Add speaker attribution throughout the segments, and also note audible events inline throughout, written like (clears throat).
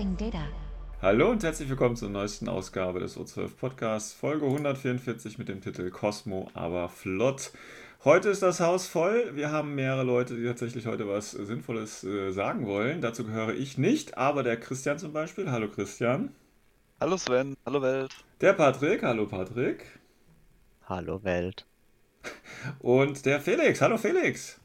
Speaker 1: Accessing data.
Speaker 2: Hallo und herzlich willkommen zur neuesten Ausgabe des O12 Podcasts, Folge 144 mit dem Titel Cosmo, aber flott. Heute ist das Haus voll. Wir haben mehrere Leute, die tatsächlich heute was Sinnvolles äh, sagen wollen. Dazu gehöre ich nicht, aber der Christian zum Beispiel. Hallo Christian.
Speaker 3: Hallo Sven, hallo Welt.
Speaker 2: Der Patrick. Hallo Patrick.
Speaker 4: Hallo Welt.
Speaker 2: Und der Felix. Hallo Felix.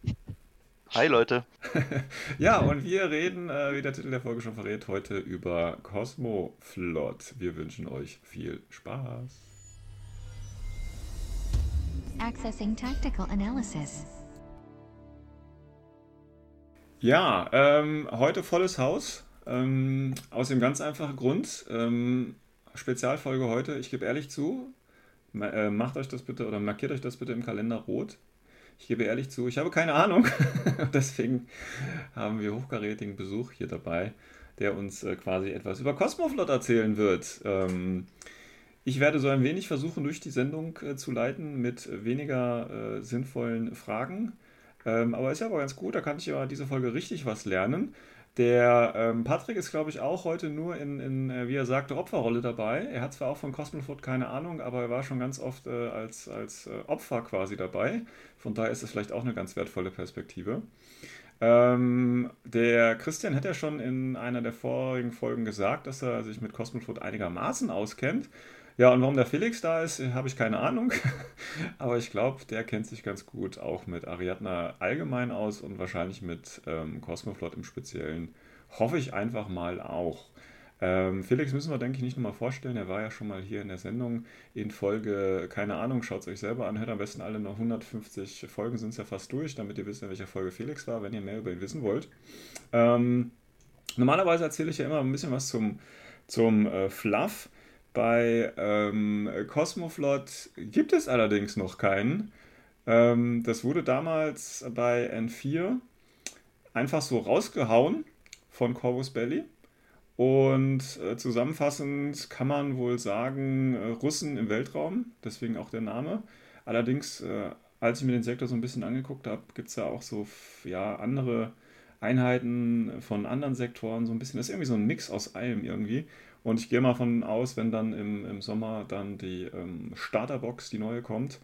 Speaker 3: Hi Leute. (laughs)
Speaker 2: ja, und wir reden, äh, wie der Titel der Folge schon verrät, heute über Cosmo Flot. Wir wünschen euch viel Spaß.
Speaker 1: Accessing tactical analysis.
Speaker 2: Ja, ähm, heute volles Haus. Ähm, aus dem ganz einfachen Grund. Ähm, Spezialfolge heute, ich gebe ehrlich zu, ma äh, macht euch das bitte oder markiert euch das bitte im Kalender rot. Ich gebe ehrlich zu, ich habe keine Ahnung. (laughs) Deswegen haben wir hochkarätigen Besuch hier dabei, der uns äh, quasi etwas über Cosmoflot erzählen wird. Ähm, ich werde so ein wenig versuchen, durch die Sendung äh, zu leiten mit weniger äh, sinnvollen Fragen. Ähm, aber ist ja aber ganz gut, da kann ich ja diese Folge richtig was lernen. Der ähm, Patrick ist, glaube ich, auch heute nur in, in, äh, wie er sagte, Opferrolle dabei. Er hat zwar auch von Cosmofoot keine Ahnung, aber er war schon ganz oft äh, als, als äh, Opfer quasi dabei. Von daher ist es vielleicht auch eine ganz wertvolle Perspektive. Ähm, der Christian hat ja schon in einer der vorigen Folgen gesagt, dass er sich mit Cosmofoot einigermaßen auskennt. Ja, und warum der Felix da ist, habe ich keine Ahnung. (laughs) Aber ich glaube, der kennt sich ganz gut auch mit Ariadna allgemein aus und wahrscheinlich mit ähm, Cosmoflot im Speziellen. Hoffe ich einfach mal auch. Ähm, Felix müssen wir, denke ich, nicht nochmal vorstellen. Er war ja schon mal hier in der Sendung in Folge, keine Ahnung, schaut es euch selber an. Hört am besten alle noch 150 Folgen, sind es ja fast durch, damit ihr wisst, in welcher Folge Felix war, wenn ihr mehr über ihn wissen wollt. Ähm, normalerweise erzähle ich ja immer ein bisschen was zum, zum äh, Fluff. Bei ähm, Cosmoflot gibt es allerdings noch keinen. Ähm, das wurde damals bei N4 einfach so rausgehauen von Corvus Belly. Und äh, zusammenfassend kann man wohl sagen, äh, Russen im Weltraum, deswegen auch der Name. Allerdings, äh, als ich mir den Sektor so ein bisschen angeguckt habe, gibt es ja auch so ja, andere Einheiten von anderen Sektoren, so ein bisschen. Das ist irgendwie so ein Mix aus allem irgendwie. Und ich gehe mal von aus, wenn dann im, im Sommer dann die ähm, Starterbox, die neue kommt,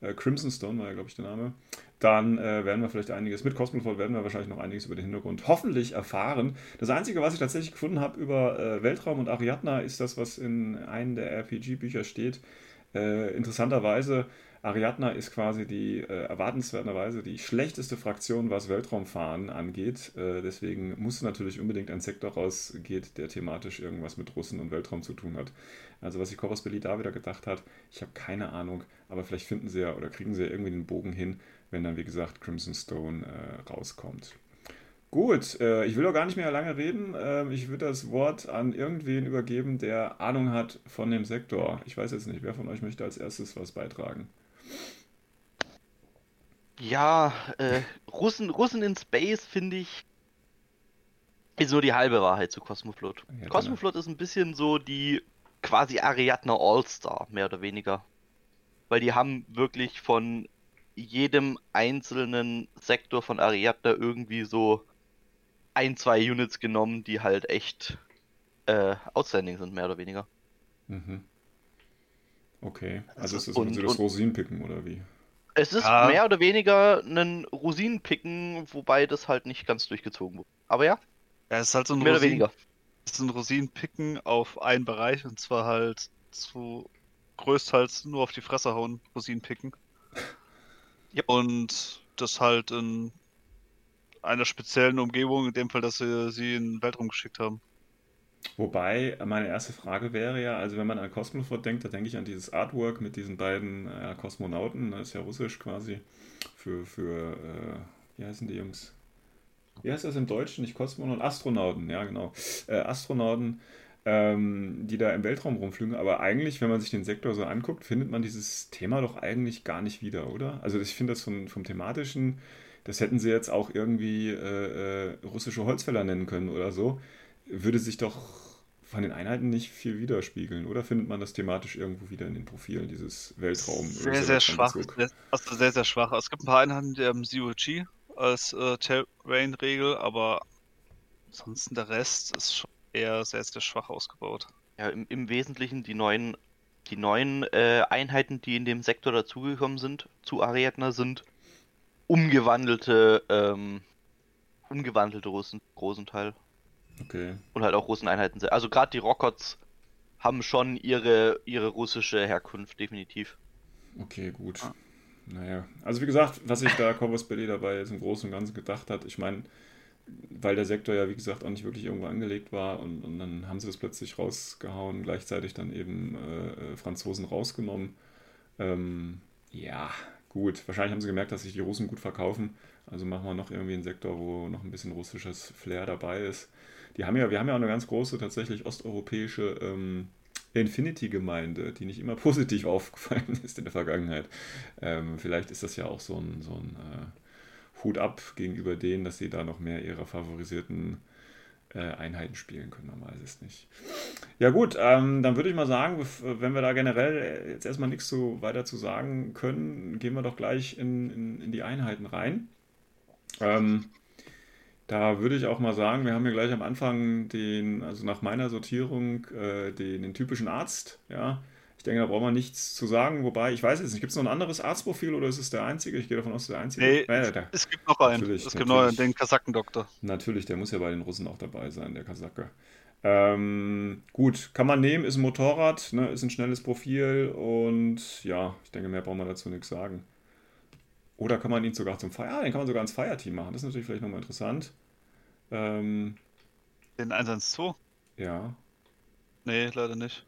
Speaker 2: äh, Crimson Stone war ja, glaube ich, der Name, dann äh, werden wir vielleicht einiges, mit Cosmofall werden wir wahrscheinlich noch einiges über den Hintergrund hoffentlich erfahren. Das Einzige, was ich tatsächlich gefunden habe über äh, Weltraum und Ariadna, ist das, was in einem der RPG-Bücher steht. Äh, interessanterweise Ariadna ist quasi die äh, erwartenswerterweise die schlechteste Fraktion, was Weltraumfahren angeht. Äh, deswegen muss natürlich unbedingt ein Sektor rausgeht, der thematisch irgendwas mit Russen und Weltraum zu tun hat. Also was sich Corvus Belli da wieder gedacht hat, ich habe keine Ahnung, aber vielleicht finden sie ja oder kriegen sie ja irgendwie den Bogen hin, wenn dann wie gesagt Crimson Stone äh, rauskommt. Gut, äh, ich will auch gar nicht mehr lange reden. Äh, ich würde das Wort an irgendwen übergeben, der Ahnung hat von dem Sektor. Ich weiß jetzt nicht, wer von euch möchte als erstes was beitragen.
Speaker 3: Ja, äh, Russen, Russen in Space finde ich ist nur die halbe Wahrheit zu Cosmoflot.
Speaker 2: Ja,
Speaker 3: Cosmoflot ist ein bisschen so die quasi Ariadna All-Star, mehr oder weniger. Weil die haben wirklich von jedem einzelnen Sektor von Ariadna irgendwie so ein, zwei Units genommen, die halt echt äh, outstanding sind, mehr oder weniger.
Speaker 2: Mhm. Okay, also,
Speaker 3: Also
Speaker 2: ist das
Speaker 3: und-
Speaker 2: so das Rosinenpicken oder wie?
Speaker 3: Es ist
Speaker 4: Ja.
Speaker 3: mehr oder weniger ein Rosinenpicken, wobei das halt nicht ganz durchgezogen wurde. Aber ja,
Speaker 4: Ja, es ist halt so ein,
Speaker 3: mehr oder
Speaker 4: Rosin,
Speaker 3: weniger.
Speaker 4: es ist ein Rosinenpicken auf einen Bereich und zwar halt zu größtenteils nur auf die Fresse hauen, Rosinenpicken.
Speaker 3: Yep.
Speaker 4: Und das halt in einer speziellen Umgebung, in dem Fall, dass sie sie in den Weltraum geschickt haben.
Speaker 2: Wobei meine erste Frage wäre ja, also wenn man an Cosmoflot denkt, da denke ich an dieses Artwork mit diesen beiden äh, Kosmonauten, das ist ja russisch quasi, für, für äh, wie heißen die Jungs? Wie heißt das im Deutschen? Nicht Kosmonauten, Astronauten, ja genau. Äh, Astronauten, ähm, die da im Weltraum rumfliegen, aber eigentlich, wenn man sich den Sektor so anguckt, findet man dieses Thema doch eigentlich gar nicht wieder, oder? Also ich finde das vom, vom thematischen, das hätten sie jetzt auch irgendwie äh, äh, russische Holzfäller nennen können oder so, würde sich doch von den Einheiten nicht viel widerspiegeln, oder findet man das thematisch irgendwo wieder in den Profilen, dieses Weltraum?
Speaker 4: Sehr, sehr schwach. Also sehr, sehr schwach. Es gibt ein paar Einheiten, die haben Zero G als äh, Terrain-Regel, aber ansonsten der Rest ist schon eher sehr, sehr schwach ausgebaut.
Speaker 3: Ja, im, im Wesentlichen die neuen, die neuen äh, Einheiten, die in dem Sektor dazugekommen sind, zu Ariadna, sind umgewandelte, ähm, umgewandelte Russen, großen Teil.
Speaker 2: Okay.
Speaker 3: Und halt auch Russeneinheiten. Also gerade die Rockets haben schon ihre, ihre russische Herkunft, definitiv.
Speaker 2: Okay, gut. Ah. Naja, also wie gesagt, was sich da Corvus Belli dabei jetzt im Großen und Ganzen gedacht hat, ich meine, weil der Sektor ja, wie gesagt, auch nicht wirklich irgendwo angelegt war und, und dann haben sie das plötzlich rausgehauen, gleichzeitig dann eben äh, äh Franzosen rausgenommen. Ähm, ja, gut, wahrscheinlich haben sie gemerkt, dass sich die Russen gut verkaufen, also machen wir noch irgendwie einen Sektor, wo noch ein bisschen russisches Flair dabei ist. Die haben ja, wir haben ja auch eine ganz große tatsächlich osteuropäische ähm, Infinity-Gemeinde, die nicht immer (laughs) positiv aufgefallen ist in der Vergangenheit. Ähm, vielleicht ist das ja auch so ein, so ein äh, Hut ab gegenüber denen, dass sie da noch mehr ihrer favorisierten äh, Einheiten spielen können. Man weiß es nicht. Ja gut, ähm, dann würde ich mal sagen, wenn wir da generell jetzt erstmal nichts so weiter zu sagen können, gehen wir doch gleich in, in, in die Einheiten rein. Ähm, da würde ich auch mal sagen, wir haben hier gleich am Anfang den, also nach meiner Sortierung, äh, den, den, typischen Arzt. Ja, ich denke, da braucht man nichts zu sagen. Wobei, ich weiß jetzt nicht, gibt es noch ein anderes Arztprofil oder ist es der einzige? Ich gehe davon aus, der einzige.
Speaker 4: Nee, äh, der, es gibt noch einen. Es gibt noch den Kasakendoktor.
Speaker 2: Natürlich, der muss ja bei den Russen auch dabei sein, der Kasake. Ähm, gut, kann man nehmen, ist ein Motorrad, ne, ist ein schnelles Profil und ja, ich denke, mehr braucht man dazu nichts sagen. Oder kann man ihn sogar zum Fire, ah, den kann man sogar ins Fire-Team machen. Das ist natürlich vielleicht nochmal interessant. Ähm,
Speaker 4: den 112?
Speaker 2: Ja.
Speaker 4: Nee, leider nicht.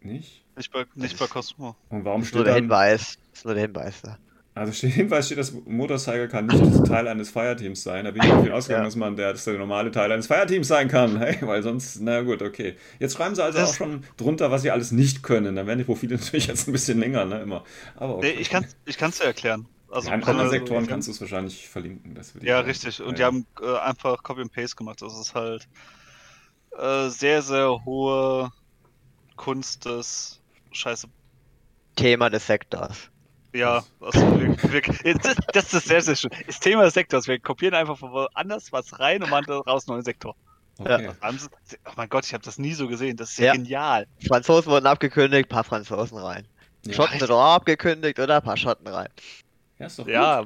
Speaker 2: Nicht?
Speaker 4: Nicht bei, nicht bei Cosmo.
Speaker 2: Und warum
Speaker 5: das
Speaker 2: steht
Speaker 5: nur der
Speaker 2: dann,
Speaker 5: Hinweis. Das ist nur der Hinweis da.
Speaker 2: Also steht (laughs) Hinweis steht, das Motorcycle kann nicht Teil eines Fireteams sein. Da bin ich davon (laughs) ausgegangen, ja. dass man der, dass der normale Teil eines Fireteams sein kann. (laughs) Hey, weil sonst, na gut, okay. Jetzt schreiben sie also das auch schon drunter, was sie alles nicht können. Dann werden die Profile natürlich jetzt ein bisschen länger, ne, immer. Aber
Speaker 4: okay. Nee, ich kann es ich dir erklären.
Speaker 2: Also ja, in anderen Sektoren also, kannst du es wahrscheinlich verlinken.
Speaker 4: ja, richtig. Und ja. die haben äh, einfach Copy and Paste gemacht. Das ist halt äh, sehr, sehr hohe Kunst des Scheiße.
Speaker 5: Thema des Sektors.
Speaker 4: Ja, wir, wir, das, das, ist sehr, sehr schön. Das Thema des Sektors. Wir kopieren einfach von woanders was rein und machen daraus einen neuen Sektor. Okay. Ja. Oh mein Gott, ich habe das nie so gesehen. Das ist ja, ja. genial.
Speaker 5: Franzosen wurden abgekündigt, paar Franzosen rein. Ja. Schotten sind auch abgekündigt, oder? Paar Schotten rein.
Speaker 4: Ja, ist doch gut. Ja,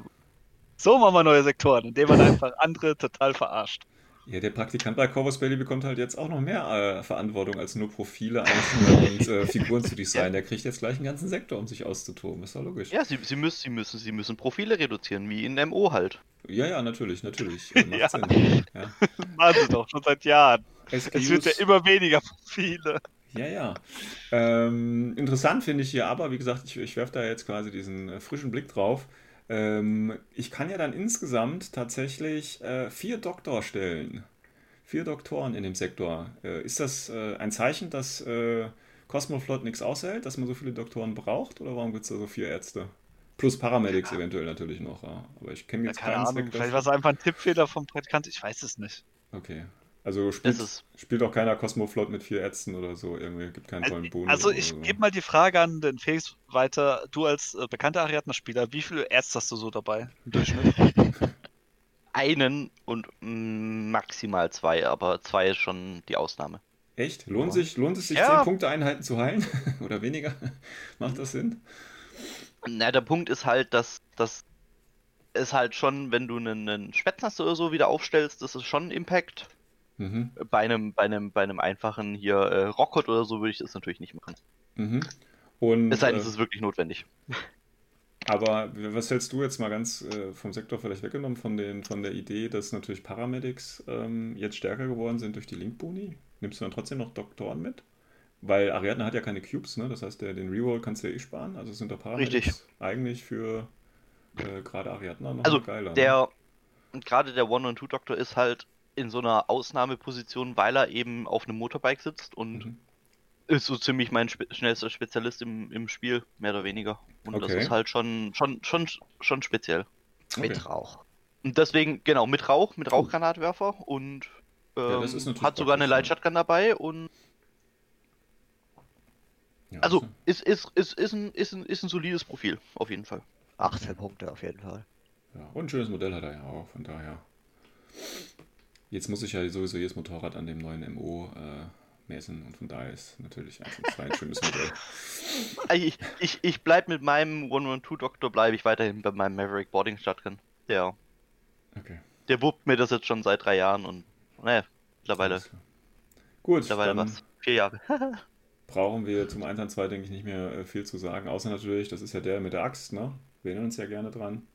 Speaker 4: so machen wir neue Sektoren, indem man einfach andere total verarscht.
Speaker 2: Ja, der Praktikant bei Corvus Belly bekommt halt jetzt auch noch mehr äh, Verantwortung, als nur Profile einzelne und äh, (laughs) Figuren zu designen. Der kriegt jetzt gleich einen ganzen Sektor, um sich auszutoben. Ist doch logisch.
Speaker 3: Ja, sie, sie, müssen, sie, müssen, sie müssen Profile reduzieren, wie in MO halt.
Speaker 2: Ja, ja, natürlich, natürlich. (laughs) Macht
Speaker 4: ja. Sinn. Ja. (laughs) Machen sie doch, schon seit Jahren. SQs. Es wird ja immer weniger Profile.
Speaker 2: Ja, ja. Ähm, interessant finde ich hier aber, wie gesagt, ich, ich werfe da jetzt quasi diesen äh, frischen Blick drauf. Ähm, ich kann ja dann insgesamt tatsächlich äh, vier Doktorstellen, vier Doktoren in dem Sektor. Äh, ist das äh, ein Zeichen, dass äh, Cosmoflot nichts aushält, dass man so viele Doktoren braucht? Oder warum gibt es da so vier Ärzte? Plus Paramedics ja. eventuell natürlich noch. Ja. Aber ich kenne jetzt ja, keine keinen
Speaker 4: Ahnung, Vielleicht war es einfach ein Tippfehler vom Praktikant, ich weiß es nicht.
Speaker 2: Okay. Also spielt, spielt auch keiner Cosmoflot mit vier Ärzten oder so, irgendwie gibt keinen tollen Bonus.
Speaker 4: Also ich so. gebe mal die Frage an den Felix weiter. Du als äh, bekannter Ariadna-Spieler, wie viele Ärzte hast du so dabei im Durchschnitt? (laughs)
Speaker 3: Einen und maximal zwei, aber zwei ist schon die Ausnahme.
Speaker 2: Echt? Lohnt, sich, lohnt es sich, ja. 10 Punkte Einheiten zu heilen? (laughs) oder weniger? (laughs) Macht das Sinn?
Speaker 3: Na, der Punkt ist halt, dass, dass es halt schon, wenn du einen, einen Spätznaster oder so wieder aufstellst, das ist schon ein Impact. Mhm. Bei, einem, bei, einem, bei einem einfachen hier äh, Rockot oder so würde ich das natürlich nicht machen.
Speaker 2: Mhm. Und,
Speaker 3: es sei denn, äh, es ist wirklich notwendig.
Speaker 2: Aber was hältst du jetzt mal ganz äh, vom Sektor vielleicht weggenommen von, den, von der Idee, dass natürlich Paramedics ähm, jetzt stärker geworden sind durch die Link-Boni? Nimmst du dann trotzdem noch Doktoren mit? Weil Ariadne hat ja keine Cubes, ne? Das heißt, der, den Reroll kannst du ja eh sparen. Also sind da Paramedics
Speaker 3: Richtig.
Speaker 2: eigentlich für äh, gerade Ariadne noch
Speaker 3: Also
Speaker 2: geiler.
Speaker 3: der, gerade der One- und Two-Doktor ist halt in so einer Ausnahmeposition, weil er eben auf einem Motorbike sitzt und
Speaker 2: Mhm.
Speaker 3: ist so ziemlich mein spe schnellster Spezialist im, im Spiel, mehr oder weniger. Und das
Speaker 2: Okay.
Speaker 3: ist halt schon, schon, schon, schon speziell.
Speaker 2: Okay.
Speaker 5: Mit Rauch.
Speaker 3: Und deswegen, genau, mit Rauch, mit Rauchgranatwerfer und ähm,
Speaker 2: Ja, das
Speaker 3: hat sogar eine
Speaker 2: praktisch, ja.
Speaker 3: Lightshotgun dabei und
Speaker 2: Ja,
Speaker 3: also
Speaker 2: das-
Speaker 3: ist, ist, ist, ist, ein, ist, ein, ist ein solides Profil, auf jeden Fall.
Speaker 5: 18 Punkte auf jeden Fall.
Speaker 2: Ja, und ein schönes Modell hat er ja auch, von daher. Jetzt muss ich ja sowieso jedes Motorrad an dem neuen MO äh, messen und von daher ist natürlich 1 und 2 ein schönes (laughs) Modell.
Speaker 3: Ich, ich, ich bleib mit meinem One-on-Two-Doktor, bleibe ich weiterhin bei meinem Maverick Boarding Shotgun. Der,
Speaker 2: Okay.
Speaker 3: der wuppt mir das jetzt schon seit drei Jahren und naja, mittlerweile.
Speaker 2: Gut,
Speaker 3: mittlerweile
Speaker 2: dann
Speaker 3: was. Vier Jahre. (laughs)
Speaker 2: brauchen wir zum 1 und 2, denke ich, nicht mehr äh, viel zu sagen. Außer natürlich, das ist ja der mit der Axt, ne? Wir erinnern uns ja gerne dran.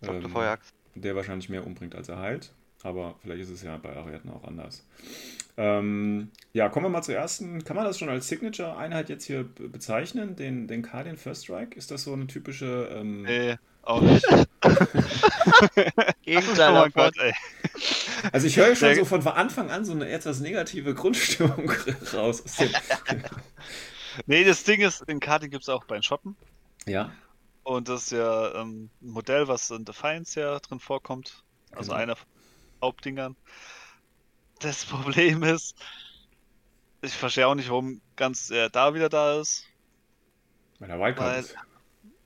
Speaker 3: Dr.
Speaker 2: Ähm,
Speaker 3: Feueraxt.
Speaker 2: der wahrscheinlich mehr umbringt, als er heilt. Aber vielleicht ist es ja bei Ariadne auch anders. Ähm, ja, kommen wir mal zur ersten. Kann man das schon als Signature-Einheit jetzt hier be- bezeichnen? Den, den Guardian First Strike? Ist das so eine typische. Ähm,
Speaker 4: Nee, auch nicht. (laughs)
Speaker 5: Gegenteil
Speaker 4: oh mein
Speaker 5: davon.
Speaker 4: Gott, ey.
Speaker 2: Also, ich höre schon so von Anfang an so eine etwas negative Grundstimmung (laughs) raus. (laughs)
Speaker 4: Nee, das Ding ist, den Karte gibt es auch bei den Schotten.
Speaker 2: ja,
Speaker 4: Und das ist ja ähm, ein Modell, was in Defiance ja drin vorkommt. Also
Speaker 2: Genau.
Speaker 4: einer von Hauptdingern. Das (laughs) Problem ist, ich verstehe auch nicht, warum ganz er da wieder da ist.
Speaker 2: weil der Wildcard
Speaker 4: Weil-
Speaker 2: ist.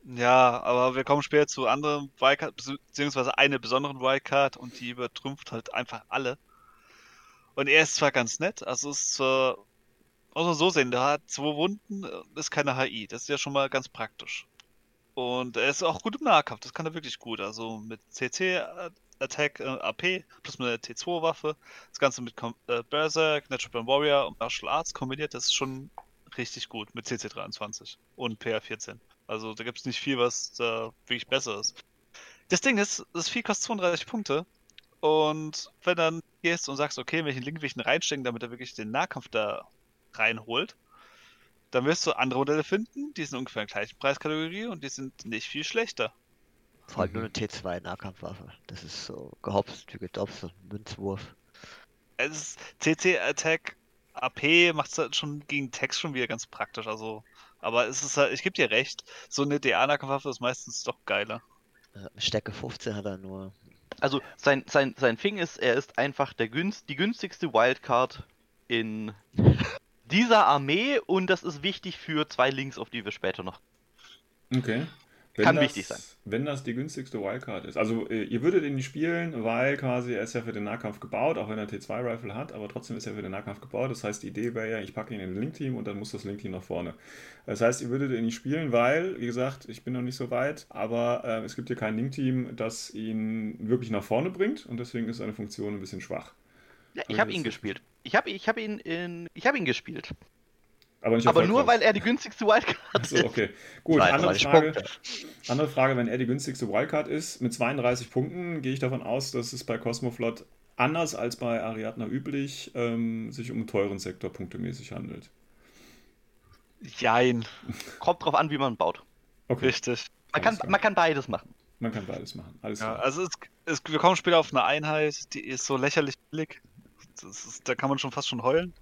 Speaker 4: Ja, aber wir kommen später zu anderen Wildcard, beziehungsweise eine besonderen Wildcard und die übertrümpft halt einfach alle. Und er ist zwar ganz nett, also ist zwar, muss man so sehen, der hat zwei Wunden, äh, ist keine HI, das ist ja schon mal ganz praktisch. Und er ist auch gut im Nahkampf, das kann er wirklich gut, also mit CC äh, Attack äh, AP plus mit der T2 -Waffe, das Ganze mit Com äh, Berserk, Natural Born Warrior und Martial Arts kombiniert, das ist schon richtig gut mit CC 23 und PA 14. Also da gibt es nicht viel, was da wirklich besser ist. Das Ding ist, das Vieh kostet 32 Punkte. Und wenn dann gehst und sagst, okay, welchen Link will ich denn reinstecken, damit er wirklich den Nahkampf da reinholt, dann wirst du andere Modelle finden, die sind ungefähr in der gleichen Preiskategorie und die sind nicht viel schlechter.
Speaker 5: Vor allem nur eine T2 Nahkampfwaffe. Das ist so gehopst, ein Münzwurf.
Speaker 4: Es ist CC Attack AP macht es halt schon gegen Text schon wieder ganz praktisch, also. Aber es ist halt, ich gebe dir recht, so eine DA-Nahkampfwaffe ist meistens doch geiler.
Speaker 5: Stärke 15 hat er nur.
Speaker 3: Also sein, sein, sein Thing ist, er ist einfach der günst, die günstigste Wildcard in (laughs) dieser Armee und das ist wichtig für zwei Links, auf die wir später noch.
Speaker 2: Okay. Wenn
Speaker 3: Kann
Speaker 2: das,
Speaker 3: wichtig sein.
Speaker 2: Wenn das die günstigste Wildcard ist. Also, äh, ihr würdet ihn nicht spielen, weil quasi er ist ja für den Nahkampf gebaut, auch wenn er T2-Rifle hat, aber trotzdem ist er für den Nahkampf gebaut. Das heißt, die Idee wäre ja, ich packe ihn in ein Link-Team und dann muss das Link-Team nach vorne. Das heißt, ihr würdet ihn nicht spielen, weil, wie gesagt, ich bin noch nicht so weit, aber äh, es gibt hier kein Link-Team, das ihn wirklich nach vorne bringt und deswegen ist seine Funktion ein bisschen schwach.
Speaker 3: Ja, ich habe ihn gespielt. Ich habe ich hab ihn in, ich habe ihn gespielt.
Speaker 2: Aber, nicht
Speaker 3: Aber nur weil er die günstigste Wildcard ist.
Speaker 2: okay. Gut, andere
Speaker 5: 32
Speaker 2: Frage.
Speaker 5: Punkte.
Speaker 2: Andere Frage, wenn er die günstigste Wildcard ist, mit 32 Punkten, gehe ich davon aus, dass es bei Cosmoflot anders als bei Ariadna üblich ähm, sich um einen teuren Sektor punktemäßig handelt.
Speaker 4: Jein,
Speaker 3: Kommt drauf an, wie man baut.
Speaker 2: Okay,
Speaker 4: richtig.
Speaker 3: Man
Speaker 2: Alles
Speaker 3: kann,
Speaker 2: klar.
Speaker 3: man kann beides machen.
Speaker 2: man kann beides machen. Alles
Speaker 4: Ja,
Speaker 2: klar.
Speaker 4: also es, es, wir kommen später auf eine Einheit, die ist so lächerlich billig. Das ist, da kann man schon fast schon heulen.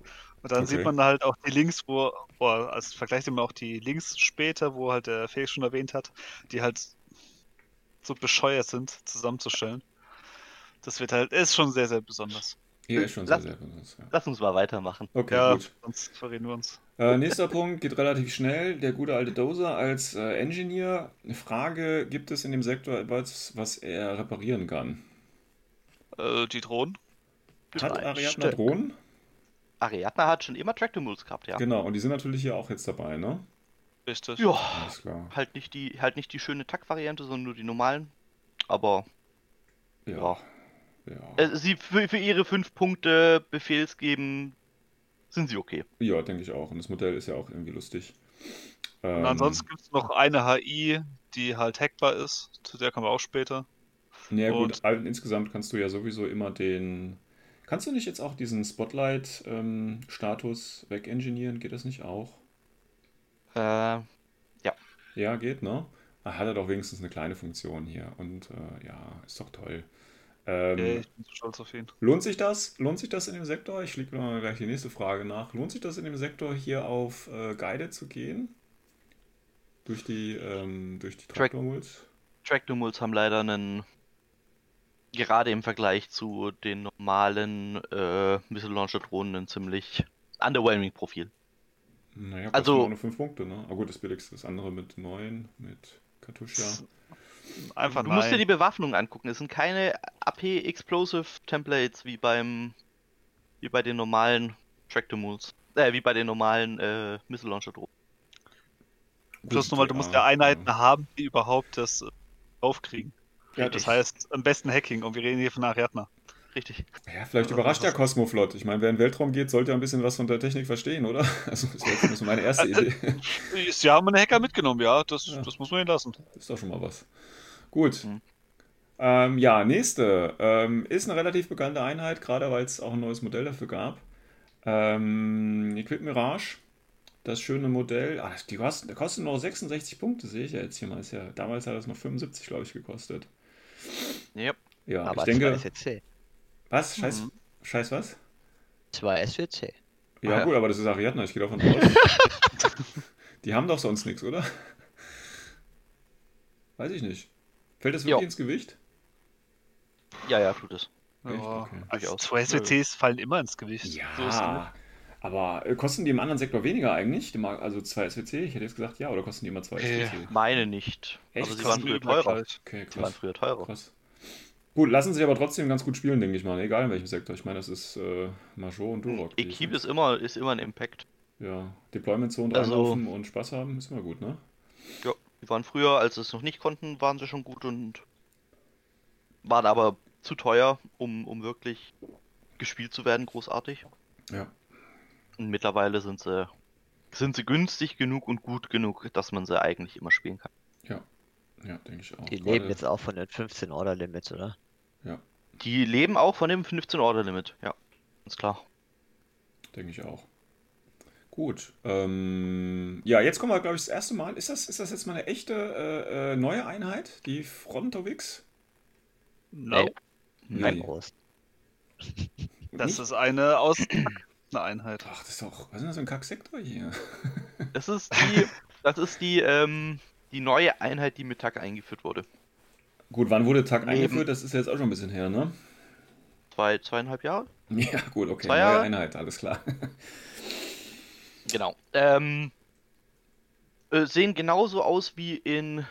Speaker 4: Und dann
Speaker 2: Okay.
Speaker 4: sieht man halt auch die Links, wo, wo als Vergleich immer auch die Links später, wo halt der Felix schon erwähnt hat, die halt so bescheuert sind, zusammenzustellen. Das wird halt, ist schon sehr, sehr besonders.
Speaker 2: Hier ist schon sehr,
Speaker 3: Lass-
Speaker 2: sehr besonders. Ja.
Speaker 3: Lass uns mal weitermachen.
Speaker 2: Okay,
Speaker 4: ja,
Speaker 2: gut.
Speaker 4: sonst verreden wir uns.
Speaker 2: Äh, nächster Punkt geht relativ schnell. Der gute alte Dozer als äh, Engineer. Eine Frage: Gibt es in dem Sektor etwas, was er reparieren kann?
Speaker 4: Äh, die Drohnen?
Speaker 2: Hat
Speaker 5: Stück.
Speaker 2: Drohnen?
Speaker 3: Ariadna hat schon immer Tractor Mules gehabt, ja.
Speaker 2: Genau, und die sind natürlich hier auch jetzt dabei, ne?
Speaker 4: Richtig.
Speaker 3: Ja,
Speaker 2: Alles klar.
Speaker 3: halt nicht die, halt nicht die schöne Tack-Variante, sondern nur die normalen. Aber
Speaker 2: Ja. Ja.
Speaker 3: äh, sie für, für ihre fünf Punkte Befehls geben, sind sie okay.
Speaker 2: Ja, denke ich auch. Und das Modell ist ja auch irgendwie lustig.
Speaker 4: Und
Speaker 2: Ähm,
Speaker 4: ansonsten gibt es noch eine HI, die halt hackbar ist. Zu der kommen wir auch später.
Speaker 2: Ja gut, Und, insgesamt kannst du ja sowieso immer den... Kannst du nicht jetzt auch diesen Spotlight-Status ähm, wegengineeren? Geht das nicht auch?
Speaker 3: Äh, ja.
Speaker 2: Ja, geht, ne? Ah, hat er doch wenigstens eine kleine Funktion hier. Und äh, ja, ist doch toll. Ähm, okay, ich bin stolz auf ihn. Lohnt sich das? Lohnt sich das in dem Sektor? Ich fliege mal gleich die nächste Frage nach. Lohnt sich das in dem Sektor hier auf äh, Guide zu gehen? Durch die, ähm, durch die
Speaker 3: Traktormuls? Traktormuls haben leider einen, gerade im Vergleich zu den normalen äh, Missile Launcher Drohnen, ein ziemlich underwhelming Profil.
Speaker 2: Naja, also nur 5 Punkte, ne? Aber gut, das billigste, das andere mit 9, mit Katusha.
Speaker 3: Einfach Du musst dir die Bewaffnung angucken. Es sind keine AP Explosive Templates wie beim wie bei den normalen Tractor Mules. Äh, wie bei den normalen äh, Missile Launcher Drohnen.
Speaker 4: Plus nochmal, du musst ja Einheiten ja. haben, die überhaupt das äh, aufkriegen. Ja, das heißt, am besten Hacking und wir reden hier von Ariadna.
Speaker 3: Richtig.
Speaker 2: Ja, vielleicht überrascht der Cosmoflot. Ich meine, wer in den Weltraum geht, sollte ja ein bisschen was von der Technik verstehen, oder? (laughs) Also, das jetzt meine erste Idee. (laughs)
Speaker 4: Sie haben einen Hacker mitgenommen, ja. Das, ja. das muss man ihnen lassen.
Speaker 2: Ist doch schon mal was. Gut. Mhm. Ähm, ja, nächste. Ähm, ist eine relativ bekannte Einheit, gerade weil es auch ein neues Modell dafür gab. Ähm, Equip Mirage. Das schöne Modell. Ah, die kostet, kostet noch 66 Punkte, sehe ich ja jetzt hier mal. Ist ja, damals hat es noch 75, glaube ich, gekostet.
Speaker 3: Yep.
Speaker 2: Ja, Aber ich denke. SWC. Was? Scheiß, mhm. Scheiß was?
Speaker 5: 2 SWC.
Speaker 2: Ja, ah, ja, gut, aber das ist Ariadna, ich gehe davon aus. (laughs) die haben doch sonst nichts, oder? Weiß ich nicht. Fällt das wirklich jo. ins Gewicht?
Speaker 3: Ja, ja, tut es.
Speaker 4: Ja, okay. also zwei SWCs fallen immer ins Gewicht.
Speaker 2: Ja, so aber äh, kosten die im anderen Sektor weniger eigentlich? Also zwei SWC? Ich hätte jetzt gesagt ja, oder kosten die immer zwei
Speaker 3: äh, SWC? Meine nicht. Echt? Also sie waren früher teurer. Okay, krass. Sie waren früher teurer. Krass.
Speaker 2: Gut, lassen sich aber trotzdem ganz gut spielen, denke ich mal. Egal in welchem Sektor. Ich meine, das ist äh, Major und Durok.
Speaker 3: Equipe ist immer, ist immer ein Impact.
Speaker 2: Ja, Deployment Zone also, reinlaufen und Spaß haben ist immer gut, ne?
Speaker 3: Ja, die waren früher, als sie es noch nicht konnten, waren sie schon gut und waren aber zu teuer, um, um wirklich gespielt zu werden, großartig.
Speaker 2: Ja.
Speaker 3: Und mittlerweile sind sie, sind sie günstig genug und gut genug, dass man sie eigentlich immer spielen kann.
Speaker 2: Ja, ja, denke ich auch.
Speaker 5: Die leben jetzt auch von den 15 Order Limits, oder?
Speaker 2: Ja.
Speaker 3: Die leben auch von dem 15 Order Limit, ja, ganz klar.
Speaker 2: Denke ich auch. Gut. Ähm, ja, jetzt kommen wir, glaube ich, das erste Mal. Ist das, ist das jetzt mal eine echte äh, äh neue Einheit, die Frontovix?
Speaker 4: No.
Speaker 5: Nee. Nein.
Speaker 4: Das ist eine aus (clears throat) eine Einheit.
Speaker 2: Ach, das ist doch. Was ist das für ein Kacksektor hier? (laughs)
Speaker 3: Das ist die, das ist die, ähm, die neue Einheit, die mit TAC eingeführt wurde.
Speaker 2: Gut, wann wurde TAC eingeführt? Das ist jetzt auch schon ein bisschen her, ne?
Speaker 3: Zwei, zweieinhalb Jahre?
Speaker 2: Ja, gut, okay. Zwei neue Einheit, alles klar. (laughs)
Speaker 3: Genau. Ähm, äh, sehen genauso aus wie in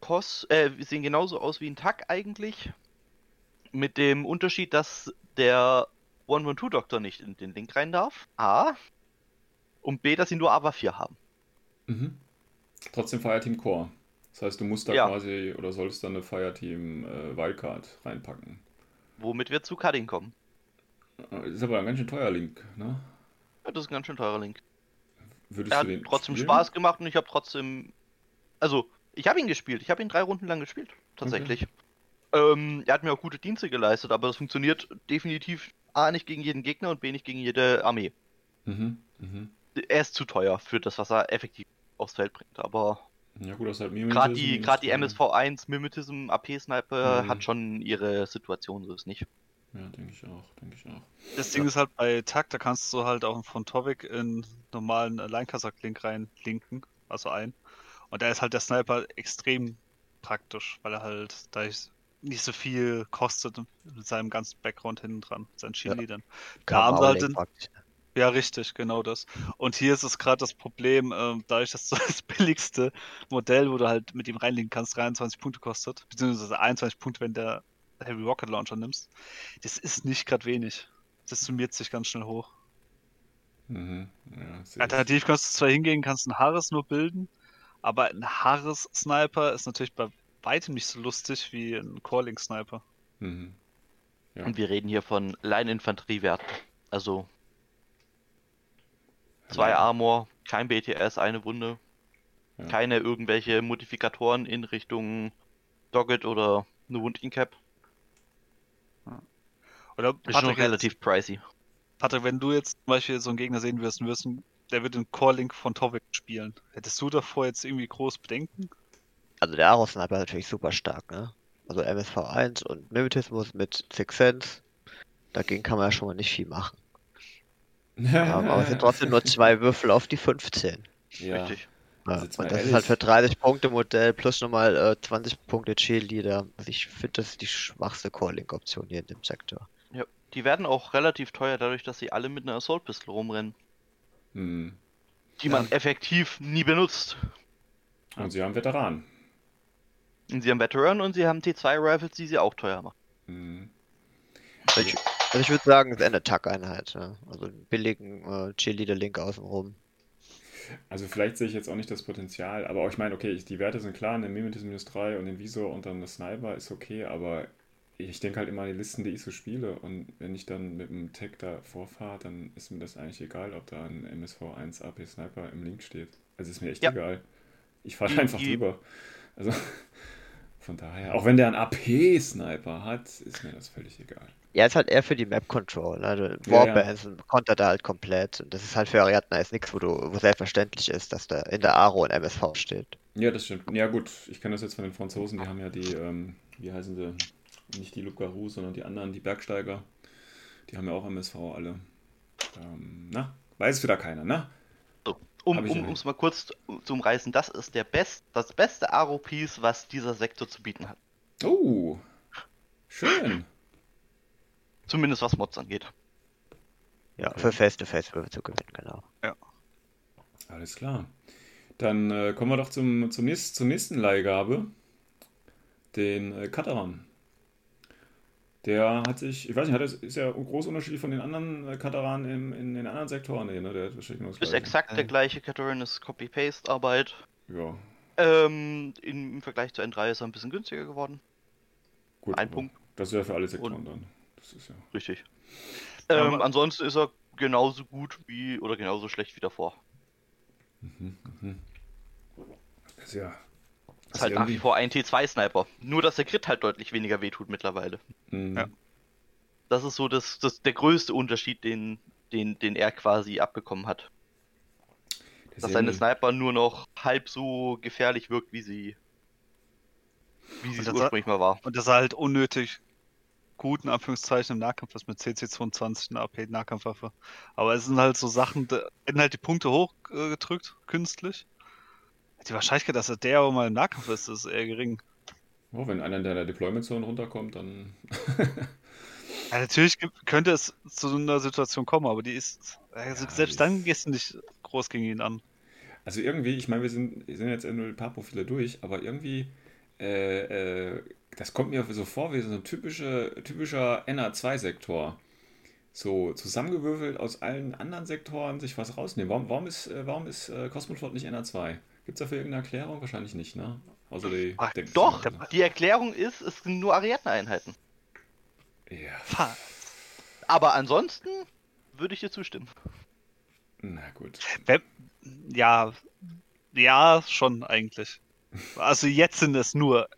Speaker 3: Kos, äh, sehen genauso aus wie in TAC eigentlich. Mit dem Unterschied, dass der 112-Doktor nicht in den Link rein darf. A. Und B, dass sie nur AVA 4 haben.
Speaker 2: Mhm. Trotzdem Fireteam Core. Das heißt, du musst da ja. quasi oder solltest dann eine Fireteam äh, Wildcard reinpacken.
Speaker 3: Womit wir zu Cutting kommen.
Speaker 2: Das ist aber ein ganz schön teuer Link, ne?
Speaker 3: Ja, das ist ein ganz schön teurer Link.
Speaker 2: Würdest er hat
Speaker 3: trotzdem spielen? Spaß gemacht und ich habe trotzdem. Also, ich habe ihn gespielt. Ich habe ihn drei Runden lang gespielt. Tatsächlich. Okay. Ähm, er hat mir auch gute Dienste geleistet, aber das funktioniert definitiv A nicht gegen jeden Gegner und B nicht gegen jede Armee.
Speaker 2: Mhm, mh.
Speaker 3: Er ist zu teuer für das, was er effektiv aufs Feld bringt, aber.
Speaker 2: Ja, gut, das halt
Speaker 3: Gerade die, grad die MSV1 Mimetism AP-Sniper mhm. hat schon ihre Situation, so ist nicht.
Speaker 2: Ja, denke ich auch, denke ich auch.
Speaker 4: Das Ding ja. ist halt bei TAC, da kannst du halt auch von Tovik in normalen Line-Kasak-Link reinlinken, also ein. Und da ist halt der Sniper extrem praktisch, weil er halt da nicht so viel kostet mit seinem ganzen Background hinten dran, seinen Cheerleadern. Ja. Da haben sie halt den, ja, richtig, genau das. Und hier ist es gerade das Problem, äh, dadurch, dass so (laughs) das billigste Modell, wo du halt mit ihm reinlegen kannst, 23 Punkte kostet, beziehungsweise 21 Punkte, wenn der Heavy Rocket Launcher nimmst, das ist nicht gerade wenig. Das summiert sich ganz schnell hoch.
Speaker 2: Mhm.
Speaker 4: Ja, Alternativ kannst du zwar hingehen, kannst ein Harris nur bilden, aber ein Harris-Sniper ist natürlich bei weitem nicht so lustig wie ein Calling-Sniper.
Speaker 2: Mhm.
Speaker 3: Ja. Und wir reden hier von Line-Infanteriewerten. Also zwei ja. Armor, kein BTS, eine Wunde. Ja. Keine irgendwelche Modifikatoren in Richtung Doggett oder eine Wounding Cap.
Speaker 4: Oder
Speaker 3: ist schon relativ pricey.
Speaker 4: Patrick, wenn du jetzt zum Beispiel so einen Gegner sehen wirst und wirst, der wird den Core-Link von Torvik spielen, hättest du davor jetzt irgendwie groß Bedenken?
Speaker 5: Also der Aros-Sniper ist natürlich super stark, ne? Also MSV1 und Mimetismus mit Six Sense, dagegen kann man ja schon mal nicht viel machen. aber es sind trotzdem nur zwei Würfel auf die 15.
Speaker 3: Ja. Richtig.
Speaker 5: Ja, und das ehrlich. ist halt für 30 Punkte Modell plus nochmal äh, 20 Punkte Cheerleader. Also ich finde, das ist die schwachste Calling-Option hier in dem Sektor.
Speaker 3: Ja, die werden auch relativ teuer, dadurch, dass sie alle mit einer Assault Pistol rumrennen.
Speaker 2: Hm.
Speaker 3: Die man ja. effektiv nie benutzt.
Speaker 2: Und sie haben Veteranen.
Speaker 3: Und sie haben Veteran und sie haben T2-Rifles, die sie auch teuer machen.
Speaker 2: Hm.
Speaker 5: Also ich, also ich würde sagen, es ist eine Attack-Einheit. Ja. Also einen billigen äh, Cheerleader-Link außenrum.
Speaker 2: Also vielleicht sehe ich jetzt auch nicht das Potenzial, aber auch ich meine, okay, die Werte sind klar, ein Mimetis minus 3 und den Visor und dann das Sniper ist okay, aber ich denke halt immer an die Listen, die ich so spiele und wenn ich dann mit dem Tag da vorfahre, dann ist mir das eigentlich egal, ob da ein MSV1 AP Sniper im Link steht. Also ist mir echt ja. egal. Ich fahre einfach drüber. Also von daher, auch wenn der einen AP-Sniper hat, ist mir das völlig egal.
Speaker 5: Ja, ist halt eher für die Map Control. Also Warbands ja, ja. kontert da halt komplett. Und das ist halt für Ariadna jetzt nichts, wo du, wo selbstverständlich ist, dass da in der Aro ein MSV steht.
Speaker 2: Ja, das stimmt. Ja gut, ich kenne das jetzt von den Franzosen, die haben ja die, ähm, wie heißen sie, nicht die Lucaru, sondern die anderen, die Bergsteiger. Die haben ja auch MSV alle. Ähm, na, weiß wieder keiner, ne?
Speaker 3: Um es um, mal kurz zu umreißen, das ist der best, das beste Aro-Piece, was dieser Sektor zu bieten hat.
Speaker 2: Oh, schön.
Speaker 3: Zumindest was Mods angeht.
Speaker 5: Ja, für Face-to-Face-Würfe zu gewinnen, genau.
Speaker 3: Ja.
Speaker 2: Alles klar. Dann äh, kommen wir doch zum, zum nächsten, zur nächsten Leihgabe. Den äh, Kataran. Der hat sich, ich weiß nicht, hat das, ist ja ein großer Unterschied von den anderen äh, Kataranen in, in den anderen Sektoren. Nee, ne? Der hat
Speaker 3: wahrscheinlich nur das ist exakt der gleiche Kataran, ist Copy-Paste-Arbeit.
Speaker 2: Ja.
Speaker 3: Ähm, Im Vergleich zu N3 ist er ein bisschen günstiger geworden.
Speaker 2: Gut, ein Punkt. Das ist ja für alle Sektoren Und dann. Das ist ja.
Speaker 3: Richtig. Ähm, ansonsten ist er genauso gut wie oder genauso schlecht wie davor.
Speaker 2: Mhm, mhm. Das ist ja.
Speaker 3: Das ist halt nach wie vor ein T2-Sniper. Nur, dass der Crit halt deutlich weniger wehtut mittlerweile.
Speaker 2: Mhm. Ja.
Speaker 3: Das ist so das, das, der größte Unterschied, den, den, den er quasi abbekommen hat. Das dass seine Sniper nur noch halb so gefährlich wirkt, wie sie, wie sie es ursprünglich mal war.
Speaker 4: Und dass er halt unnötig guten Anführungszeichen im Nahkampf ist mit CC22 eine AP-Nahkampfwaffe. Aber es sind halt so Sachen, da werden halt die Punkte hochgedrückt, künstlich. Die Wahrscheinlichkeit, dass er der aber mal im Nahkampf ist, ist eher gering.
Speaker 2: Oh, wenn einer in der Deployment Zone runterkommt, dann. (laughs)
Speaker 4: ja, natürlich könnte es zu einer Situation kommen, aber die ist. Also ja, selbst dann gehst du nicht groß gegen ihn an.
Speaker 2: Also irgendwie, ich meine, wir sind, sind jetzt nur ein paar Profile durch, aber irgendwie äh, äh, das kommt mir so vor wie so ein typische, typischer NA2-Sektor. So zusammengewürfelt aus allen anderen Sektoren sich was rausnehmen. Warum, warum ist, äh, warum ist äh, Cosmoflot nicht NA2? Gibt es dafür irgendeine Erklärung? Wahrscheinlich nicht, ne?
Speaker 3: Also die, Ach, doch, ne? die Erklärung ist, es sind nur Ariadne-Einheiten.
Speaker 2: Ja.
Speaker 3: Aber ansonsten würde ich dir zustimmen.
Speaker 2: Na gut.
Speaker 4: Ja, ja, schon eigentlich. Also jetzt sind es nur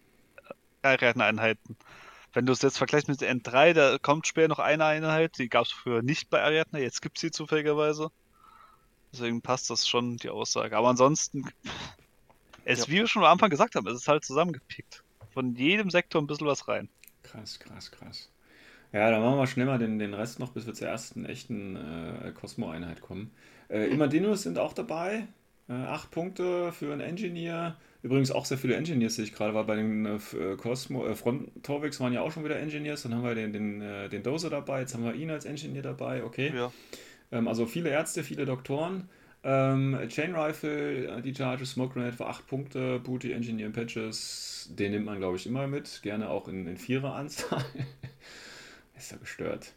Speaker 4: Ariadne-Einheiten. Wenn du es jetzt vergleichst mit N3, da kommt später noch eine Einheit, die gab es früher nicht bei Ariadne, jetzt gibt es sie zufälligerweise. Deswegen passt das schon, die Aussage. Aber ansonsten, (laughs) es, ja. wie wir schon am Anfang gesagt haben, es ist halt zusammengepickt. Von jedem Sektor ein bisschen was rein.
Speaker 2: Krass, krass, krass. Ja, dann machen wir schnell mal den, den Rest noch, bis wir zur ersten echten äh, Cosmo-Einheit kommen. Äh, Imadinos sind auch dabei. Äh, acht Punkte für einen Engineer. Übrigens auch sehr viele Engineers sehe ich gerade, weil bei den äh, äh, Cosmo, äh, Front Torvix waren ja auch schon wieder Engineers. Dann haben wir den, den, äh, den Dozer dabei, jetzt haben wir ihn als Engineer dabei, okay.
Speaker 3: Ja.
Speaker 2: Ähm, also viele Ärzte, viele Doktoren. Ähm, Chain Rifle, äh, die Charge, Smoke Grenade für 8 Punkte, Booty, Engineer Patches, den nimmt man glaube ich immer mit, gerne auch in, in Vierer-Anzahl. (laughs) ist ja gestört.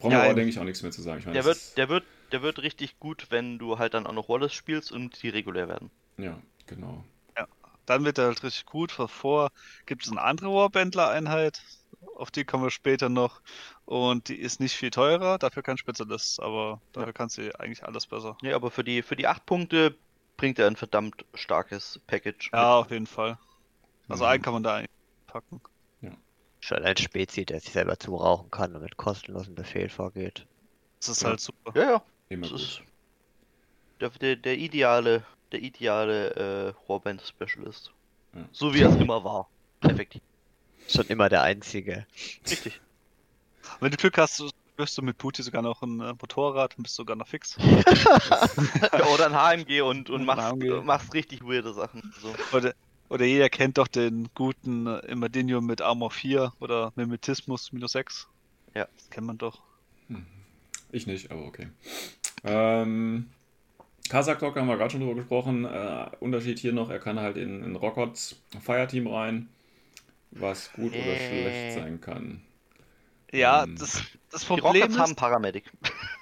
Speaker 2: Brauchen ja, wir aber, denke ich, auch nichts mehr zu sagen. Ich
Speaker 3: meine, der, wird, der, wird, der wird richtig gut, wenn du halt dann auch noch Wallace spielst und die regulär werden.
Speaker 2: Ja, genau.
Speaker 4: Dann wird er halt richtig gut. Davor gibt es eine andere Warbändler-Einheit, auf die kommen wir später noch. Und die ist nicht viel teurer, dafür kein Spezialist, aber dafür ja. kannst du eigentlich alles besser.
Speaker 3: Ja, aber für die, für die 8 Punkte bringt er ein verdammt starkes Package.
Speaker 4: Ja, mit. auf jeden Fall. Also mhm. einen kann man da packen.
Speaker 5: Ja. Schon ein Spezi, der sich selber zurauchen kann und mit kostenlosen Befehl vorgeht.
Speaker 4: Das ist ja. halt super.
Speaker 3: Ja, ja. Immer das ist der, der, der ideale, der ideale äh, Warband Specialist. Ja. So wie er es immer war. Effektiv.
Speaker 5: Schon immer der einzige.
Speaker 3: Richtig.
Speaker 4: Wenn du Glück hast, wirst du mit Puti sogar noch ein äh, Motorrad und bist sogar noch fix. (laughs)
Speaker 3: oder ein HMG und, und machst, HMG. machst richtig weirde Sachen. So.
Speaker 4: Oder, oder jeder kennt doch den guten äh, Imadinium mit Armor 4 oder Mimetismus minus 6.
Speaker 3: Ja.
Speaker 4: Das kennt man doch. Hm.
Speaker 2: Ich nicht, aber okay. Ähm, Kazak Talk haben wir gerade schon drüber gesprochen. Äh, Unterschied hier noch, er kann halt in, in Rockots Fireteam rein, was gut äh. oder schlecht sein kann.
Speaker 4: Ja, ähm, das, das Problem
Speaker 3: ist... haben Paramedic.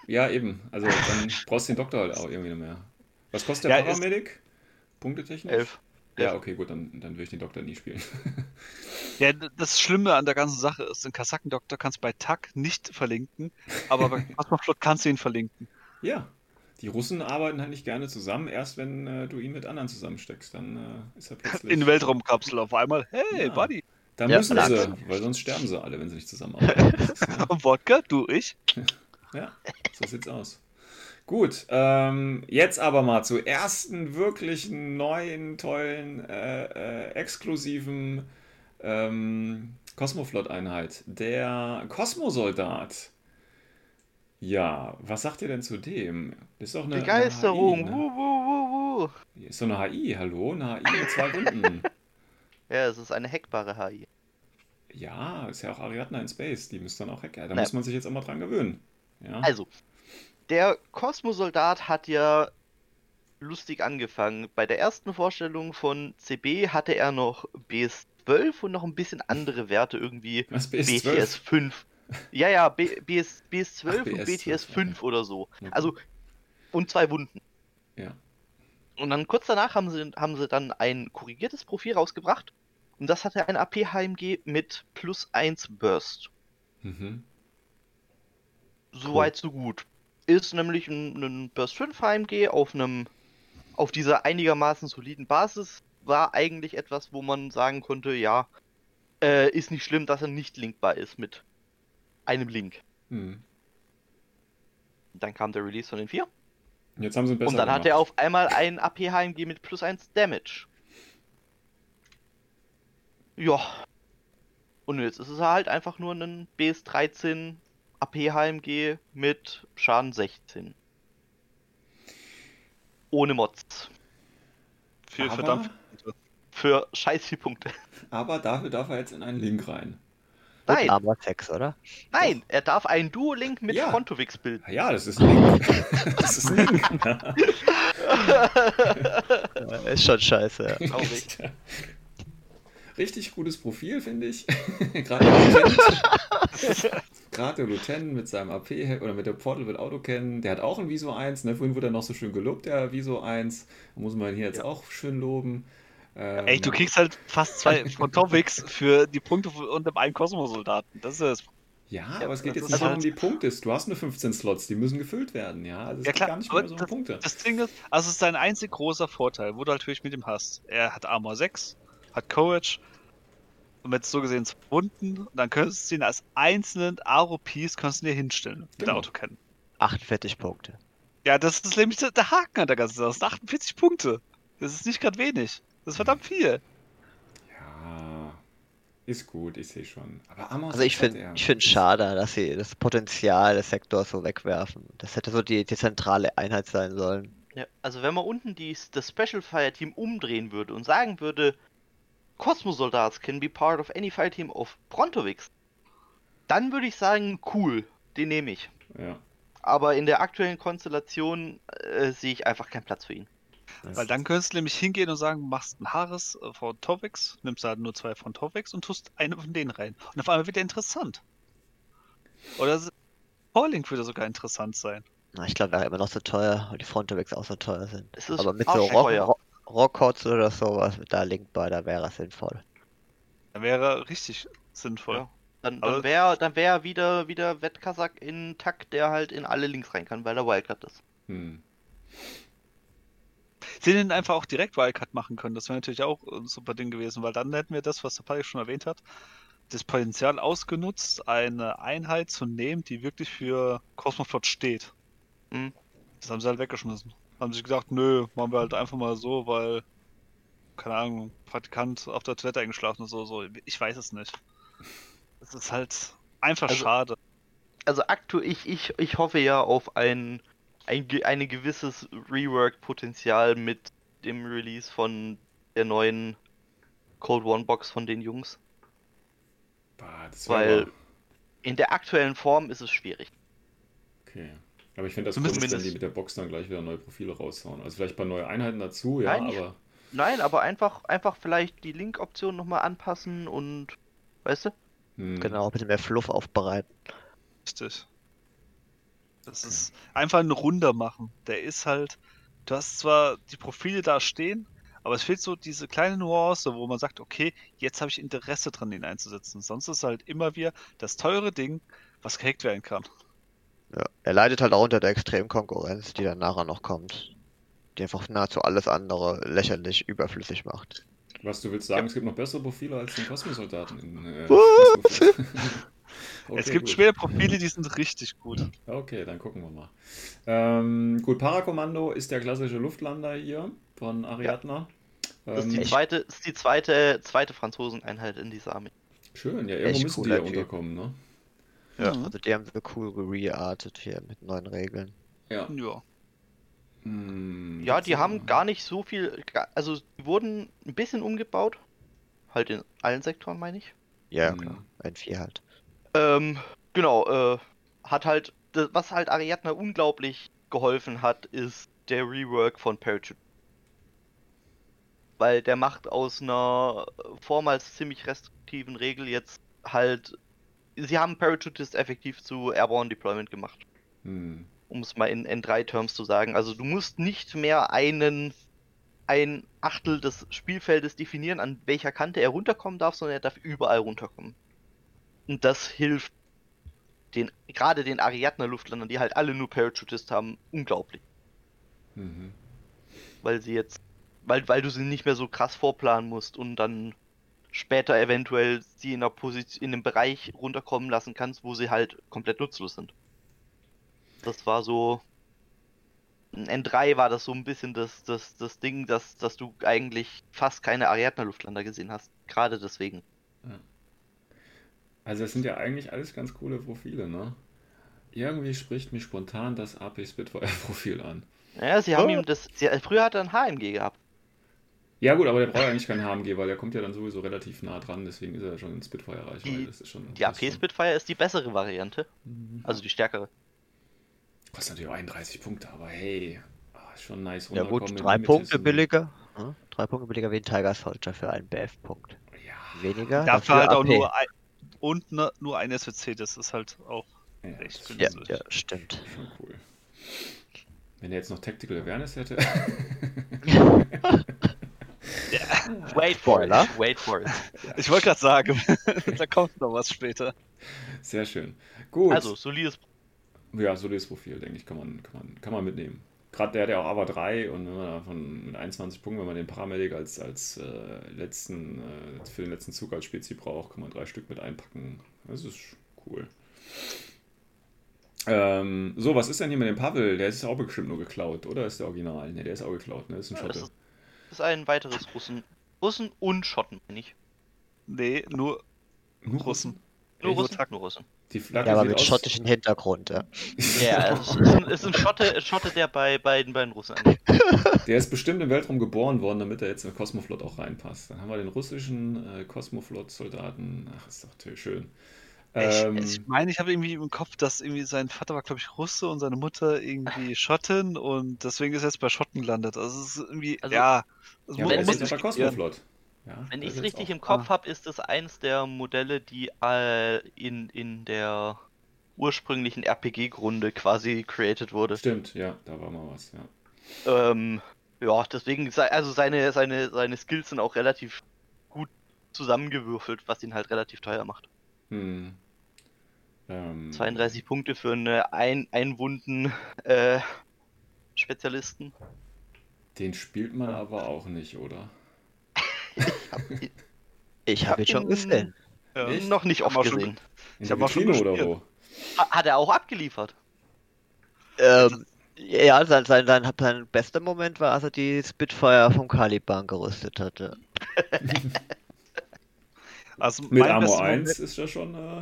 Speaker 2: Ja, eben. Also (laughs) dann brauchst du den Doktor halt auch irgendwie mehr. Was kostet der ja, Paramedic? Punktetechnisch?
Speaker 3: Elf.
Speaker 2: Ja, okay, gut, dann, dann würde ich den Doktor nie spielen. (laughs)
Speaker 4: ja, das Schlimme an der ganzen Sache ist, den Kasaken-Doktor kannst du bei TAC nicht verlinken, aber bei (laughs) Cosmoflot kannst du ihn verlinken.
Speaker 2: Ja, die Russen arbeiten halt nicht gerne zusammen, erst wenn äh, du ihn mit anderen zusammensteckst, dann äh, ist er plötzlich...
Speaker 4: In Weltraumkapsel auf einmal, hey, ja. Buddy.
Speaker 2: Da ja, müssen sie, weil sonst sterben sie alle, wenn sie nicht zusammenarbeiten. (laughs)
Speaker 4: Wodka, du, ich? (laughs)
Speaker 2: ja, so sieht's aus. Gut, ähm, jetzt aber mal zur ersten wirklichen neuen, tollen, äh, äh, exklusiven ähm, Cosmoflot-Einheit. Der Kosmosoldat. Ja, was sagt ihr denn zu dem?
Speaker 3: ist doch eine Begeisterung. Eine HI, ne?
Speaker 2: Ist doch eine HI, hallo? Eine HI mit zwei Wunden.
Speaker 3: Ja, es ist eine hackbare HI.
Speaker 2: Ja, ist ja auch Ariadna in Space, die müsste dann auch hacken. Da muss man sich jetzt auch mal dran gewöhnen. Ja.
Speaker 3: Also, der Kosmosoldat hat ja lustig angefangen. Bei der ersten Vorstellung von CB hatte er noch BS12 und noch ein bisschen andere Werte, irgendwie
Speaker 2: Was, BS12?
Speaker 3: BTS 5. Ja, ja, B, BS, BS12 Ach, und BTS 5 okay. oder so. Okay. Also, und zwei Wunden.
Speaker 2: Ja.
Speaker 3: Und dann kurz danach haben sie, haben sie dann ein korrigiertes Profil rausgebracht. Und das hatte ein AP-HMG mit plus 1 Burst. Mhm. Soweit cool. so gut ist nämlich ein, ein Burst 5 HMG auf einem auf dieser einigermaßen soliden Basis war eigentlich etwas, wo man sagen konnte, ja, äh, ist nicht schlimm, dass er nicht linkbar ist mit einem Link. Hm. Dann kam der Release von den 4.
Speaker 2: Jetzt haben sie besser
Speaker 3: Und dann gemacht. hat er auf einmal ein AP HMG mit plus 1 Damage. Ja. Und jetzt ist es halt einfach nur ein BS13 AP-HMG mit Schaden 16. Ohne Mods.
Speaker 4: Für aber, verdammt
Speaker 3: Für scheiß viel Punkte.
Speaker 2: Aber dafür darf er jetzt in einen Link rein.
Speaker 3: Nein.
Speaker 5: Aber 6, oder?
Speaker 3: Nein, Doch. er darf einen Duo-Link mit ja. Frontovix bilden.
Speaker 2: Ja, das ist ein Link. (laughs) (laughs) ist
Speaker 5: ja, schon scheiße. Ja.
Speaker 2: Richtig gutes Profil, finde ich. (laughs) Gerade Gerade der Lieutenant mit seinem AP oder mit der Portal wird Auto kennen. Der hat auch ein Viso 1. Ne? Vorhin wurde er noch so schön gelobt, der Viso 1. Da muss man hier jetzt ja. auch schön loben.
Speaker 4: Ähm, Ey, du kriegst halt fast zwei von Topics für die Punkte unter einem Kosmosoldaten. Das ist das
Speaker 2: ja, aber es geht jetzt nicht halt um die Punkte. Du hast nur 15 Slots, die müssen gefüllt werden, ja. Also es ja, klar, gar nicht mehr so um Punkte.
Speaker 4: Das Ding ist, also es ist sein einzig großer Vorteil, wo du natürlich mit ihm hast. Er hat Armor 6, hat Courage, und jetzt so gesehen zwei Wunden, dann könntest du ihn als einzelnen Aro-Piece kannst du dir hinstellen mit genau. Autokennen.
Speaker 5: 48 Punkte.
Speaker 4: Ja, das ist nämlich der Haken an der ganzen Sache. Das sind 48 Punkte. Das ist nicht gerade wenig. Das ist verdammt viel.
Speaker 2: Ist gut, ich sehe schon. Aber Amos
Speaker 5: also ich finde ich finde schade, dass sie das Potenzial des Sektors so wegwerfen. Das hätte so die, die zentrale Einheit sein sollen.
Speaker 3: Ja, also wenn man unten die, das Special Fire Team umdrehen würde und sagen würde, Kosmosoldats can be part of any fire team of Brontovix, dann würde ich sagen, cool, den nehme ich.
Speaker 2: Ja.
Speaker 3: Aber in der aktuellen Konstellation äh, sehe ich einfach keinen Platz für ihn.
Speaker 4: Weil dann könntest du nämlich hingehen und sagen, machst ein Haares äh, von Torvix, nimmst halt nur zwei von Torvix und tust eine von denen rein. Und auf einmal wird er interessant. Oder Falling würde sogar interessant sein.
Speaker 5: Na, ich glaube, wäre immer noch so teuer, weil die Frontovix auch so teuer sind. Aber mit so Rock, Rockhots oder sowas da linkbar, da wäre es sinnvoll.
Speaker 4: Da wäre richtig sinnvoll. Ja.
Speaker 3: Dann, dann wäre dann wär wieder, wieder Wettkasak in Takt, der halt in alle Links rein kann, weil er Wildcard ist. Hm.
Speaker 4: Hätte den einfach auch direkt Wildcard machen können. Das wäre natürlich auch ein super Ding gewesen, weil dann hätten wir das, was der Patrick schon erwähnt hat, das Potenzial ausgenutzt, eine Einheit zu nehmen, die wirklich für Cosmoflot steht. Mhm. Das haben sie halt weggeschmissen. Haben sich gedacht, nö, machen wir halt einfach mal so, weil, keine Ahnung, Praktikant auf der Toilette eingeschlafen ist oder so. Ich weiß es nicht. Es ist halt einfach also, schade.
Speaker 3: Also aktuell, ich, ich, ich hoffe ja auf ein, ein, ein gewisses Rework-Potenzial mit dem Release von der neuen Cold One Box von den Jungs. Bah, Weil aber... in der aktuellen Form ist es schwierig.
Speaker 2: Okay. Aber ich finde das Zumindest, wenn die mit der Box dann gleich wieder neue Profile raushauen. Also vielleicht bei neue Einheiten dazu, ja,
Speaker 3: nein,
Speaker 2: aber.
Speaker 3: Nein, aber einfach, einfach vielleicht die Link-Option nochmal anpassen und weißt du?
Speaker 5: Hm. Genau, ein bisschen mehr Fluff aufbereiten.
Speaker 4: Richtig. Das ist einfach ein Runder machen. Der ist halt, du hast zwar die Profile da stehen, aber es fehlt so diese kleine Nuance, wo man sagt, okay, jetzt habe ich Interesse dran, den einzusetzen. Sonst ist halt immer wieder das teure Ding, was gehackt werden kann.
Speaker 5: Ja, er leidet halt auch unter der extremen Konkurrenz, die dann nachher noch kommt. Die einfach nahezu alles andere lächerlich überflüssig macht.
Speaker 2: Was du willst sagen, ja. es gibt noch bessere Profile als den Kosmosoldaten in äh, (laughs)
Speaker 4: Okay, es gibt schwere Profile, die sind richtig gut.
Speaker 2: Okay, dann gucken wir mal. Ähm, gut, Parakommando ist der klassische Luftlander hier von Ariadna.
Speaker 3: Ja. Das ist die ähm, zweite, ist die zweite, zweite Franzoseneinheit in dieser Armee.
Speaker 2: Schön, ja, irgendwo müssen die ja unterkommen, ne?
Speaker 5: Ja, mhm. also die haben wir cool gereartet hier mit neuen Regeln.
Speaker 3: Ja. Ja. Hm, ja, die haben gar nicht so viel, also die wurden ein bisschen umgebaut. Halt in allen Sektoren, meine ich.
Speaker 5: Ja, hm. klar. Ein Vier halt.
Speaker 3: Ähm, genau, äh, hat halt, was halt Ariadna unglaublich geholfen hat, ist der Rework von Parachute. Weil der macht aus einer vormals ziemlich restriktiven Regel jetzt halt. Sie haben Parachutist effektiv zu Airborne Deployment gemacht. Hm. Um es mal in, in drei Terms zu sagen. Also du musst nicht mehr einen ein Achtel des Spielfeldes definieren, an welcher Kante er runterkommen darf, sondern er darf überall runterkommen. Und das hilft den, gerade den Ariadna-Luftlandern, die halt alle nur Parachutist haben, unglaublich. Mhm. Weil sie jetzt, weil, weil du sie nicht mehr so krass vorplanen musst und dann später eventuell sie in einer Position, in einem Bereich runterkommen lassen kannst, wo sie halt komplett nutzlos sind. Das war so. In N3 war das so ein bisschen das, das, das Ding, dass, dass du eigentlich fast keine Ariadna-Luftlander gesehen hast. Gerade deswegen. Ja.
Speaker 2: Also es sind ja eigentlich alles ganz coole Profile, ne? Irgendwie spricht mich spontan das AP Spitfire (laughs) Profil an.
Speaker 3: Ja, sie haben oh. ihm das. Sie, früher hat er ein HMG gehabt.
Speaker 2: Ja gut, aber der braucht ja eigentlich kein HMG, weil der kommt ja dann sowieso relativ nah dran, deswegen ist er schon in Spitfire reich.
Speaker 3: Die, die AP Spitfire ist die bessere Variante. Mhm. Also die stärkere.
Speaker 2: Kostet natürlich auch 31 Punkte, aber hey, ist schon nice.
Speaker 5: Ja gut, drei Punkte billiger. Hm? Drei Punkte billiger wie ein Tiger Soldier für einen BF-Punkt. Ja. Weniger.
Speaker 4: Dafür halt AP. auch nur ein, und ne, nur ein SWC, das ist halt auch
Speaker 5: ja, echt günstig. Ja, ja, stimmt. Schon cool.
Speaker 2: Wenn er jetzt noch Tactical Awareness hätte.
Speaker 3: ja. Wait for it. Wait for it.
Speaker 4: Ich wollte gerade sagen, (laughs) da kommt noch was später.
Speaker 2: Sehr schön. Gut.
Speaker 3: Also, solides
Speaker 2: Ja, solides Profil, denke ich, kann man, kann man, kann man mitnehmen gerade der hat ja auch AVA 3 und wenn man davon mit 21 Punkten, wenn man den Paramedic als, als äh, letzten, äh, für den letzten Zug als Spezi braucht, kann man drei Stück mit einpacken. Das ist cool. Ähm, so, was ist denn hier mit dem Pavel? Der ist auch bestimmt nur geklaut, oder ist der Original? Ne, der ist auch geklaut, ne? Das ist ein ja, Schotte. Das ist,
Speaker 3: das ist ein weiteres Russen. Russen und Schotten, meine ich.
Speaker 4: Nee, nur, nur Russen.
Speaker 3: Nur Russen, nur Russen.
Speaker 5: Die Flagge ja, aber mit aus... schottischem Hintergrund, ja.
Speaker 3: Ja, es ist ein, ist ein Schotte, Schotte, der bei beiden beiden Russen angeht. (laughs)
Speaker 2: Der ist bestimmt im Weltraum geboren worden, damit er jetzt in den Kosmoflot auch reinpasst. Dann haben wir den russischen äh, Kosmoflot-Soldaten. Ach, ist doch schön.
Speaker 4: Ähm, ich, ich meine, ich habe irgendwie im Kopf, dass irgendwie sein Vater war, glaube ich, Russe und seine Mutter irgendwie (laughs) Schottin und deswegen ist er jetzt bei Schotten gelandet. Also es ist irgendwie, also, ja.
Speaker 2: ja muss, er ist bei Kosmoflot.
Speaker 3: Ja, Wenn ich es richtig im Kopf habe, ist es eins der Modelle, die äh, in, in der ursprünglichen RPG-Grunde quasi created wurde.
Speaker 2: Stimmt, ja, da war mal was, ja.
Speaker 3: Ähm, ja, deswegen, also seine, seine, seine Skills sind auch relativ gut zusammengewürfelt, was ihn halt relativ teuer macht. Hm. Ähm, 32 Punkte für einen ein, Einwunden äh, Spezialisten.
Speaker 2: Den spielt man aber auch nicht, oder? (laughs)
Speaker 5: Ich habe ihn schon gesehen.
Speaker 4: Ja.
Speaker 3: Noch nicht oft gesehen.
Speaker 2: In
Speaker 4: Ich
Speaker 2: der
Speaker 4: hab auch schon
Speaker 2: Vitrine oder wo?
Speaker 3: Ha- Hat er auch abgeliefert?
Speaker 5: Ähm, ja, sein, sein, sein, sein bester Moment war, als er die Spitfire vom Caliban gerüstet hatte. (laughs)
Speaker 4: Also
Speaker 2: Mit
Speaker 4: mein
Speaker 2: Armor
Speaker 4: bester
Speaker 2: 1
Speaker 4: Moment,
Speaker 2: ist ja schon. Äh,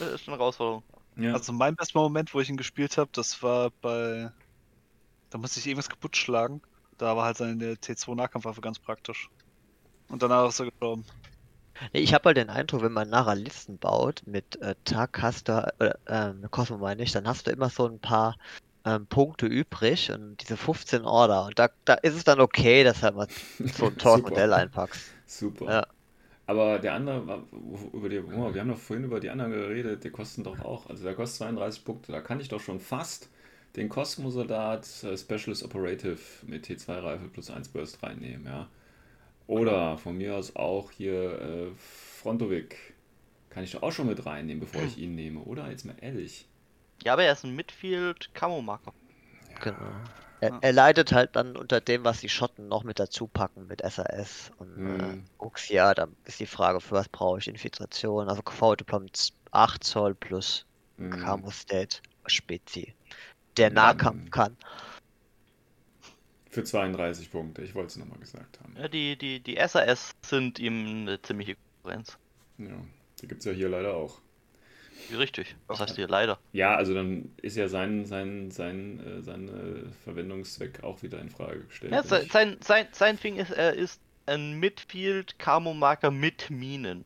Speaker 3: Äh, ist schon eine Herausforderung.
Speaker 2: ja.
Speaker 4: also mein bester Moment, wo ich ihn gespielt habe, das war bei. Da musste ich irgendwas kaputt schlagen. Da war halt seine T2-Nahkampfwaffe ganz praktisch. Und danach ist er gestorben.
Speaker 5: Nee, ich habe halt den Eindruck, wenn man nachher Listen baut mit äh, Tag hast du, äh, ähm, Cosmo meine ich, dann hast du immer so ein paar ähm, Punkte übrig und diese 15 Order. Und da, da ist es dann okay, dass du halt mal so ein (laughs) teures
Speaker 2: Super.
Speaker 5: Modell einpackst.
Speaker 2: Super.
Speaker 5: Ja.
Speaker 2: Aber der andere, über die, oh, wir haben doch vorhin über die anderen geredet, die kosten doch auch, also der kostet 32 Punkte, da kann ich doch schon fast den Cosmo-Soldat äh, Specialist Operative mit T2-Reife plus 1 Burst reinnehmen, ja. Oder von mir aus auch hier äh, Frontovic kann ich doch auch schon mit reinnehmen, bevor ich ihn nehme, oder? Jetzt mal ehrlich.
Speaker 3: Ja, aber er ist ein Midfield-Camo-Marker.
Speaker 5: Genau. Er, er leidet halt dann unter dem, was die Schotten noch mit dazu packen mit SAS und äh,
Speaker 2: Mhm.
Speaker 5: Uxia. Da ist die Frage, für was brauche ich Infiltration? Also V-Diplom 8 Zoll plus
Speaker 2: Mhm.
Speaker 5: Camo State Spezi. Der
Speaker 2: Ja,
Speaker 5: Nahkampf
Speaker 2: mhm.
Speaker 5: kann.
Speaker 2: Für 32 Punkte, ich wollte es nochmal gesagt haben.
Speaker 3: Ja, die, die, die SAS sind ihm eine ziemliche Konkurrenz.
Speaker 2: Ja, die gibt es ja hier leider auch.
Speaker 3: Richtig. Was heißt hier leider?
Speaker 2: Ja, also dann ist ja sein, sein, sein, äh, sein äh, Verwendungszweck auch wieder in Frage gestellt.
Speaker 3: Ja, sein, sein, sein, sein Ding ist, er ist ein Midfield-Camo-Marker mit Minen.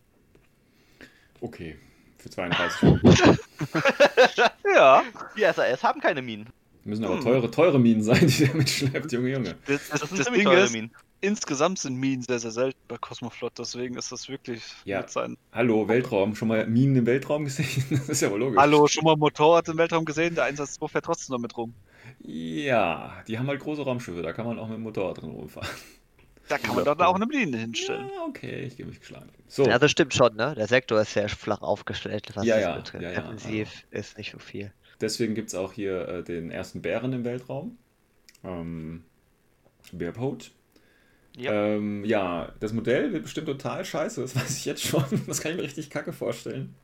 Speaker 2: Okay, für 32 Punkte. (laughs) (laughs)
Speaker 4: Ja,
Speaker 3: Die SAS haben keine Minen.
Speaker 2: Müssen aber
Speaker 4: Hm.
Speaker 2: teure, teure Minen sein, (laughs) die der mitschleppt, Junge, Junge.
Speaker 4: das, das,
Speaker 3: Das
Speaker 4: das Ding ist,
Speaker 3: Minen.
Speaker 4: insgesamt sind Minen sehr, sehr selten bei Cosmoflot, deswegen ist das wirklich
Speaker 2: Ja.
Speaker 4: mit seinen.
Speaker 2: Hallo, Weltraum, schon mal Minen im Weltraum gesehen? (laughs) Das ist ja wohl logisch.
Speaker 4: Hallo, schon mal Motorrad im Weltraum gesehen? Der Einsatz 2 fährt trotzdem noch mit rum.
Speaker 2: Ja, die haben halt große Raumschiffe, da kann man auch mit dem Motorrad drin rumfahren.
Speaker 4: Da kann man dann auch eine Mine hinstellen.
Speaker 2: Ja, okay, ich gebe mich geschlagen. So,
Speaker 5: Ja, das stimmt schon, ne? Der Sektor ist sehr flach aufgestellt, was
Speaker 2: Ja,
Speaker 5: das
Speaker 2: ja,
Speaker 5: betrifft.
Speaker 2: ja, ja,
Speaker 5: Defensiv ist nicht so viel.
Speaker 2: Deswegen gibt es auch hier äh, den ersten Bären im Weltraum. Ähm, Bearpot.
Speaker 3: Ja.
Speaker 2: Ähm, ja, das Modell wird bestimmt total scheiße, das (laughs) weiß ich jetzt schon. Das kann ich mir richtig kacke vorstellen.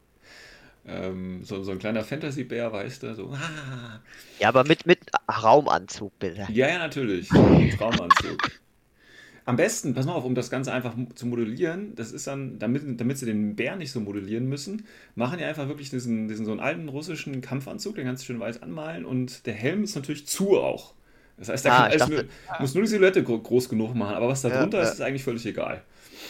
Speaker 2: Ähm, so, so ein kleiner Fantasy-Bär, weißt du, so. Ah.
Speaker 5: Ja, aber mit, mit Raumanzug, bitte.
Speaker 2: Ja, ja, natürlich. (laughs) Traumanzug. Am besten, pass mal auf, um das Ganze einfach zu modellieren, das ist dann, damit, damit sie den Bär nicht so modellieren müssen, machen die einfach wirklich diesen, diesen so einen alten russischen Kampfanzug, den kannst du schön weiß anmalen und der Helm ist natürlich zu auch. Das heißt, der
Speaker 5: Ah,
Speaker 2: kann
Speaker 5: dachte-
Speaker 2: nur, muss nur die Silhouette gro groß genug machen, aber was da
Speaker 5: Ja,
Speaker 2: drunter ist,
Speaker 5: ja.
Speaker 2: ist eigentlich völlig egal.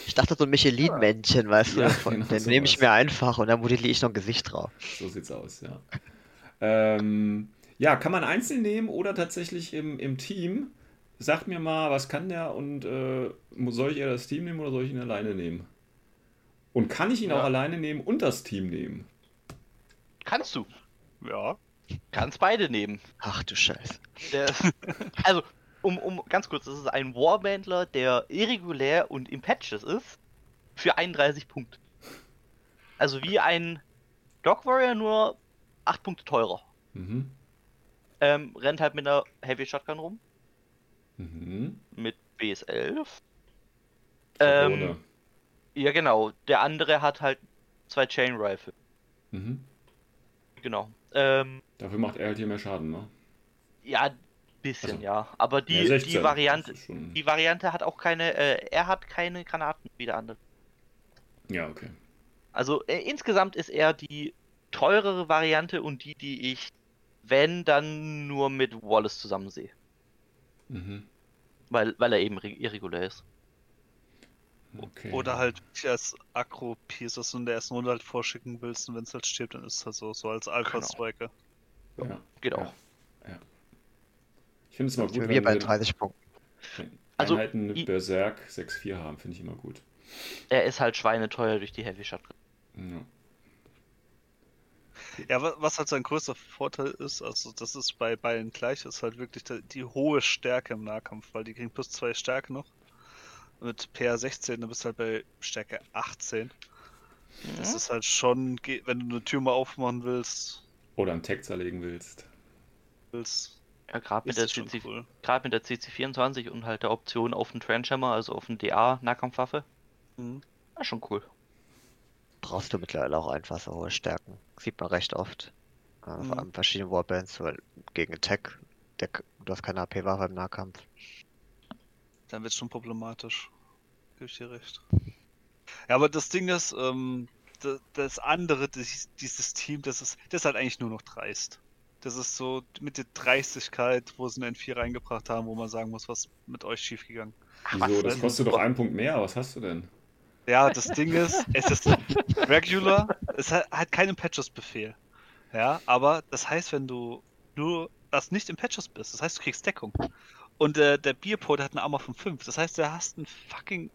Speaker 5: Ich dachte so ein Michelin-Männchen, weißt du?
Speaker 2: Ja,
Speaker 5: Von,
Speaker 2: genau
Speaker 5: den nehme ich mir einfach und dann modelliere ich noch ein Gesicht drauf.
Speaker 2: So sieht's aus, ja. Ähm, ja, kann man einzeln nehmen oder tatsächlich im, im Team. Sagt mir mal, was kann der und äh, soll ich eher das Team nehmen oder soll ich ihn alleine nehmen? Und kann ich ihn
Speaker 3: Ja.
Speaker 2: auch alleine nehmen und das Team nehmen?
Speaker 3: Kannst du.
Speaker 4: Ja.
Speaker 3: Kannst beide nehmen.
Speaker 5: Ach du Scheiße.
Speaker 3: Der, (laughs) also, um, um ganz kurz, das ist ein Warbandler, der irregulär und im Patches ist, für 31 Punkte. Also wie ein Dog Warrior, nur 8 Punkte teurer.
Speaker 2: Mhm.
Speaker 3: Ähm, rennt halt mit einer Heavy Shotgun rum,
Speaker 2: Mhm.
Speaker 3: mit BS11.
Speaker 2: Drohne.
Speaker 3: Ähm, ja, genau. Der andere hat halt zwei Chain Rifle.
Speaker 2: Mhm.
Speaker 3: Genau. Ähm,
Speaker 2: Dafür macht er halt hier mehr Schaden, ne?
Speaker 3: ja, bisschen,
Speaker 2: Also,
Speaker 3: ja. Aber die,
Speaker 2: Ja, 16.
Speaker 3: die Variante,
Speaker 2: schon-
Speaker 3: die Variante hat auch keine, äh, er hat keine Granaten wie der andere.
Speaker 2: Ja, okay.
Speaker 3: Also äh, insgesamt ist er die teurere Variante und die, die ich, wenn, dann nur mit Wallace zusammen sehe.
Speaker 2: Mhm.
Speaker 3: Weil, weil er eben re- irregulär ist.
Speaker 2: okay.
Speaker 4: Oder halt als Akro-Piece, dass du in der ersten Runde halt vorschicken willst und wenn es halt stirbt, dann ist es halt so, so als Alpha-Striker.
Speaker 2: Ja.
Speaker 3: Genau.
Speaker 2: Ja. Ich finde es mal
Speaker 5: Ich
Speaker 2: gut, wenn
Speaker 5: wir bei
Speaker 2: wir
Speaker 5: 30 Punkten.
Speaker 3: Also,
Speaker 2: Einheiten mit Berserk 6-4 haben, finde ich immer gut.
Speaker 3: Er ist halt schweineteuer durch die Heavy Shotgun.
Speaker 2: Ja.
Speaker 4: Ja, wa- was halt sein größter Vorteil ist, also das ist bei beiden gleich, ist halt wirklich die, die hohe Stärke im Nahkampf, weil die kriegen plus zwei Stärke noch. Mit PR 16, dann bist du halt bei Stärke 18. Das
Speaker 3: Mhm.
Speaker 4: ist halt schon, wenn du eine Tür mal aufmachen willst,
Speaker 2: Oder einen Tag zerlegen willst.
Speaker 4: willst
Speaker 3: Ja, gerade mit, der
Speaker 4: das
Speaker 3: CC
Speaker 4: cool.
Speaker 3: gerade mit der CC24 und halt der Option auf den Trenchhammer, also auf den DA-Nahkampfwaffe.
Speaker 4: Mhm.
Speaker 3: Ja, schon cool.
Speaker 5: Brauchst du mittlerweile auch einfach so hohe Stärken. Sieht man recht oft. Äh,
Speaker 4: Mhm.
Speaker 5: Vor allem verschiedene Warbands, weil gegen Attack, der, du hast keine AP-Waffe im Nahkampf.
Speaker 4: Dann wird schon problematisch. Gebe ich dir recht. Ja, aber das Ding ist, ähm, das, das andere, das, dieses Team, das ist, das ist halt eigentlich nur noch dreist. Das ist so mit der Dreistigkeit, wo sie einen N4 reingebracht haben, wo man sagen muss, was mit euch schiefgegangen.
Speaker 2: Wieso? Das kostet doch einen Punkt mehr. Was hast du denn?
Speaker 4: Ja, das Ding ist, es ist regular, es hat, hat keinen Patches-Befehl. Ja, aber das heißt, wenn du nur das nicht im Patches bist, das heißt, du kriegst Deckung. Und äh, der Bierpot hat eine Armor von 5, das heißt, du hast ein fucking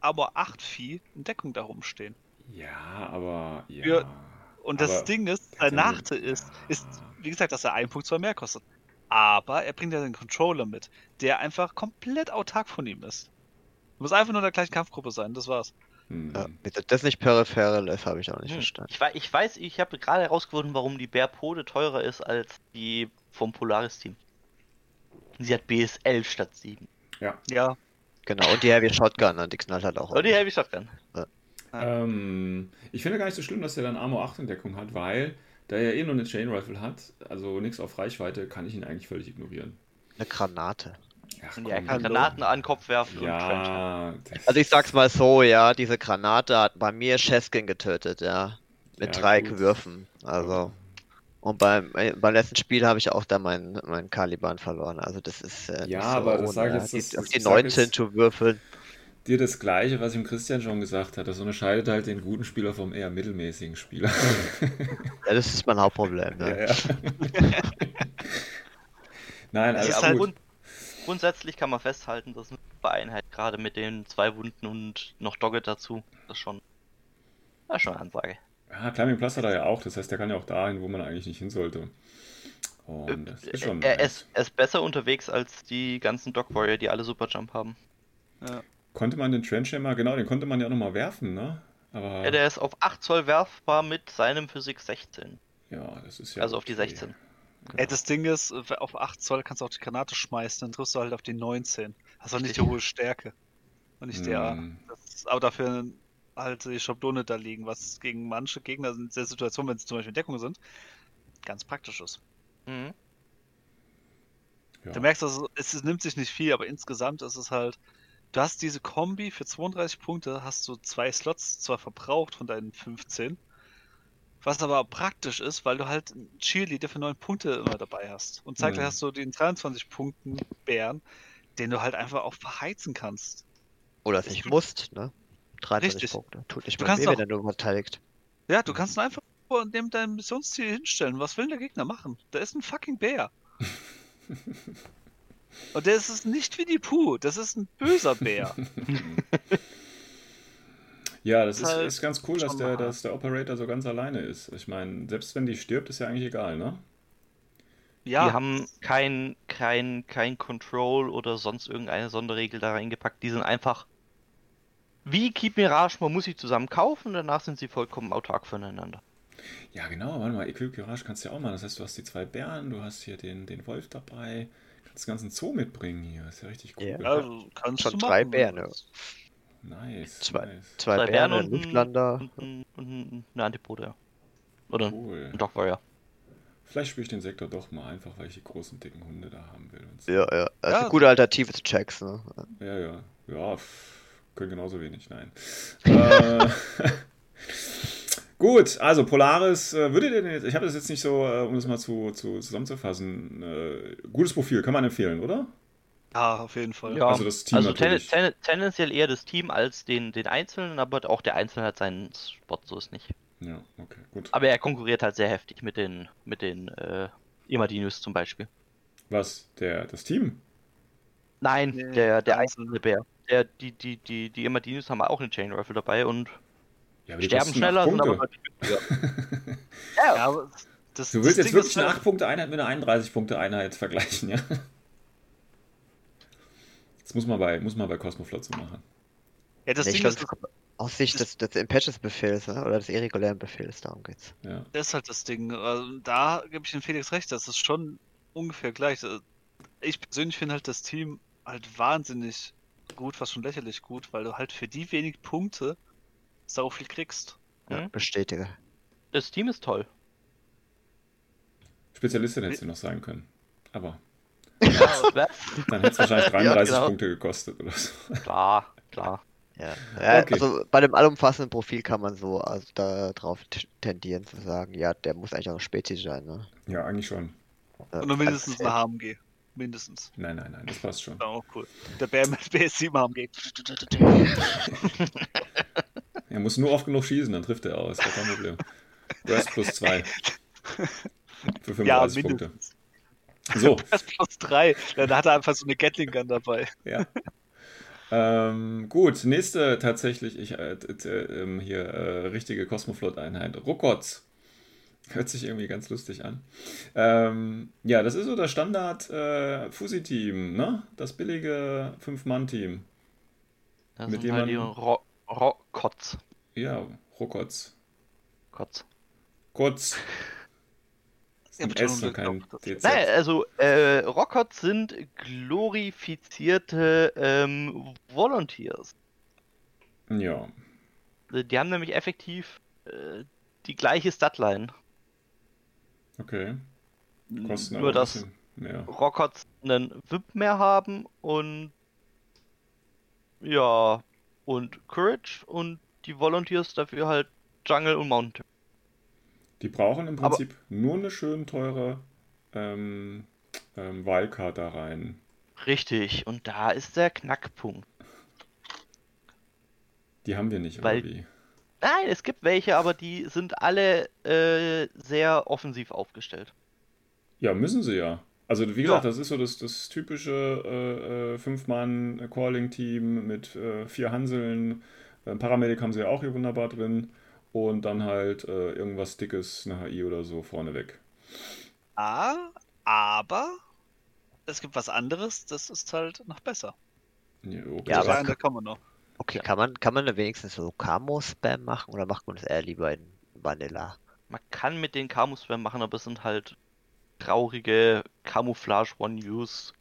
Speaker 4: Armor 8 Vieh in Deckung da rumstehen.
Speaker 2: Ja, aber. Ja.
Speaker 4: Für- Und das
Speaker 2: Aber
Speaker 4: Ding ist, sein Nachteil ist, ist, wie gesagt, dass er einen Punkt zwar mehr kostet. Aber er bringt ja den Controller mit, der einfach komplett autark von ihm ist. Muss einfach nur in der gleichen Kampfgruppe sein, das war's.
Speaker 2: Hm.
Speaker 5: Ja, das nicht peripheral ist, habe ich auch nicht
Speaker 3: Hm.
Speaker 5: verstanden.
Speaker 3: Ich, ich weiß, ich habe gerade herausgefunden, warum die Bärpode teurer ist als die vom Polaris-Team. Sie hat BSL statt 7.
Speaker 4: Ja,
Speaker 5: Genau, und die Heavy Shotgun, ne, die knallt halt auch.
Speaker 3: Oh, die Heavy Shotgun.
Speaker 2: Ähm, ich finde gar nicht so schlimm, dass er dann Armor 8 in Deckung hat, weil da er eh nur eine Chain Rifle hat, also nichts auf Reichweite, kann ich ihn eigentlich völlig ignorieren.
Speaker 5: Eine Granate.
Speaker 2: Ach,
Speaker 3: Und er
Speaker 2: komm.
Speaker 3: kann Granaten an den Kopf werfen.
Speaker 2: Ja,
Speaker 5: Also ich sag's mal so, ja, diese Granate hat bei mir Cheskin getötet, ja. Mit
Speaker 2: Ja,
Speaker 5: drei
Speaker 2: gut.
Speaker 5: Würfen. Also. Und beim, beim letzten Spiel habe ich auch da meinen meinen Caliban verloren. Also das ist äh,
Speaker 2: Ja,
Speaker 5: so
Speaker 2: aber das
Speaker 5: ohne,
Speaker 2: sag ich
Speaker 5: ja.
Speaker 2: jetzt,
Speaker 5: Die-
Speaker 2: das-
Speaker 5: auf die
Speaker 2: ich sag
Speaker 5: 19
Speaker 2: jetzt-
Speaker 5: zu würfeln.
Speaker 2: dir das gleiche, was ihm Christian schon gesagt hat. Das unterscheidet halt den guten Spieler vom eher mittelmäßigen Spieler. (laughs)
Speaker 5: Ja, das ist mein Hauptproblem. Ne?
Speaker 2: Ja, ja. (laughs) Nein,
Speaker 3: aber
Speaker 4: halt-
Speaker 2: gut
Speaker 3: grundsätzlich kann man festhalten, dass eine Einheit gerade mit den zwei Wunden und noch Dogget dazu, das ist schon, das ist schon eine Ansage.
Speaker 2: Ja, Climbing Plus hat er ja auch, das heißt, der kann ja auch dahin, wo man eigentlich nicht hin sollte. Und das ist schon.
Speaker 3: Er ist, er ist besser unterwegs als die ganzen Dog Warrior, die alle Super Jump haben. Ja.
Speaker 2: Konnte man den Trendschämer, genau, den konnte man ja auch nochmal werfen, ne? Aber...
Speaker 3: Ja, der ist auf 8 Zoll werfbar mit seinem Physik 16.
Speaker 2: Ja, das ist ja.
Speaker 3: Also okay. auf die 16. Ja.
Speaker 4: Ey, genau. das Ding ist, äh, auf 8 Zoll kannst du auch die Granate schmeißen, dann triffst du halt auf die 19. Hast auch nicht die hohe Stärke. Und nicht der. Mm. Ist, aber dafür halt die Schablone da liegen, was gegen manche Gegner in der Situation, wenn sie zum Beispiel in Deckung sind, ganz praktisch ist.
Speaker 3: Mhm.
Speaker 2: Ja.
Speaker 4: Du merkst, also, es nimmt sich nicht viel, aber insgesamt ist es halt, du hast diese Kombi für 32 Punkte, hast du zwei Slots zwar verbraucht von deinen 15, was aber praktisch ist, weil du halt einen Cheerleader für 9 Punkte immer dabei hast. Und zeitgleich
Speaker 2: Mhm.
Speaker 4: hast du den 23 Punkten Bären, den du halt einfach auch verheizen kannst.
Speaker 5: Oder es nicht musst, ne? 23
Speaker 4: Richtig.
Speaker 5: Punkte. Tut nicht
Speaker 4: Du
Speaker 5: mal weh, wenn er nur verteidigt.
Speaker 4: Ja, du kannst ihn einfach neben deinem Missionsziel hinstellen. Was will der Gegner machen? Da ist ein fucking Bär. (laughs) Und der ist es nicht wie die Puh, das ist ein böser Bär. (laughs)
Speaker 2: Ja, das
Speaker 4: Ist
Speaker 2: ist,
Speaker 4: halt
Speaker 2: ist ganz cool, dass der, dass der Operator so ganz alleine ist. Ich meine, selbst wenn die stirbt, ist ja eigentlich egal, ne?
Speaker 4: Ja,
Speaker 3: Die haben kein, kein, kein Control oder sonst irgendeine Sonderregel da reingepackt. Die sind einfach wie Keep Mirage, man muss sie zusammen kaufen, danach sind sie vollkommen autark voneinander.
Speaker 2: Ja, genau, warte mal, Equip Garage kannst du ja auch machen. Das heißt, du hast die zwei Bären, du hast hier den, den Wolf dabei, kannst den ganzen Zoo mitbringen hier. Ist ja richtig cool.
Speaker 5: Ja.
Speaker 4: du kannst
Speaker 5: Schon
Speaker 4: du
Speaker 5: drei Bären, ja.
Speaker 2: Nice,
Speaker 5: Zwei-
Speaker 2: nice.
Speaker 5: Zwei,
Speaker 3: Zwei
Speaker 5: Bären,
Speaker 3: Bären
Speaker 5: ein
Speaker 3: und ein-
Speaker 5: Luftlander.
Speaker 3: Und, ein- und ein- eine Antipode, ja. Oder
Speaker 2: Cool.
Speaker 3: ein Dog Warrior.
Speaker 2: Vielleicht spiele ich den Sektor doch mal einfach, weil ich die großen, dicken Hunde da haben will. Und so.
Speaker 5: Ja, ja. Ist
Speaker 4: Ja.
Speaker 5: eine gute Alternative zu Checks, ne?
Speaker 2: Ja, ja. Ja, pff, können genauso wenig, nein. (laughs) äh, (laughs) gut, also Polaris, äh, würdet ihr denn jetzt, ich habe das jetzt nicht so, äh, um das mal zu, zu zusammenzufassen, äh, gutes Profil, kann man empfehlen, oder?
Speaker 4: Ja, auf jeden Fall.
Speaker 3: Ja,
Speaker 2: Also das Team
Speaker 3: also ten, ten, tendenziell eher das Team als den, den Einzelnen, aber auch der Einzelne hat seinen Spot, so ist nicht.
Speaker 2: Ja, okay, gut.
Speaker 3: Aber er konkurriert halt sehr heftig mit den, mit den äh, Imadinius zum Beispiel.
Speaker 2: Was, der, das Team?
Speaker 3: Nein,
Speaker 4: Nee,
Speaker 3: der,
Speaker 4: der Einzelne.
Speaker 3: Bär. Der, die, die, die, die Imadinius haben auch eine Chain Rifle dabei und
Speaker 2: Ja, aber die
Speaker 3: sterben schneller, sind aber deutlich günstiger. (laughs) ja,
Speaker 4: Ja, aber das,
Speaker 2: Du
Speaker 4: das
Speaker 2: willst jetzt
Speaker 4: Ding
Speaker 2: wirklich eine
Speaker 4: halt-
Speaker 2: 8-Punkte-Einheit mit einer 31-Punkte-Einheit vergleichen, ja? Das muss man bei, muss man bei Cosmoflot so machen.
Speaker 4: Ja, das
Speaker 5: Nee, ich
Speaker 4: Ding
Speaker 5: glaub,
Speaker 4: ist,
Speaker 5: Aus Sicht des, des Impatches-Befehls, ne? Oder des irregulären Befehls, darum geht's.
Speaker 2: Ja.
Speaker 4: das ist halt das Ding. Also, da gebe ich dem Felix recht, das ist schon ungefähr gleich. Äh, ich persönlich finde halt das Team halt wahnsinnig gut, was schon lächerlich gut, weil du halt für die wenig Punkte so viel kriegst.
Speaker 5: Ja, mhm. bestätige.
Speaker 3: Das Team ist toll.
Speaker 2: Spezialistin hätte sie noch sein können. Aber. Ja, (laughs) dann hätte es wahrscheinlich 33 (laughs) ja, genau. Punkte gekostet oder so.
Speaker 3: Klar, klar.
Speaker 5: Ja, (laughs) ja okay. also bei dem allumfassenden Profil kann man so also darauf tendieren zu sagen, ja, der muss eigentlich auch spezifisch sein, ne?
Speaker 2: Ja, eigentlich schon.
Speaker 4: Und nur mindestens eine HMG. Mindestens.
Speaker 2: Nein, nein, nein, das passt schon.
Speaker 4: Auch cool. Der Bär mit BS7 HMG.
Speaker 2: er muss nur oft genug schießen, dann trifft er aus. Kein Problem. Burst plus 2. Für 35 ja, Punkte.
Speaker 4: So. (laughs) Burst plus 3. Dann hat er einfach so eine Gatling Gun dabei.
Speaker 2: Ja. Ähm, gut, nächste tatsächlich, ich, äh, äh, hier äh, richtige Cosmoflot-Einheit. Ruckotz. Hört sich irgendwie ganz lustig an. Ähm, ja, das ist so das Standard äh, Fusi-Team, ne? Das billige Fünf-Mann-Team.
Speaker 3: Das mit sind halt die Ro Rokotz.
Speaker 2: Ja, Rokotz.
Speaker 3: Kotz.
Speaker 2: Kotz. Ja, kein
Speaker 3: DZ. Nein, also äh, Rockots sind glorifizierte ähm, Volunteers.
Speaker 2: Ja.
Speaker 3: Die haben nämlich effektiv äh, die gleiche Statline.
Speaker 2: Okay.
Speaker 3: Kosten Nur, dass Rockots einen VIP mehr haben und ja, und Courage und die Volunteers dafür halt Jungle und Mountain.
Speaker 2: Die brauchen im Prinzip Aber nur eine schön teure ähm, ähm, Wildcard da rein.
Speaker 3: Richtig, und da ist der Knackpunkt.
Speaker 2: Die haben wir nicht,
Speaker 3: Weil, oder wie? Nein, es gibt welche, aber die sind alle äh, sehr offensiv aufgestellt.
Speaker 2: Ja, müssen sie ja. Also wie gesagt, ja. das ist so das, das typische äh, äh, Fünf-Mann-Calling-Team mit äh, vier Hanseln. Äh, Paramedic haben sie ja auch hier wunderbar drin und dann halt äh, irgendwas Dickes, eine HI oder so vorneweg.
Speaker 4: Ah, aber es gibt was anderes, das ist halt noch besser.
Speaker 5: Ja, okay. ja aber da kommen wir noch. Okay, kann man, kann man da wenigstens so Camo-Spam machen oder macht man das eher lieber in Vanilla?
Speaker 3: Man kann mit den Camo-Spam machen, aber es sind halt traurige Camouflage One-Use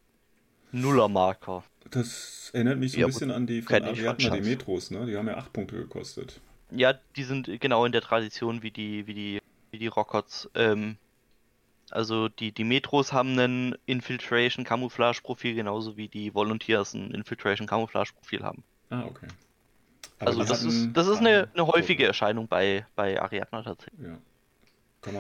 Speaker 3: Nuller-Marker.
Speaker 2: Das erinnert mich so ja, ein bisschen an die von Ariadna, die Metros, ne? Die haben ja 8 Punkte gekostet.
Speaker 3: Ja, die sind genau in der Tradition wie die, wie die, wie die Rockots. Ähm, also die, die Metros haben ein Infiltration Camouflage Profil, genauso wie die Volunteers ein Infiltration Camouflage Profil haben.
Speaker 2: Ah, okay.
Speaker 3: Aber also das ist, das ist eine, eine häufige Erscheinung bei, bei Ariadna tatsächlich. Ja.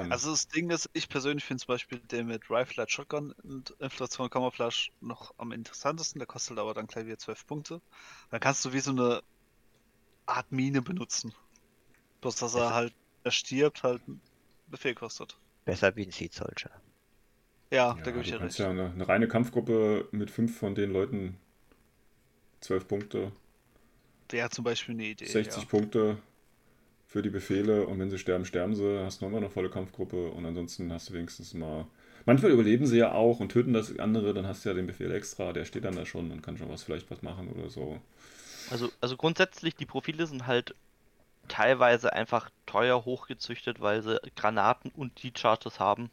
Speaker 4: Also das Ding ist, ich persönlich finde zum Beispiel den mit Rifle Shotgun und Inflation Camouflage noch am interessantesten. Der kostet aber dann gleich wieder 12 Punkte. Dann kannst du wie so eine Art Mine benutzen. Bloß, dass er halt, er stirbt, halt einen Befehl kostet.
Speaker 5: Besser wie ein Seed Soldier.
Speaker 4: Ja, ja da gebe ich ja recht.
Speaker 2: ja eine, eine, reine Kampfgruppe mit fünf von den Leuten, zwölf Punkte.
Speaker 4: Wäre zum Beispiel eine Idee.
Speaker 2: 60 ja. Punkte für die Befehle und wenn sie sterben, sterben sie, hast du noch immer eine volle Kampfgruppe und ansonsten hast du wenigstens mal. Manchmal überleben sie ja auch und töten das andere, dann hast du ja den Befehl extra, der steht dann da schon und kann schon was vielleicht was machen oder so.
Speaker 3: Also, also grundsätzlich, die Profile sind halt teilweise einfach teuer hochgezüchtet, weil sie Granaten und die Charges haben.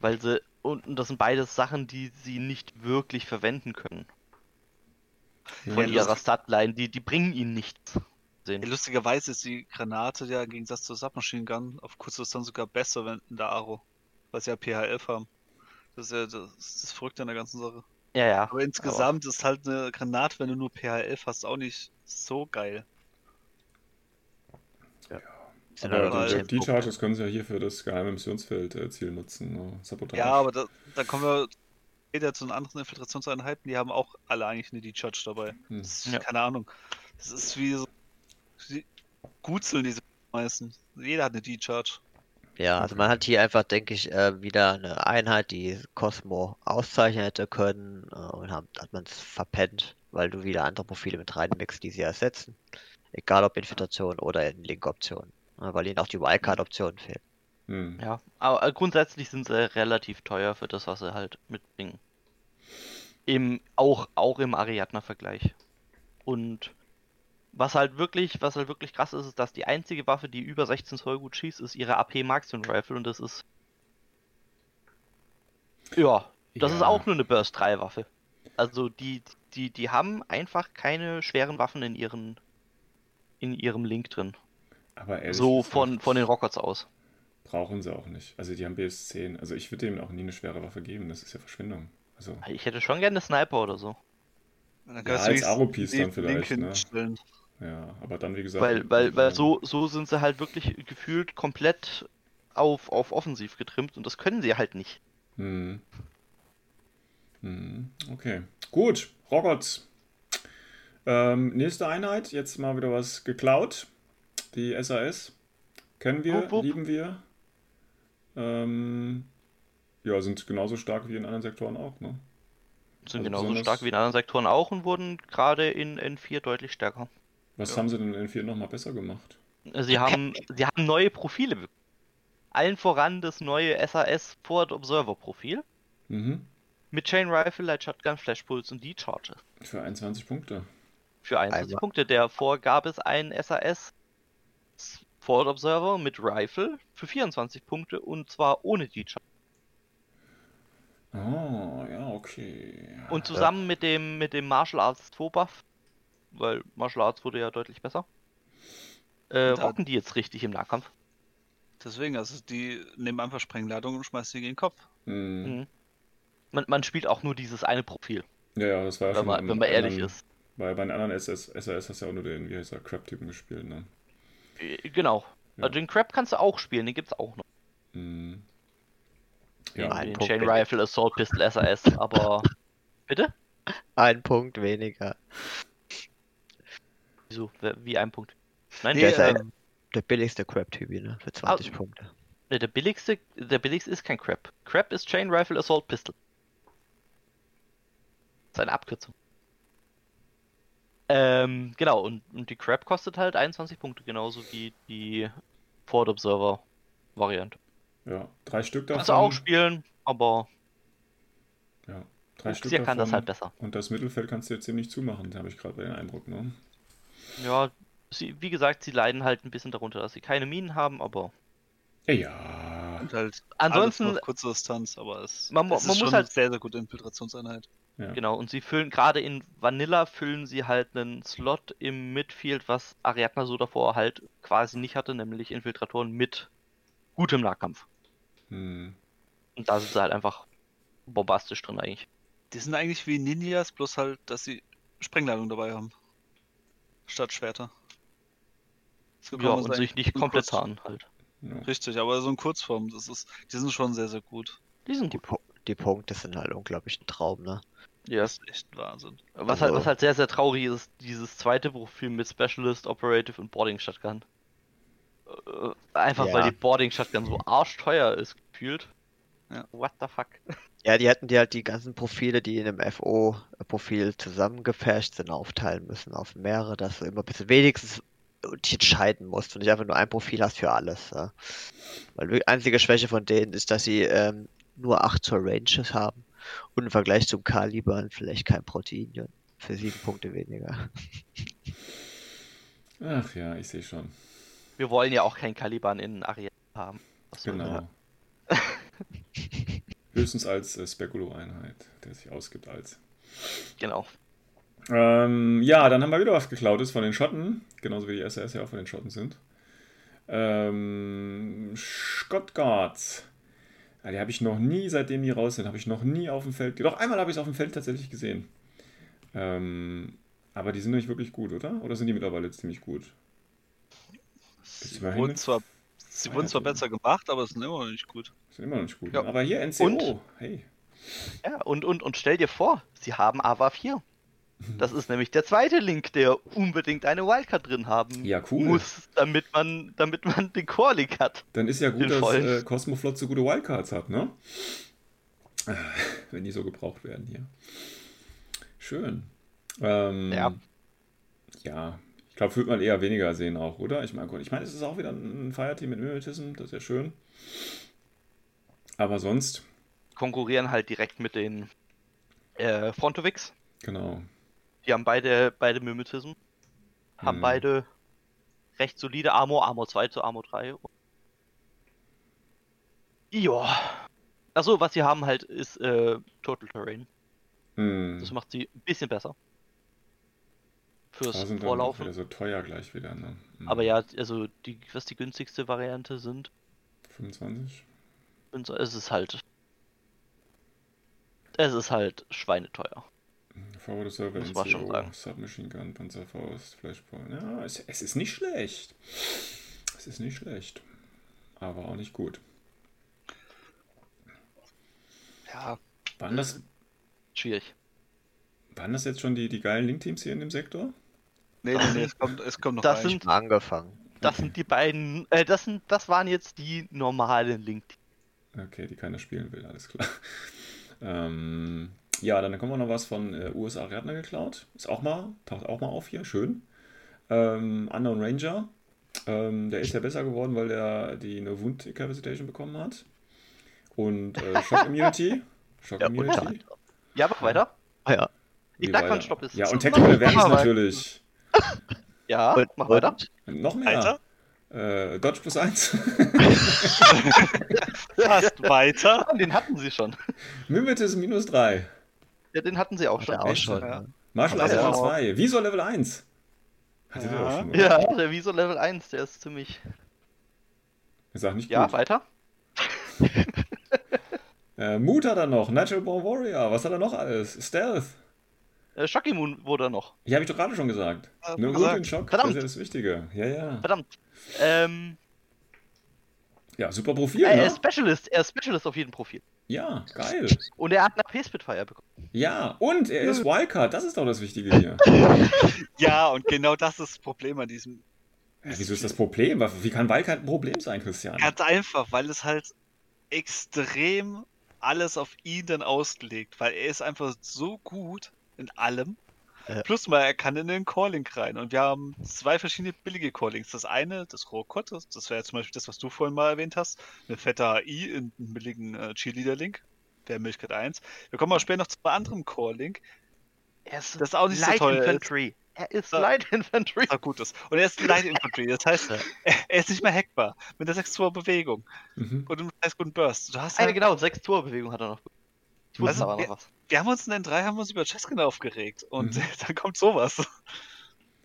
Speaker 3: Weil sie, und, das sind beides Sachen, die sie nicht wirklich verwenden können. Von ja, ihrer Statline, die, die bringen ihnen nichts.
Speaker 4: Ja, lustigerweise ist die Granate ja im Gegensatz zur Submachine Gun auf kurze Distanz sogar besser wenn in der Aro, weil sie ja PH11 haben. Das ist ja das, das Verrückte an der ganzen Sache.
Speaker 3: Ja, ja.
Speaker 4: Aber insgesamt aber... ist halt eine Granate, wenn du nur PH11 hast, auch nicht so geil.
Speaker 2: Ja. Aber halt die Charges können sie ja hier für das geheime Missionsfeld-Ziel äh, nutzen. Ne?
Speaker 4: Sabotage. Ja, aber da, da kommen wir später zu den anderen Infiltrationseinheiten, die haben auch alle eigentlich eine D-Charge dabei. Hm. ja. Keine Ahnung. Das ist wie so die Gutzeln, diese meisten. Jeder hat eine D-Charge.
Speaker 5: Ja, also man hat hier einfach, denke ich, äh, wieder eine Einheit, die Cosmo auszeichnen hätte können äh, und hat, hat man es verpennt, weil du wieder andere Profile mit reinmixst, die sie ersetzen. Egal ob Infiltration oder in Link-Optionen, ne, weil ihnen auch die Wildcard-Optionen fehlen.
Speaker 3: Hm. Ja, aber äh, grundsätzlich sind sie relativ teuer für das, was sie halt mitbringen. Im, auch, auch im Ariadna-Vergleich. Und was halt wirklich, was halt wirklich krass ist, ist, dass die einzige Waffe, die über 16 Zoll gut schießt, ist ihre AP Marksman Rifle und das ist Ja, das ist
Speaker 2: Ja.
Speaker 3: auch nur eine Burst 3 Waffe. Also die, die, die haben einfach keine schweren Waffen in ihren in ihrem Link drin.
Speaker 2: Aber ehrlich
Speaker 3: So
Speaker 2: gesagt,
Speaker 3: von, von den Rockets aus.
Speaker 2: Brauchen sie auch nicht. Also die haben BS10. Also ich würde denen auch nie eine schwere Waffe geben. Das ist ja Verschwendung. Also
Speaker 3: Ich hätte schon gerne eine Sniper oder so.
Speaker 4: Dann
Speaker 2: Ja,
Speaker 4: kannst du
Speaker 2: als Aro-Piece dann vielleicht, ne? Ja, aber dann wie gesagt.
Speaker 3: Weil, weil, weil so, so sind sie halt wirklich gefühlt komplett auf, auf offensiv getrimmt und das können sie halt nicht.
Speaker 2: Hm. Hm, okay. Gut, Rockets. Ähm, nächste Einheit, jetzt mal wieder was geklaut. Die SAS. Kennen wir,
Speaker 3: Wupp, wupp.
Speaker 2: lieben wir. Ähm, ja, sind genauso stark wie in anderen Sektoren auch, ne?
Speaker 3: Sind
Speaker 2: Also
Speaker 3: genauso stark wie in anderen Sektoren auch und wurden gerade in N4 deutlich stärker.
Speaker 2: Was
Speaker 4: Ja.
Speaker 2: haben sie denn in N4 nochmal besser gemacht?
Speaker 3: Sie haben, sie haben neue Profile. Allen voran das neue SAS Forward Observer Profil
Speaker 2: Mhm.
Speaker 3: mit Chain Rifle, Light Shotgun, Flash Pulse und D-Charge.
Speaker 2: Für 21 Punkte.
Speaker 3: Für 21
Speaker 5: Einmal.
Speaker 3: Punkte. Davor gab es einen SAS Forward Observer mit Rifle für 24 Punkte und zwar ohne D-Charge.
Speaker 2: Oh, ja, okay.
Speaker 3: Und zusammen mit dem mit dem Martial Arts 2 Buff, weil Martial Arts wurde ja deutlich besser, äh, rocken die jetzt richtig im Nahkampf.
Speaker 4: Deswegen, also die nehmen einfach Sprengladung und schmeißen die gegen den Kopf.
Speaker 2: Mhm.
Speaker 3: Mhm. Man, man spielt auch nur dieses eine Profil,
Speaker 2: Ja, ja, das war ja
Speaker 3: wenn
Speaker 2: schon
Speaker 3: man, wenn man ehrlich
Speaker 2: anderen-
Speaker 3: ist.
Speaker 2: Bei, bei den anderen SS, SAS hast du ja auch nur den, wie heißt der, Crab-Typen gespielt, ne?
Speaker 3: Äh, Genau.
Speaker 2: Ja.
Speaker 3: Also den Crab kannst du auch spielen, den gibt's auch noch.
Speaker 2: Mhm. Ja,
Speaker 5: ein
Speaker 3: den Chain. Rifle Assault Pistol SAS, aber. (laughs) Bitte?
Speaker 5: Ein Punkt weniger.
Speaker 3: Wieso? Wie ein Punkt? Nein,
Speaker 4: Nee,
Speaker 5: Der ist
Speaker 3: der,
Speaker 5: ein, der billigste Crab-Typ, ne? Für 20
Speaker 3: Ah.
Speaker 5: Punkte.
Speaker 3: nee, der billigste, der billigste ist kein Crab. Crab ist Chain Rifle Assault Pistol. Das ist eine Abkürzung. Ähm, genau, und, und die Crab kostet halt 21 Punkte, genauso wie die Ford Observer Variante.
Speaker 2: Ja, drei Stück davon.
Speaker 3: Kannst du auch spielen, aber
Speaker 2: Ja, drei Stück
Speaker 3: Fuchsia kann das
Speaker 2: davon.
Speaker 3: halt besser.
Speaker 2: Und das Mittelfeld kannst du jetzt ziemlich zumachen, habe ich gerade den Eindruck, ne?
Speaker 3: Ja, sie, wie gesagt, sie leiden halt ein bisschen darunter, dass sie keine Minen haben, aber
Speaker 2: Ja, ja.
Speaker 4: Und halt
Speaker 3: Ansonsten-
Speaker 4: alles auf kurze Distanz, aber es,
Speaker 3: Man
Speaker 4: es ist
Speaker 3: man muss
Speaker 4: schon
Speaker 3: halt-
Speaker 4: eine sehr, sehr gute Infiltrationseinheit.
Speaker 2: ja.
Speaker 3: Genau, und sie füllen, gerade in Vanilla füllen sie halt einen Slot im Midfield, was Ariadna so davor halt quasi nicht hatte, nämlich Infiltratoren mit gutem Nahkampf.
Speaker 2: Hm.
Speaker 3: Und da sind sie halt einfach bombastisch drin eigentlich.
Speaker 4: Die sind eigentlich wie Ninjas, bloß halt, dass sie Sprengladung dabei haben. Statt Schwerter. So
Speaker 3: Ja,
Speaker 4: man
Speaker 3: und sich nicht komplett tarnen halt.
Speaker 2: ja.
Speaker 4: Richtig, aber so in Kurzform, das ist, die sind schon sehr, sehr gut.
Speaker 3: Die sind
Speaker 5: Die, die Punkte sind halt unglaublich ein Traum, ne?
Speaker 3: Ja.
Speaker 4: Das ist echt Wahnsinn.
Speaker 3: Was,
Speaker 5: Also-
Speaker 3: halt, was halt sehr, sehr traurig ist, ist dieses zweite Profil mit Specialist, Operative und Boarding Shotgun. Äh, Einfach
Speaker 5: Ja.
Speaker 3: weil die Boarding Shotgun so arschteuer ist, gefühlt.
Speaker 4: Ja.
Speaker 3: What the fuck?
Speaker 5: Ja, die hätten die halt die ganzen Profile, die in einem FO-Profil zusammengefasht sind, aufteilen müssen auf mehrere, dass du immer ein bisschen wenigstens dich entscheiden musst und nicht einfach nur ein Profil hast für alles. Ja. Weil die einzige Schwäche von denen ist, dass sie ähm, nur 8 zur Ranges haben und im Vergleich zum Kalibern vielleicht kein Protein für 7 Punkte weniger.
Speaker 2: Ach ja, ich sehe schon.
Speaker 3: Wir wollen ja auch kein Caliban in Ariel haben.
Speaker 2: Genau. Höchstens als äh, Spekulo-Einheit, der sich ausgibt als.
Speaker 3: Genau.
Speaker 2: Ähm, ja, dann haben wir wieder was geklautes von den Schotten, genauso wie die SAS ja auch von den Schotten sind. Ähm, Stuttgart. Ja, die habe ich noch nie, seitdem die raus sind, habe ich noch nie auf dem Feld. Doch einmal habe ich es auf dem Feld tatsächlich gesehen. Ähm, aber die sind nicht wirklich gut, oder? Oder sind die mittlerweile ziemlich gut?
Speaker 4: Sie wurden zwar, sie wurden zwar besser gemacht, aber sind immer noch nicht gut.
Speaker 2: Sind immer noch nicht gut.
Speaker 3: Ja.
Speaker 2: Aber hier NCO.
Speaker 3: Und?
Speaker 2: Hey.
Speaker 3: Ja, und, und, und stell dir vor, sie haben AVA 4. Das ist nämlich der zweite Link, der unbedingt eine Wildcard drin haben
Speaker 2: Ja, cool.
Speaker 3: muss, damit man, damit man den Core-Link hat.
Speaker 2: Dann ist ja gut, dass äh, Cosmoflot so gute Wildcards hat, ne? Äh, (laughs) Wenn die so gebraucht werden hier. Schön. Ähm,
Speaker 3: Ja.
Speaker 2: Ja, ich glaube, wird man eher weniger sehen auch, oder? Ich meine, ich meine, es ist auch wieder ein Fireteam mit Mimetism, das ist ja schön. Aber sonst,
Speaker 3: Konkurrieren halt direkt mit den äh, Frontovix.
Speaker 2: genau.
Speaker 3: Die haben beide, beide Mimetism. Haben
Speaker 2: Mhm.
Speaker 3: beide recht solide Armor, Armor 2 zu Armor 3. Ja. Achso, was sie haben halt ist äh, Total Terrain.
Speaker 2: Hm.
Speaker 3: Das macht sie ein bisschen besser. Fürs
Speaker 2: Aber sind
Speaker 3: Vorlaufen.
Speaker 2: wieder so teuer gleich wieder, ne? Hm.
Speaker 3: Aber ja, also die, was die günstigste Variante sind,
Speaker 2: 25?
Speaker 3: Und so, es ist halt. Es ist halt schweineteuer.
Speaker 2: Forward Server
Speaker 3: Muss man schon
Speaker 2: NCO,
Speaker 3: sagen.
Speaker 2: Submachine Gun, Panzerfaust, Flashball. Ja, es, es ist nicht schlecht. Es ist nicht schlecht. Aber auch nicht gut.
Speaker 4: Ja,
Speaker 2: Waren das,
Speaker 3: Schwierig.
Speaker 2: waren das jetzt schon die, die geilen Link-Teams hier in dem Sektor?
Speaker 4: nee, nee, nee, es kommt, es kommt noch
Speaker 3: Das
Speaker 4: rein.
Speaker 3: sind-
Speaker 5: angefangen.
Speaker 3: Das sind die beiden. Äh, das sind, das waren jetzt die normalen Link.
Speaker 2: Okay, die keiner spielen will, alles klar. (laughs) Ähm, ja, dann kommen wir noch was von äh, USA Ariadne geklaut. Ist auch mal, taucht auch mal auf hier, schön. Ähm, Unknown Ranger. Ähm, der ist ja besser geworden, weil der die eine Wundcapacitation bekommen hat. Und äh, (laughs) Shock Immunity. Shock
Speaker 5: Ja,
Speaker 2: Immunity.
Speaker 3: Ja, mach weiter.
Speaker 5: Ah, ja.
Speaker 3: Ich
Speaker 2: Wie
Speaker 3: sag,
Speaker 2: weiter?
Speaker 3: wann Stopp ist.
Speaker 2: Ja, und Tactical Awareness natürlich. (laughs)
Speaker 3: Ja,
Speaker 5: Und,
Speaker 3: mach weiter.
Speaker 2: Noch mehr. Äh, Dodge plus 1.
Speaker 4: Fast weiter.
Speaker 3: Den hatten sie schon.
Speaker 2: Mimetis minus 3.
Speaker 3: Ja, den hatten sie auch
Speaker 5: hat
Speaker 3: schon.
Speaker 5: auch schon.
Speaker 4: Ja.
Speaker 2: Martial
Speaker 3: Aber
Speaker 2: Arts
Speaker 3: ja.
Speaker 2: Level 2. Visor Level 1. Hattet ihr
Speaker 4: Ja.
Speaker 2: auch schon?
Speaker 3: Ja, der Wieso Level 1, der ist ziemlich.
Speaker 2: Ich sag nicht
Speaker 3: Ja,
Speaker 2: gut.
Speaker 3: weiter. (laughs)
Speaker 2: Äh, Mut hat er noch. Natural Born Warrior. Was hat er noch alles? Stealth.
Speaker 3: Äh, Shockimmun wurde er noch.
Speaker 2: Ja, habe ich doch gerade schon gesagt.
Speaker 4: Hab
Speaker 2: Nur
Speaker 4: gesagt.
Speaker 2: gut in Schock.
Speaker 3: Verdammt.
Speaker 2: Das ist ja das Wichtige. Ja, ja.
Speaker 3: Verdammt. Ähm,
Speaker 2: Ja, super Profil,
Speaker 3: er
Speaker 2: ne?
Speaker 3: ist Specialist. Er ist Specialist auf jedem Profil.
Speaker 2: Ja, geil.
Speaker 3: Und er hat eine AP-Spitfire bekommen.
Speaker 2: Ja, und er ist Wildcard. Das ist doch das Wichtige hier. (laughs)
Speaker 4: Ja, und genau das ist das Problem an diesem.
Speaker 2: Ja, wieso ist das Problem? Wie kann Wildcard ein Problem sein, Christian?
Speaker 4: Ganz einfach, weil es halt extrem alles auf ihn dann ausgelegt, weil er ist einfach so gut in allem.
Speaker 5: Ja.
Speaker 4: Plus mal, er kann in den Calling rein. Und wir haben zwei verschiedene billige Callings. Das eine, das Rohrkott, das, das wäre zum Beispiel das, was du vorhin mal erwähnt hast. Eine fette AI in einem billigen äh, Cheerleader-Link. Wäre Möglichkeit 1. Wir kommen auch später noch zu einem anderen Calling,
Speaker 3: Er ist
Speaker 4: das auch nicht so
Speaker 3: Light
Speaker 4: toll ist.
Speaker 3: Infantry. Er ist
Speaker 4: Ja.
Speaker 3: Light Infantry.
Speaker 4: auch gut ist. Und er ist Light Infantry. Das heißt, er, er ist nicht mehr hackbar. Mit der 6 Tour Bewegung.
Speaker 2: Mhm.
Speaker 4: Und einem scheiß guten Burst. Du hast
Speaker 3: Eine
Speaker 4: halt,
Speaker 3: genau, sechs Torbewegung hat er noch. Ich wusste aber
Speaker 4: wir-
Speaker 3: noch was.
Speaker 4: wir haben uns in den drei haben uns über Cheskin aufgeregt. Und
Speaker 2: Mhm. (laughs)
Speaker 4: dann kommt sowas.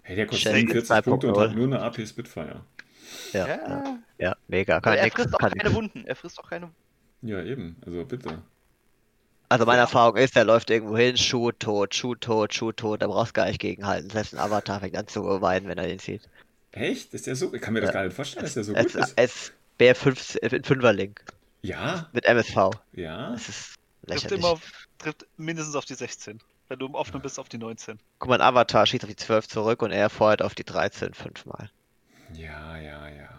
Speaker 2: Hey, der kostet
Speaker 5: Shell
Speaker 2: 47 Punkte und
Speaker 5: 2.0.
Speaker 2: hat nur eine AP Spitfire.
Speaker 5: Ja,
Speaker 3: Ja.
Speaker 5: ja. ja, mega. Kann
Speaker 3: er frisst auch
Speaker 5: kann
Speaker 3: keine
Speaker 5: nix.
Speaker 3: Wunden. Er frisst auch keine
Speaker 2: Ja, eben. Also bitte.
Speaker 5: Also meine Erfahrung ist, der läuft irgendwo hin, Schuh tot, Schuh tot, Schuh tot, da brauchst du gar nicht gegenhalten. Selbst ein Avatar fängt an zu weinen, wenn er den sieht.
Speaker 2: Echt? Ist der so? Ich kann mir das
Speaker 5: Ja.
Speaker 2: gar nicht vorstellen, dass der so
Speaker 5: es,
Speaker 2: gut ist.
Speaker 5: es wäre 5er Link
Speaker 2: Ja,
Speaker 5: mit MSV.
Speaker 2: ja.
Speaker 5: Das ist
Speaker 4: Trifft
Speaker 5: lächerlich.
Speaker 4: immer auf, trifft mindestens auf die 16. Wenn du im Offenen bist, auf die 19.
Speaker 5: Guck mal, ein Avatar schießt auf die 12 zurück und er feuert auf die 13 fünfmal.
Speaker 2: Ja, ja, ja.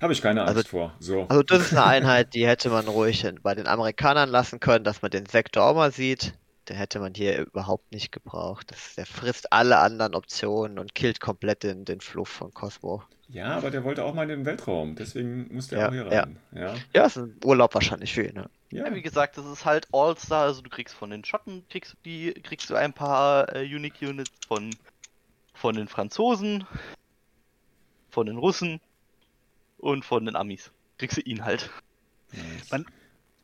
Speaker 2: Habe ich keine Angst
Speaker 5: Also-
Speaker 2: vor. So.
Speaker 5: Also das ist eine Einheit, die hätte man ruhig bei den Amerikanern lassen können, dass man den Sektor auch mal sieht. Den hätte man hier überhaupt nicht gebraucht. Das, der frisst alle anderen Optionen und killt komplett den, den Fluff von Cosmo.
Speaker 2: Ja, aber der wollte auch mal in den Weltraum. Deswegen musste er
Speaker 5: Ja,
Speaker 2: auch hier
Speaker 5: ja.
Speaker 2: rein. Ja.
Speaker 5: Ja, ist ein Urlaub wahrscheinlich für ihn. Ne?
Speaker 2: Ja.
Speaker 3: Ja, wie gesagt, das ist halt All-Star, also du kriegst von den Schotten, kriegst du die, kriegst du ein paar äh, Unique Units von, von den Franzosen, von den Russen und von den Amis. Kriegst du ihn halt.
Speaker 2: Nice.
Speaker 4: Man-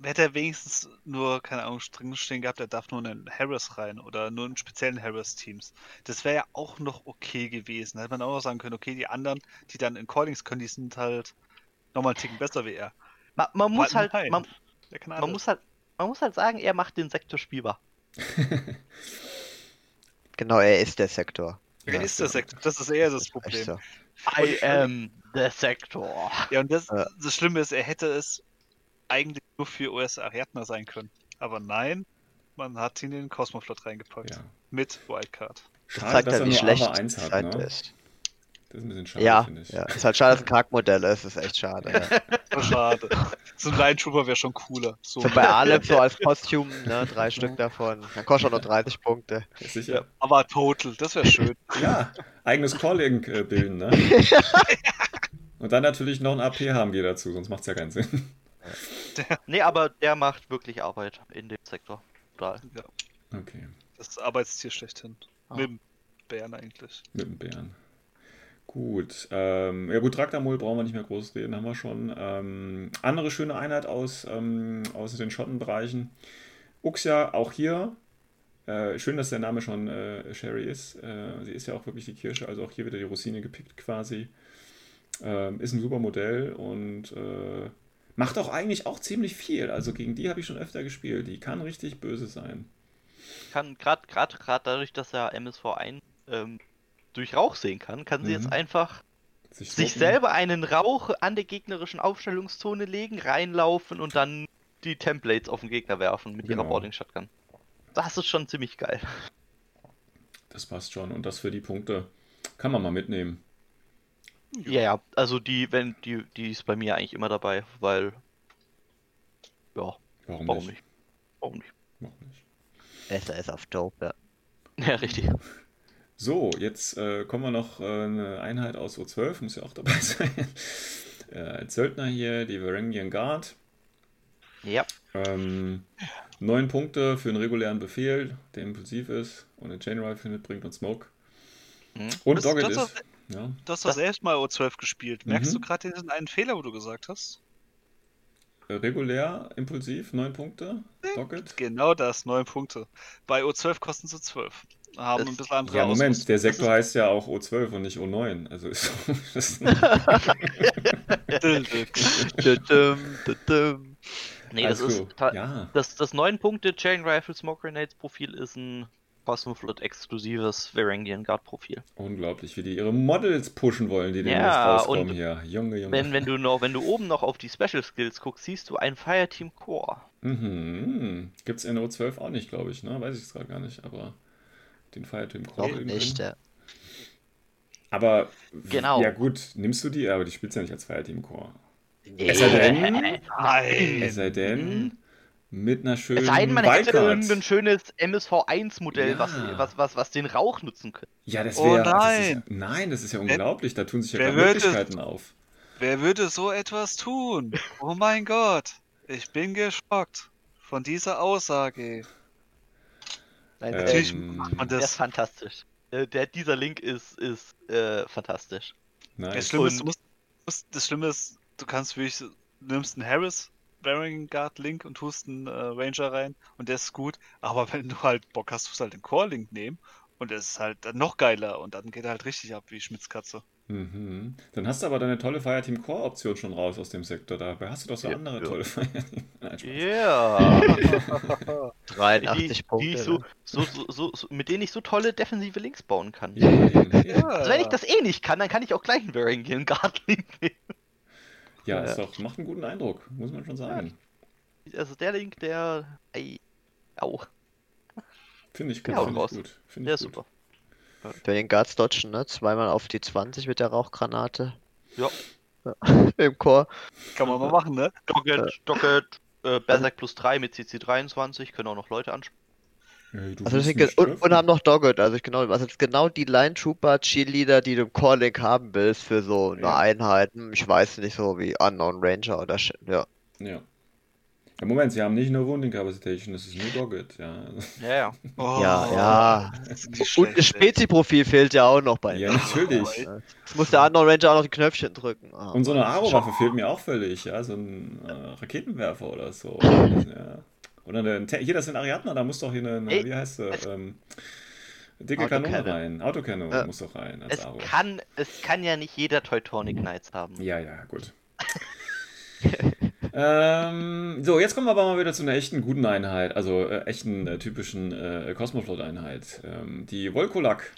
Speaker 4: Hätte er wenigstens nur, keine Ahnung, drin stehen gehabt, er darf nur in den Harris rein oder nur in speziellen Harris-Teams. Das wäre ja auch noch okay gewesen. Da hätte man auch noch sagen können, okay, die anderen, die dann in Callings können, die sind halt nochmal einen Ticken besser wie er.
Speaker 3: Man, man muss halt, man, man muss halt, man muss halt sagen, er macht den Sektor spielbar. (laughs)
Speaker 5: Genau, er ist der Sektor.
Speaker 4: Er
Speaker 2: Ja,
Speaker 4: ist der
Speaker 2: so.
Speaker 4: Sektor, das ist eher das Problem.
Speaker 5: so.
Speaker 3: I am the Sektor.
Speaker 4: Ja, und das,
Speaker 5: Ja.
Speaker 4: das Schlimme ist, er hätte es eigentlich nur für US Ariadna sein können. Aber nein, man hat ihn in den Cosmoflot reingepackt.
Speaker 2: Ja.
Speaker 4: Mit Wildcard.
Speaker 5: Das
Speaker 2: Schade,
Speaker 5: zeigt
Speaker 2: dass
Speaker 5: halt,
Speaker 2: er
Speaker 5: wie
Speaker 2: nur
Speaker 5: schlecht
Speaker 2: AVA 1
Speaker 5: die
Speaker 2: hat, ne?
Speaker 5: ist.
Speaker 2: Das ist ein bisschen schade,
Speaker 5: Ja,
Speaker 2: finde ich.
Speaker 5: ja, ist halt schade, dass es ein Charaktermodell ist. ist echt schade. Ja.
Speaker 4: So (laughs) schade. so ein Line Trooper wäre schon cooler. So,
Speaker 5: So bei Alep so (laughs) als Kostüm, ne, drei Stück davon. Dann kostet auch nur 30 Punkte.
Speaker 2: Ist sicher.
Speaker 4: aber Total, das wäre schön. (laughs)
Speaker 2: Ja, eigenes Calling äh, bilden, ne? Und dann natürlich noch ein AP HMG dazu, sonst macht es ja keinen Sinn. (laughs)
Speaker 3: Nee, aber der macht wirklich Arbeit in dem Sektor. Total.
Speaker 4: Ja,
Speaker 2: Okay,
Speaker 4: das Arbeitstier schlechthin.
Speaker 3: Ah.
Speaker 4: Mit dem Bären eigentlich.
Speaker 2: mit dem Bären. Gut. Ähm, ja gut, Traktamol brauchen wir nicht mehr groß reden, haben wir schon. Ähm, andere schöne Einheit aus, ähm, aus den Schottenbereichen. Uxia, auch hier. Äh, schön, dass der Name schon äh, Sherry ist. Äh, sie ist ja auch wirklich die Kirsche, also auch hier wieder die Rosine gepickt quasi. Ähm, ist ein super Modell und äh, macht auch eigentlich auch ziemlich viel. Also gegen die habe ich schon öfter gespielt. Die kann richtig böse sein.
Speaker 3: Kann gerade gerade gerade dadurch, dass er MSV1 ähm, durch Rauch sehen kann, kann sie
Speaker 2: Mhm.
Speaker 3: jetzt einfach
Speaker 2: Sich,
Speaker 3: sich selber einen Rauch an der gegnerischen Aufstellungszone legen, reinlaufen und dann die Templates auf den Gegner werfen mit ihrer
Speaker 2: Genau.
Speaker 3: Boarding Shotgun. Das ist schon ziemlich geil.
Speaker 2: Das passt schon. Und das für die Punkte kann man mal mitnehmen.
Speaker 3: Ja, ja, also die, wenn die, die ist bei mir eigentlich immer dabei, weil ja,
Speaker 2: Warum,
Speaker 3: warum
Speaker 2: nicht?
Speaker 3: nicht? Warum nicht?
Speaker 2: Warum nicht?
Speaker 5: Besser ist auf Dope, ja.
Speaker 3: Ja, richtig. (laughs)
Speaker 2: So, jetzt äh, kommen wir noch äh, eine Einheit aus O12, muss ja auch dabei (laughs) sein. äh, als Söldner hier, die Varangian Guard.
Speaker 3: Ja.
Speaker 2: Ähm, neun Punkte für einen regulären Befehl, der impulsiv ist und eine Chain Rifle mitbringt und Smoke.
Speaker 3: Mhm.
Speaker 2: Und
Speaker 4: Das-
Speaker 2: Dogged
Speaker 4: das
Speaker 2: ist. Ja.
Speaker 4: Du hast das erste Mal O12 gespielt. Merkst
Speaker 2: Mhm.
Speaker 4: du gerade diesen einen Fehler, wo du gesagt hast?
Speaker 2: Äh, Regulär, impulsiv, neun Punkte. Dogged.
Speaker 4: Genau das, neun Punkte. Bei O12 kosten sie 12. Haben
Speaker 3: Das-
Speaker 4: ein bisschen andere
Speaker 2: Ja, Moment,
Speaker 4: Ausrüstung.
Speaker 2: der Sektor heißt ja auch O12 und nicht O9. Also ist. (laughs)
Speaker 3: Nee, das ist ta-
Speaker 2: ja.
Speaker 3: das, das 9 Punkte Chain Rifle Smoke Grenades Profil ist ein Cosmoflot exklusives Varangian Guard Profil.
Speaker 2: Unglaublich, wie die ihre Models pushen wollen, die demnächst
Speaker 3: Ja,
Speaker 2: rauskommen
Speaker 3: und
Speaker 2: hier. Junge, Junge.
Speaker 3: Wenn, wenn du (laughs) noch, wenn du oben noch auf die Special Skills guckst, siehst du ein Fireteam Core.
Speaker 2: Mhm. Gibt es in O12 auch nicht, glaube ich, ne? Weiß ich es gerade gar nicht, aber den Fireteam Core innen
Speaker 5: nicht, ja.
Speaker 2: Aber
Speaker 3: Genau.
Speaker 2: ja gut, nimmst du die, aber die spielst ja nicht als Fireteam Core.
Speaker 5: Nee.
Speaker 2: Es sei denn,
Speaker 4: Nein.
Speaker 2: es sei denn, mit einer schönen
Speaker 3: Es sei denn, man hätte
Speaker 2: Wildcard.
Speaker 3: irgendein schönes MSV1-Modell,
Speaker 2: Ja.
Speaker 3: was, was, was, was den Rauch nutzen könnte.
Speaker 2: Ja, das
Speaker 4: Oh
Speaker 2: wäre. das ist
Speaker 4: nein.
Speaker 2: ja, nein, das ist ja unglaublich. Da tun sich ja Möglichkeiten auf.
Speaker 4: Wer würde so etwas tun? Oh mein Gott. Ich bin geschockt von dieser Aussage.
Speaker 5: Nein,
Speaker 2: Ähm,
Speaker 4: Natürlich macht man
Speaker 3: Der ist
Speaker 4: das.
Speaker 3: fantastisch. Der, dieser Link ist, ist äh, fantastisch.
Speaker 4: Das
Speaker 2: Nice.
Speaker 4: Schlimme, ist, du
Speaker 3: Und-
Speaker 4: musst, musst, das Schlimme ist, du kannst wirklich, du nimmst einen Harris Bearing Guard Link und tust einen äh, Ranger rein und der ist gut. Aber wenn du halt Bock hast, tust du halt den Core Link nehmen und der ist halt dann noch geiler und dann geht er halt richtig ab wie Schmitzkatze.
Speaker 2: Mhm. Dann hast du aber deine tolle Fireteam Core Option schon raus aus dem Sektor. Dabei hast du doch so
Speaker 5: Ja,
Speaker 2: andere
Speaker 5: ja.
Speaker 2: tolle (laughs) Fireteam.
Speaker 3: Ja. (laughs)
Speaker 5: 83
Speaker 3: die,
Speaker 5: Punkte.
Speaker 3: die ich so,
Speaker 5: ne?
Speaker 3: so, so, so, mit denen ich so tolle defensive Links bauen kann.
Speaker 2: Ja.
Speaker 3: Also wenn ich das eh nicht kann, dann kann ich auch gleich einen Varangian Guard Link nehmen.
Speaker 2: Ja, ist doch, macht einen guten Eindruck, muss man schon sagen.
Speaker 3: Also der Link, der. Ey, au,
Speaker 2: Finde ich gut.
Speaker 3: Ja,
Speaker 2: Finde ich gut. Finde
Speaker 3: der
Speaker 2: ich
Speaker 3: ist
Speaker 2: gut.
Speaker 3: super.
Speaker 5: Bei den Guards dodgen, ne? Zweimal auf die 20 mit der Rauchgranate.
Speaker 3: Ja.
Speaker 5: Ja. (laughs) Im Chor.
Speaker 4: Kann man mal machen, ne?
Speaker 3: Docket, Docket, äh, Berserk plus 3 mit CC 23, können auch noch Leute ansprechen.
Speaker 2: Ey, du
Speaker 5: Also deswegen,
Speaker 2: nicht
Speaker 5: und, und haben noch Dogged, also ich genau, also jetzt genau die Line Trooper Cheerleader, die du im Core Link haben willst für so eine
Speaker 2: Ja.
Speaker 5: Einheit. Ich weiß nicht, so wie Unknown Ranger oder shit, ja.
Speaker 2: Ja. ja. Moment, sie haben nicht nur Wounding Capacitation, das ist nur Dogged, ja.
Speaker 3: Ja, ja.
Speaker 4: Oh,
Speaker 5: Ja, ja. Und das Spezi-Profil fehlt ja auch noch bei
Speaker 2: Ja, natürlich.
Speaker 5: Jetzt muss der Unknown Ranger auch noch die Knöpfchen drücken. Ah.
Speaker 2: Und so eine Aro-Waffe fehlt mir auch völlig, ja, so ein äh, Raketenwerfer oder so. (laughs) ja. Oder eine, Ta- hier, das sind Ariadner, da muss doch hier eine, eine wie heißt sie, ähm, dicke Kanone
Speaker 5: Autocannon.
Speaker 2: rein. Autokanone
Speaker 5: Ja.
Speaker 2: muss doch rein
Speaker 3: Es
Speaker 2: Aro.
Speaker 3: kann, es kann ja nicht jeder Teutonic Knights haben.
Speaker 2: Ja, ja, gut. (laughs) ähm, so, jetzt kommen wir aber mal wieder zu einer echten guten Einheit, also äh, echten äh, typischen äh, Cosmoflot-Einheit. Ähm, die Volkolak.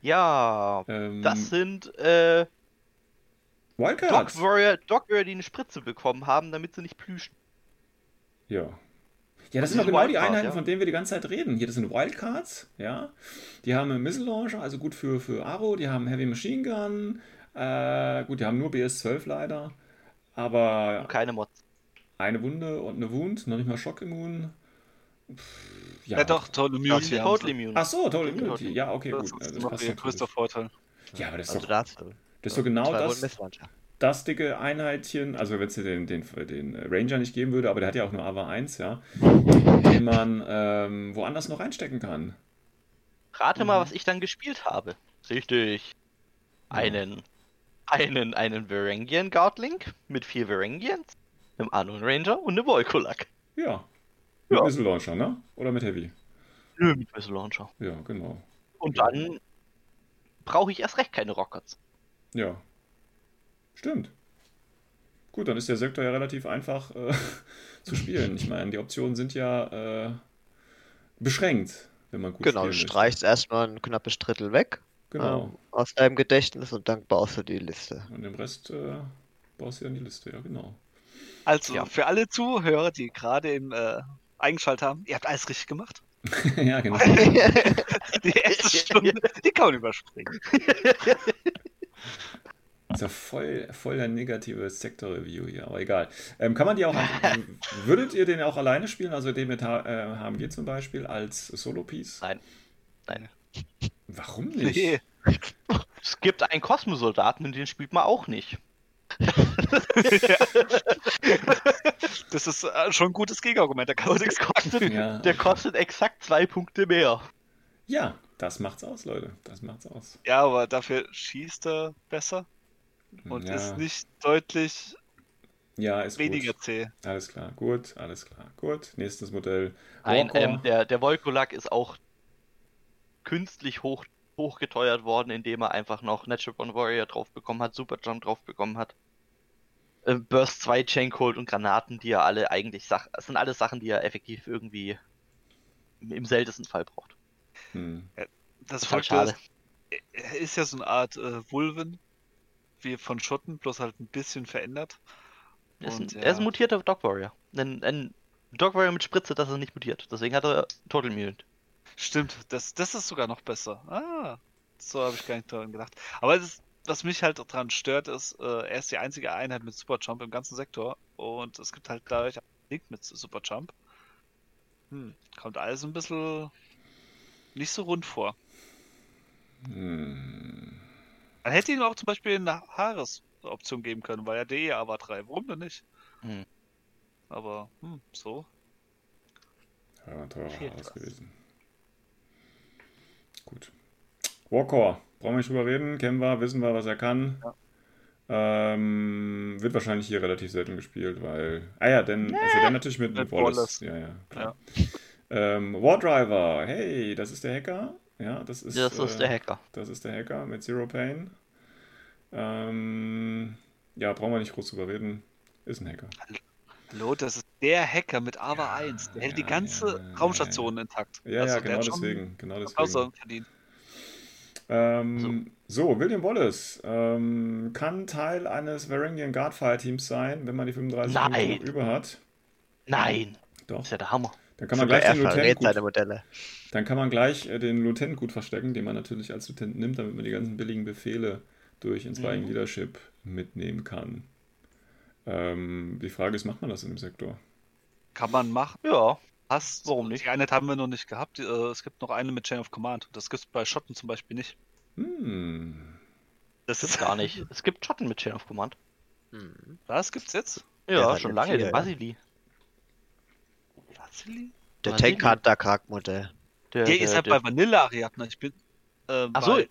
Speaker 3: Ja,
Speaker 2: Ähm,
Speaker 3: das sind äh,
Speaker 2: Wildcards.
Speaker 3: Dog Warrior, Dog Warrior, die eine Spritze bekommen haben, damit sie nicht plüschen.
Speaker 2: Ja. Ja, das sind doch genau die
Speaker 3: Wildcard,
Speaker 2: Einheiten,
Speaker 3: ja.
Speaker 2: von denen wir die ganze Zeit reden. Hier, das sind Wildcards, ja. Die haben einen Missile Launcher, also gut für, für Aro. Die haben Heavy Machine Gun. Äh, gut, die haben nur BS-12 leider. Aber
Speaker 3: Und keine Mods.
Speaker 2: eine Wunde und eine Wund, noch nicht mal Schockimmun. Pff,
Speaker 4: Ja, doch,
Speaker 3: Die
Speaker 4: Immunity. haben
Speaker 3: Total. Immune.
Speaker 2: Ach so, Total
Speaker 3: Total
Speaker 2: Immunity. Ja, okay,
Speaker 4: Das
Speaker 2: gut.
Speaker 4: ist
Speaker 2: Das
Speaker 4: ihr
Speaker 2: natürlich.
Speaker 4: größter Vorteil.
Speaker 2: Ja, aber das ist
Speaker 5: Also
Speaker 2: doch, das ist doch genau das. Das dicke Einheitchen, also wenn es den, den, den Ranger nicht geben würde, aber der hat ja auch nur AVA 1, ja, den man ähm, woanders noch reinstecken kann.
Speaker 3: Rate
Speaker 2: Mhm.
Speaker 3: mal, was ich dann gespielt habe. Richtig. einen, einen, einen Varangian Guardlink mit vier Varangians, einem Anon Ranger und einem Volkolak.
Speaker 2: Ja. Mit
Speaker 3: Ja.
Speaker 2: Missile Launcher, ne? Oder mit Heavy?
Speaker 3: Nö, mit Missile Launcher.
Speaker 2: Ja, genau.
Speaker 3: Und dann brauche ich erst recht keine Rockets.
Speaker 2: Ja. Stimmt. Gut, dann ist der Sektor ja relativ einfach äh, (laughs) zu spielen. Ich meine, die Optionen sind ja äh, beschränkt, wenn man gut
Speaker 5: Genau, du streichst erstmal ein knappes Drittel weg
Speaker 2: Genau.
Speaker 5: ähm, aus deinem Gedächtnis und dann baust du die Liste.
Speaker 2: Und den Rest äh, baust du dann die Liste, ja, genau.
Speaker 4: Also,
Speaker 3: Ja.
Speaker 4: für alle Zuhörer, die gerade im äh, eingeschaltet haben, ihr habt alles richtig gemacht. (laughs) (laughs)
Speaker 2: ja, genau.
Speaker 4: Die erste Stunde, die kann man überspringen.
Speaker 2: Das ist ja voll, voll der negative Sektor-Review hier, aber egal. Ähm, kann man die auch, (laughs) würdet ihr den auch alleine spielen? Also den mit H äh, HMG zum Beispiel als Solo-Piece?
Speaker 3: Nein. Nein.
Speaker 2: Warum nicht?
Speaker 4: Nee.
Speaker 3: Es gibt einen Kosmosoldaten und den spielt man auch nicht. (laughs)
Speaker 4: Das ist äh, schon ein gutes Gegenargument,
Speaker 3: der kostet,
Speaker 2: Ja.
Speaker 3: der kostet exakt zwei Punkte mehr.
Speaker 2: Ja, das macht's aus, Leute. Das macht's aus.
Speaker 4: Ja, aber dafür schießt er besser und
Speaker 2: ja,
Speaker 4: ist nicht deutlich
Speaker 2: ja, ist
Speaker 4: weniger
Speaker 2: gut.
Speaker 4: zäh.
Speaker 2: Alles klar, gut, alles klar, gut. Nächstes Modell.
Speaker 3: Ein, ähm, der, der Volkolak ist auch künstlich hoch, hochgeteuert worden, indem er einfach noch Natural Born Warrior drauf bekommen hat, Superjump drauf bekommen hat. Ähm, Burst 2 Chaincold und Granaten, die er alle eigentlich Sach das sind alles Sachen, die er effektiv irgendwie im, seltensten Fall braucht.
Speaker 2: Hm.
Speaker 4: Das
Speaker 3: Ist halt schade.
Speaker 4: ist, er ist ja so eine Art äh, Vulven, wie von Schotten, bloß halt ein bisschen verändert.
Speaker 3: Er ist, ein,
Speaker 4: Und,
Speaker 3: er ist ein
Speaker 4: ja.
Speaker 3: mutierter Dog Warrior. Ein, ein Dog Warrior mit Spritze, das er nicht mutiert. Deswegen hat er Total Immunity.
Speaker 4: Stimmt, das, das ist sogar noch besser. Ah, so habe ich gar nicht dran gedacht. Aber es ist, was mich halt daran stört, ist, äh, er ist die einzige Einheit mit Superjump im ganzen Sektor und es gibt halt dadurch einen Link mit Superjump. Hm, kommt alles ein bisschen nicht so rund vor.
Speaker 2: Hm.
Speaker 4: Man hätte ihm auch zum Beispiel eine Haares-Option geben können, weil er DE war 3. Warum denn nicht?
Speaker 3: Hm.
Speaker 4: Aber, hm, so.
Speaker 2: Ja, teurer
Speaker 3: was.
Speaker 2: gewesen. Gut. Warcore, brauchen wir nicht drüber reden, kennen wir, wissen wir, was er kann.
Speaker 4: Ja.
Speaker 2: Ähm, wird wahrscheinlich hier relativ selten gespielt, weil. Ah ja, denn, also dann natürlich mit, mit Wallace.
Speaker 4: Wallace.
Speaker 2: Ja, ja, klar. Ähm, Wardriver, hey, das ist der Hacker. Ja, das ist,
Speaker 3: Das ist
Speaker 2: äh,
Speaker 3: der Hacker.
Speaker 2: Das ist der Hacker mit Zero Pain. Ähm, ja, brauchen wir nicht groß drüber reden. Ist ein Hacker.
Speaker 4: Hallo, das ist der Hacker mit AVA
Speaker 2: Ja,
Speaker 4: 1. Der hält die
Speaker 2: ja,
Speaker 4: ganze
Speaker 2: ja,
Speaker 4: Raumstation intakt.
Speaker 2: Ja,
Speaker 4: Also,
Speaker 2: ja, genau deswegen. Genau deswegen.
Speaker 4: verdient.
Speaker 2: Ähm, so. William Wallace ähm, kann Teil eines Varangian Guardfire Teams sein, wenn man die 35
Speaker 3: Nein.
Speaker 2: Punkte noch über hat.
Speaker 3: Nein!
Speaker 2: Doch.
Speaker 3: Das ist ja der Hammer.
Speaker 2: Dann kann man
Speaker 5: Sogar
Speaker 2: gleich
Speaker 5: er
Speaker 2: den gut,
Speaker 5: seine Modelle.
Speaker 2: dann kann man gleich äh, den Lieutenant gut verstecken, den man natürlich als Lieutenant nimmt, damit man die ganzen billigen Befehle durch Inspiring
Speaker 3: Mhm.
Speaker 2: Leadership mitnehmen kann. Ähm, die Frage ist, macht man das in dem Sektor?
Speaker 4: Kann man machen.
Speaker 3: Ja,
Speaker 4: Passt.
Speaker 3: Warum nicht?
Speaker 4: Die Einheit haben wir noch nicht gehabt. Äh, Es gibt noch eine mit Chain of Command. Das gibt es bei Schotten zum Beispiel nicht.
Speaker 2: Hm.
Speaker 4: Das
Speaker 3: gibt's gar nicht. Es gibt Schotten mit Chain of Command.
Speaker 5: Hm.
Speaker 4: Was gibt's jetzt?
Speaker 3: Ja,
Speaker 5: Ja,
Speaker 3: schon lange,
Speaker 5: viele,
Speaker 3: den
Speaker 5: ja.
Speaker 4: Vasily?
Speaker 5: Der Tank hat da Charaktermodell.
Speaker 3: Der,
Speaker 4: Der ist halt bei Vanilla Ariadne. Ich bin äh,
Speaker 3: Ach so.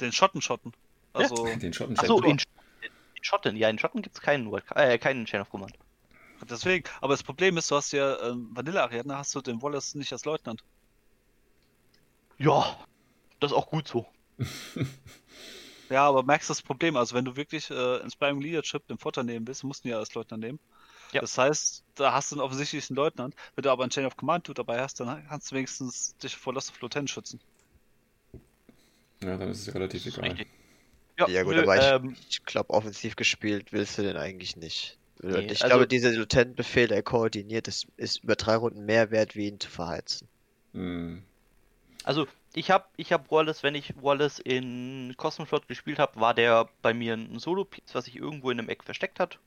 Speaker 4: den Schotten-Schotten. Also, (laughs)
Speaker 2: Den Schotten
Speaker 3: Achso, in, Sch- in Schotten. Ja, in Schotten gibt es keinen, World- äh, keinen Chain of Command.
Speaker 4: deswegen. Aber das Problem ist, du hast ja ähm, Vanilla Ariadne, hast du den Wallace nicht als Leutnant.
Speaker 3: Ja, das ist auch gut so. (laughs)
Speaker 4: Ja, aber merkst das Problem, also wenn du wirklich äh, Inspiring Leadership den Vorteil nehmen willst, musst du ihn ja als Leutnant nehmen.
Speaker 3: Ja.
Speaker 4: Das heißt, da hast du einen offensichtlichen Leutnant. Wenn du aber einen Chain of Command du dabei hast, dann kannst du wenigstens dich vor Lost of Lieutenant schützen.
Speaker 2: Ja, dann ist es relativ
Speaker 3: Das ist
Speaker 2: egal.
Speaker 3: richtig.
Speaker 5: Ja, gut,
Speaker 3: nö,
Speaker 5: aber ich,
Speaker 3: ähm,
Speaker 5: ich glaube, offensiv gespielt willst du den eigentlich nicht. Und
Speaker 3: Nee,
Speaker 5: ich
Speaker 3: also-
Speaker 5: glaube, dieser Lieutenant-Befehl, der koordiniert, ist, ist über drei Runden mehr wert, wie ihn zu verheizen.
Speaker 2: Hm.
Speaker 3: Also, ich habe ich hab Wallace, wenn ich Wallace in Cosmoflot gespielt habe, war der bei mir ein Solo-Piece, was sich irgendwo in einem Eck versteckt hat.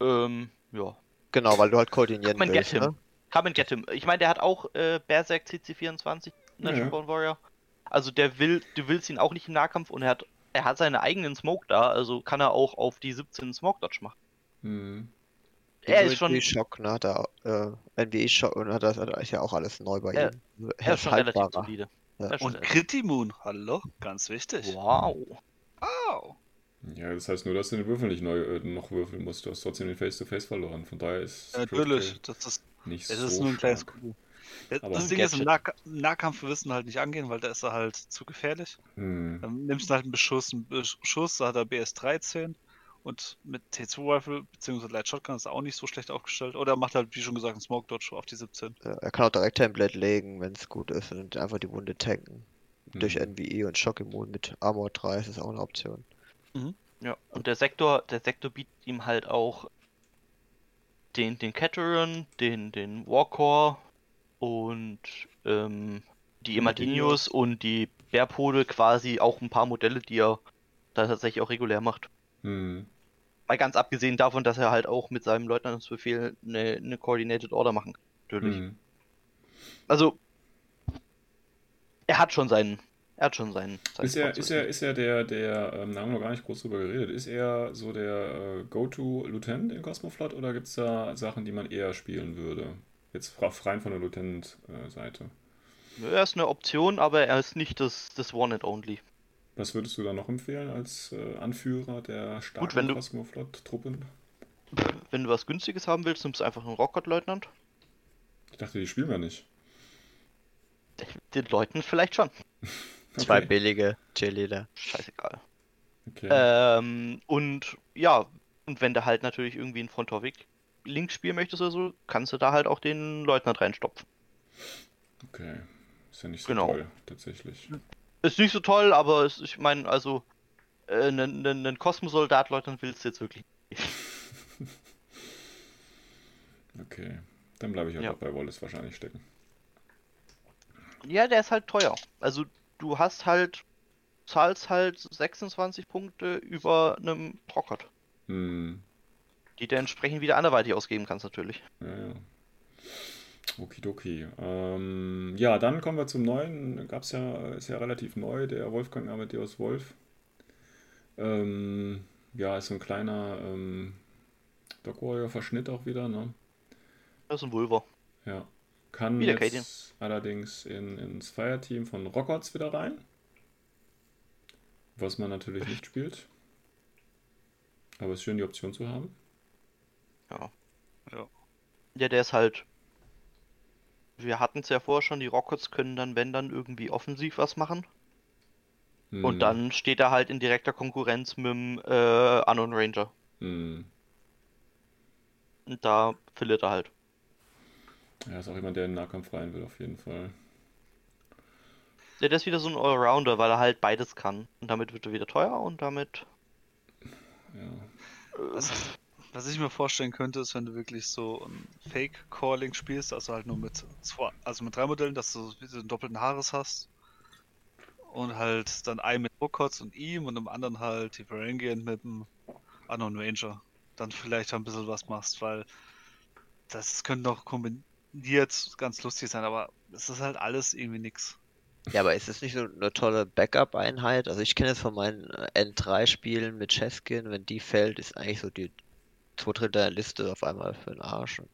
Speaker 3: Ähm, ja.
Speaker 5: Genau, weil du halt koordinieren
Speaker 3: Come and get
Speaker 5: willst,
Speaker 3: him.
Speaker 5: ne?
Speaker 3: Come and get him. Ich meine, der hat auch äh, Berserk CC24, Natural
Speaker 2: Ja.
Speaker 3: Born Warrior. Also der will, du willst ihn auch nicht im Nahkampf und er hat, er hat seine eigenen Smoke da, also kann er auch auf die 17 Smoke Dodge machen.
Speaker 2: Hm.
Speaker 3: Er ist schon,
Speaker 5: NVE-Schock, ne? Da, äh, NVE-Schock, und das ist ja auch alles neu bei
Speaker 3: Ja,
Speaker 5: ihm.
Speaker 3: er ist schon relativ solide.
Speaker 4: Ja. Und Critimun, hallo, ganz wichtig.
Speaker 3: Wow.
Speaker 4: Wow.
Speaker 2: Ja, das heißt nur, dass du den Würfel nicht neu äh, noch würfeln musst. Du hast trotzdem den Face-to-Face -face verloren. Von daher ist
Speaker 4: ja, Natürlich, das ist
Speaker 2: nicht
Speaker 4: es
Speaker 2: so
Speaker 4: ist nur ein kleines Kuh. Das Ding ist, im nah Nahkampf wirst du halt nicht angehen, weil da ist er halt zu gefährlich.
Speaker 2: Hm.
Speaker 4: Dann nimmst du halt einen Beschuss, einen Beschuss, da hat er BS13 und mit T2-Rifle bzw. Light Shotgun ist er auch nicht so schlecht aufgestellt. Oder er macht halt, wie schon gesagt, einen Smoke Dodge auf die 17.
Speaker 5: Ja, er kann auch direkt Template legen, wenn es gut ist und einfach die Wunde tanken. Mhm. Durch NVE und Shock Immun mit Armor 3 ist das auch eine Option.
Speaker 3: Mhm. Ja, und der Sektor, der Sektor bietet ihm halt auch den, den Cateran, den, den Warcore und ähm, die Imadinius und die Bärpode quasi auch ein paar Modelle, die er da tatsächlich auch regulär macht.
Speaker 2: Hm.
Speaker 3: Mal ganz abgesehen davon, dass er halt auch mit seinem Leutnantsbefehl eine, eine Coordinated Order machen kann. Natürlich. Hm. Also, er hat schon seinen, er hat schon seinen. seinen
Speaker 2: ist, er, ist, er, ist er der, der, ähm, da haben wir noch gar nicht groß drüber geredet, ist er so der äh, Go-To-Lieutenant in Cosmoflot oder gibt es da Sachen, die man eher spielen würde? Jetzt rein von der Lieutenant-Seite.
Speaker 3: Er ist eine Option, aber er ist nicht das, das One and Only.
Speaker 2: Was würdest du da noch empfehlen als äh, Anführer der starken Cosmoflot-Truppen?
Speaker 3: Wenn du was Günstiges haben willst, nimmst du einfach einen Rocket-Leutnant.
Speaker 2: Ich dachte, die spielen wir nicht.
Speaker 3: Den Leuten vielleicht schon. (laughs)
Speaker 5: Okay. Zwei billige Cheerleader.
Speaker 3: Scheißegal. Okay. Ähm, und ja, und wenn du halt natürlich irgendwie einen Frontovic Link spielen möchtest oder so, kannst du da halt auch den Leutnant reinstopfen.
Speaker 2: Okay. Ist ja nicht so
Speaker 3: genau.
Speaker 2: toll, tatsächlich.
Speaker 3: Ist nicht so toll, aber es, ich meine, also einen, äh, einen Kosmosoldat-Leutnant willst du jetzt wirklich nicht. (laughs)
Speaker 2: okay. Dann bleibe ich halt ja. auch bei Wallace wahrscheinlich stecken.
Speaker 3: Ja, der ist halt teuer. Also du hast halt, zahlst halt 26 Punkte über einem Rocket.
Speaker 2: Hm.
Speaker 3: Die du entsprechend wieder anderweitig ausgeben kannst natürlich.
Speaker 2: Ja, ja. Okidoki. Ähm, ja, dann kommen wir zum neuen. Gab es ja, ist ja relativ neu, der Wolfgang Amadeus Wolf. Ähm, ja, ist so ein kleiner ähm, Dog Warrior Verschnitt auch wieder, ne?
Speaker 3: Das ist ein Vulva.
Speaker 2: Ja. Kann
Speaker 3: wieder
Speaker 2: jetzt
Speaker 3: Katie.
Speaker 2: allerdings in, ins Fireteam von Rockots wieder rein. Was man natürlich nicht spielt. Aber es ist schön, die Option zu haben.
Speaker 3: Ja. Ja, ja der ist halt wir hatten es ja vorher schon, die Rockets können dann, wenn dann, irgendwie offensiv was machen. Hm. Und dann steht er halt in direkter Konkurrenz mit dem äh, Unknown Ranger.
Speaker 2: Hm.
Speaker 3: Und da verliert er halt.
Speaker 2: Ja, ist auch jemand, der in den Nahkampf rein will, auf jeden Fall.
Speaker 3: Ja, der ist wieder so ein Allrounder, weil er halt beides kann. Und damit wird er wieder teuer und damit.
Speaker 2: Ja.
Speaker 4: Also, was ich mir vorstellen könnte, ist, wenn du wirklich so ein Fake-Calling spielst, also halt nur mit zwei, also mit drei Modellen, dass du so einen doppelten Haares hast. Und halt dann einen mit Rokots und ihm und im anderen halt die Varangian mit dem Unknown Ranger. Dann vielleicht ein bisschen was machst, weil das könnte noch kombiniert ganz lustig sein, aber es ist halt alles irgendwie nix.
Speaker 5: Ja, aber ist es nicht so eine tolle Backup-Einheit? Also ich kenne es von meinen N3-Spielen mit Cheskin, wenn die fällt, ist eigentlich so die zwei Drittel der Liste auf einmal für den Arsch. Und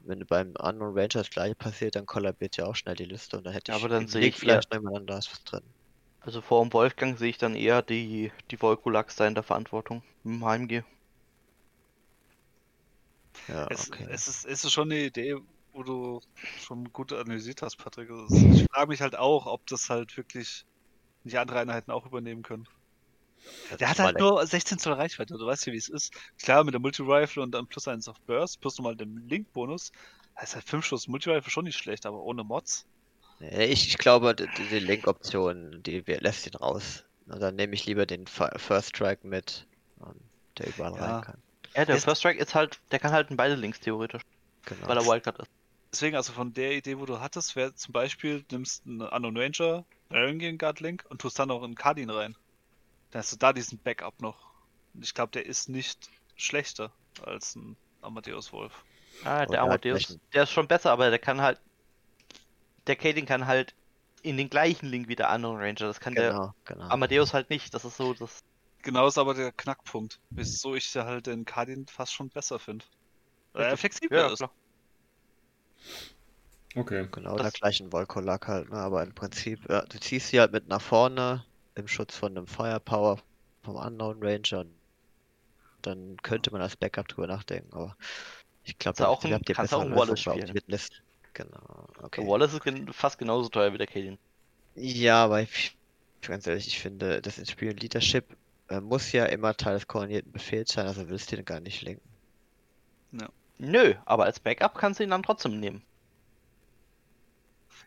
Speaker 5: wenn beim Unknown Ranger das gleiche passiert, dann kollabiert ja auch schnell die Liste und dann hätte
Speaker 3: ich
Speaker 5: ja,
Speaker 3: aber dann sehe ich
Speaker 5: vielleicht eher, nebeneinander ist was drin.
Speaker 3: Also vor dem Wolfgang sehe ich dann eher die, die Volkulax da in der Verantwortung im HMG.
Speaker 4: Ja, es, okay. es, ist, es ist schon eine Idee, wo du schon gut analysiert hast, Patrick. Ich frage mich halt auch, ob das halt wirklich die andere Einheiten auch übernehmen können. Der hat halt nur 16 Zoll Reichweite, du weißt ja, wie es ist. Klar, mit der Multi-Rifle und dann plus 1 auf Burst, plus nochmal den Link-Bonus. Das ist halt 5 Schuss Multi-Rifle schon nicht schlecht, aber ohne Mods.
Speaker 5: Ich, ich glaube, die, die Link-Option, die lässt ihn raus. Und dann nehme ich lieber den First Strike mit, der überall ja. rein kann.
Speaker 3: Ja, der ist, First Strike ist halt, der kann halt in beide Links theoretisch. Genau. Weil er Wildcard ist.
Speaker 4: Deswegen, also von der Idee, wo du hattest, wäre zum Beispiel, nimmst einen Unknown Ranger, Varangian Guard Link und tust dann auch einen Cardin rein. Dann hast du da diesen Backup noch. Ich glaube, der ist nicht schlechter als ein Amadeus Wolf.
Speaker 3: Ah, der Amadeus, der ist schon besser, aber der kann halt. Der Kading kann halt in den gleichen Link wie der Unknown Ranger. Das kann genau, der genau. Amadeus halt nicht. Das ist so das.
Speaker 4: Genau ist aber der Knackpunkt. Wieso ich halt den Kadin fast schon besser finde. Weil er flexibler ja, ist. Klar.
Speaker 2: Okay.
Speaker 5: Genau,
Speaker 3: Das-
Speaker 5: der gleichen Volkolak halt, ne? Aber im Prinzip, ja, du ziehst sie halt mit nach vorne im Schutz von einem Firepower vom Unknown Ranger. und Dann könnte man als Backup drüber nachdenken, aber ich glaube,
Speaker 3: du auch ein- kannst auch einen Wallace spielen.
Speaker 5: mit List. Genau, okay.
Speaker 3: Wallace ist fast genauso teuer wie der Cadian.
Speaker 5: Ja, aber ich, ganz ehrlich, ich finde, das Inspielen Leadership äh, muss ja immer Teil des koordinierten Befehls sein, also willst du den gar nicht lenken.
Speaker 3: Nö, aber als Backup kannst du ihn dann trotzdem nehmen.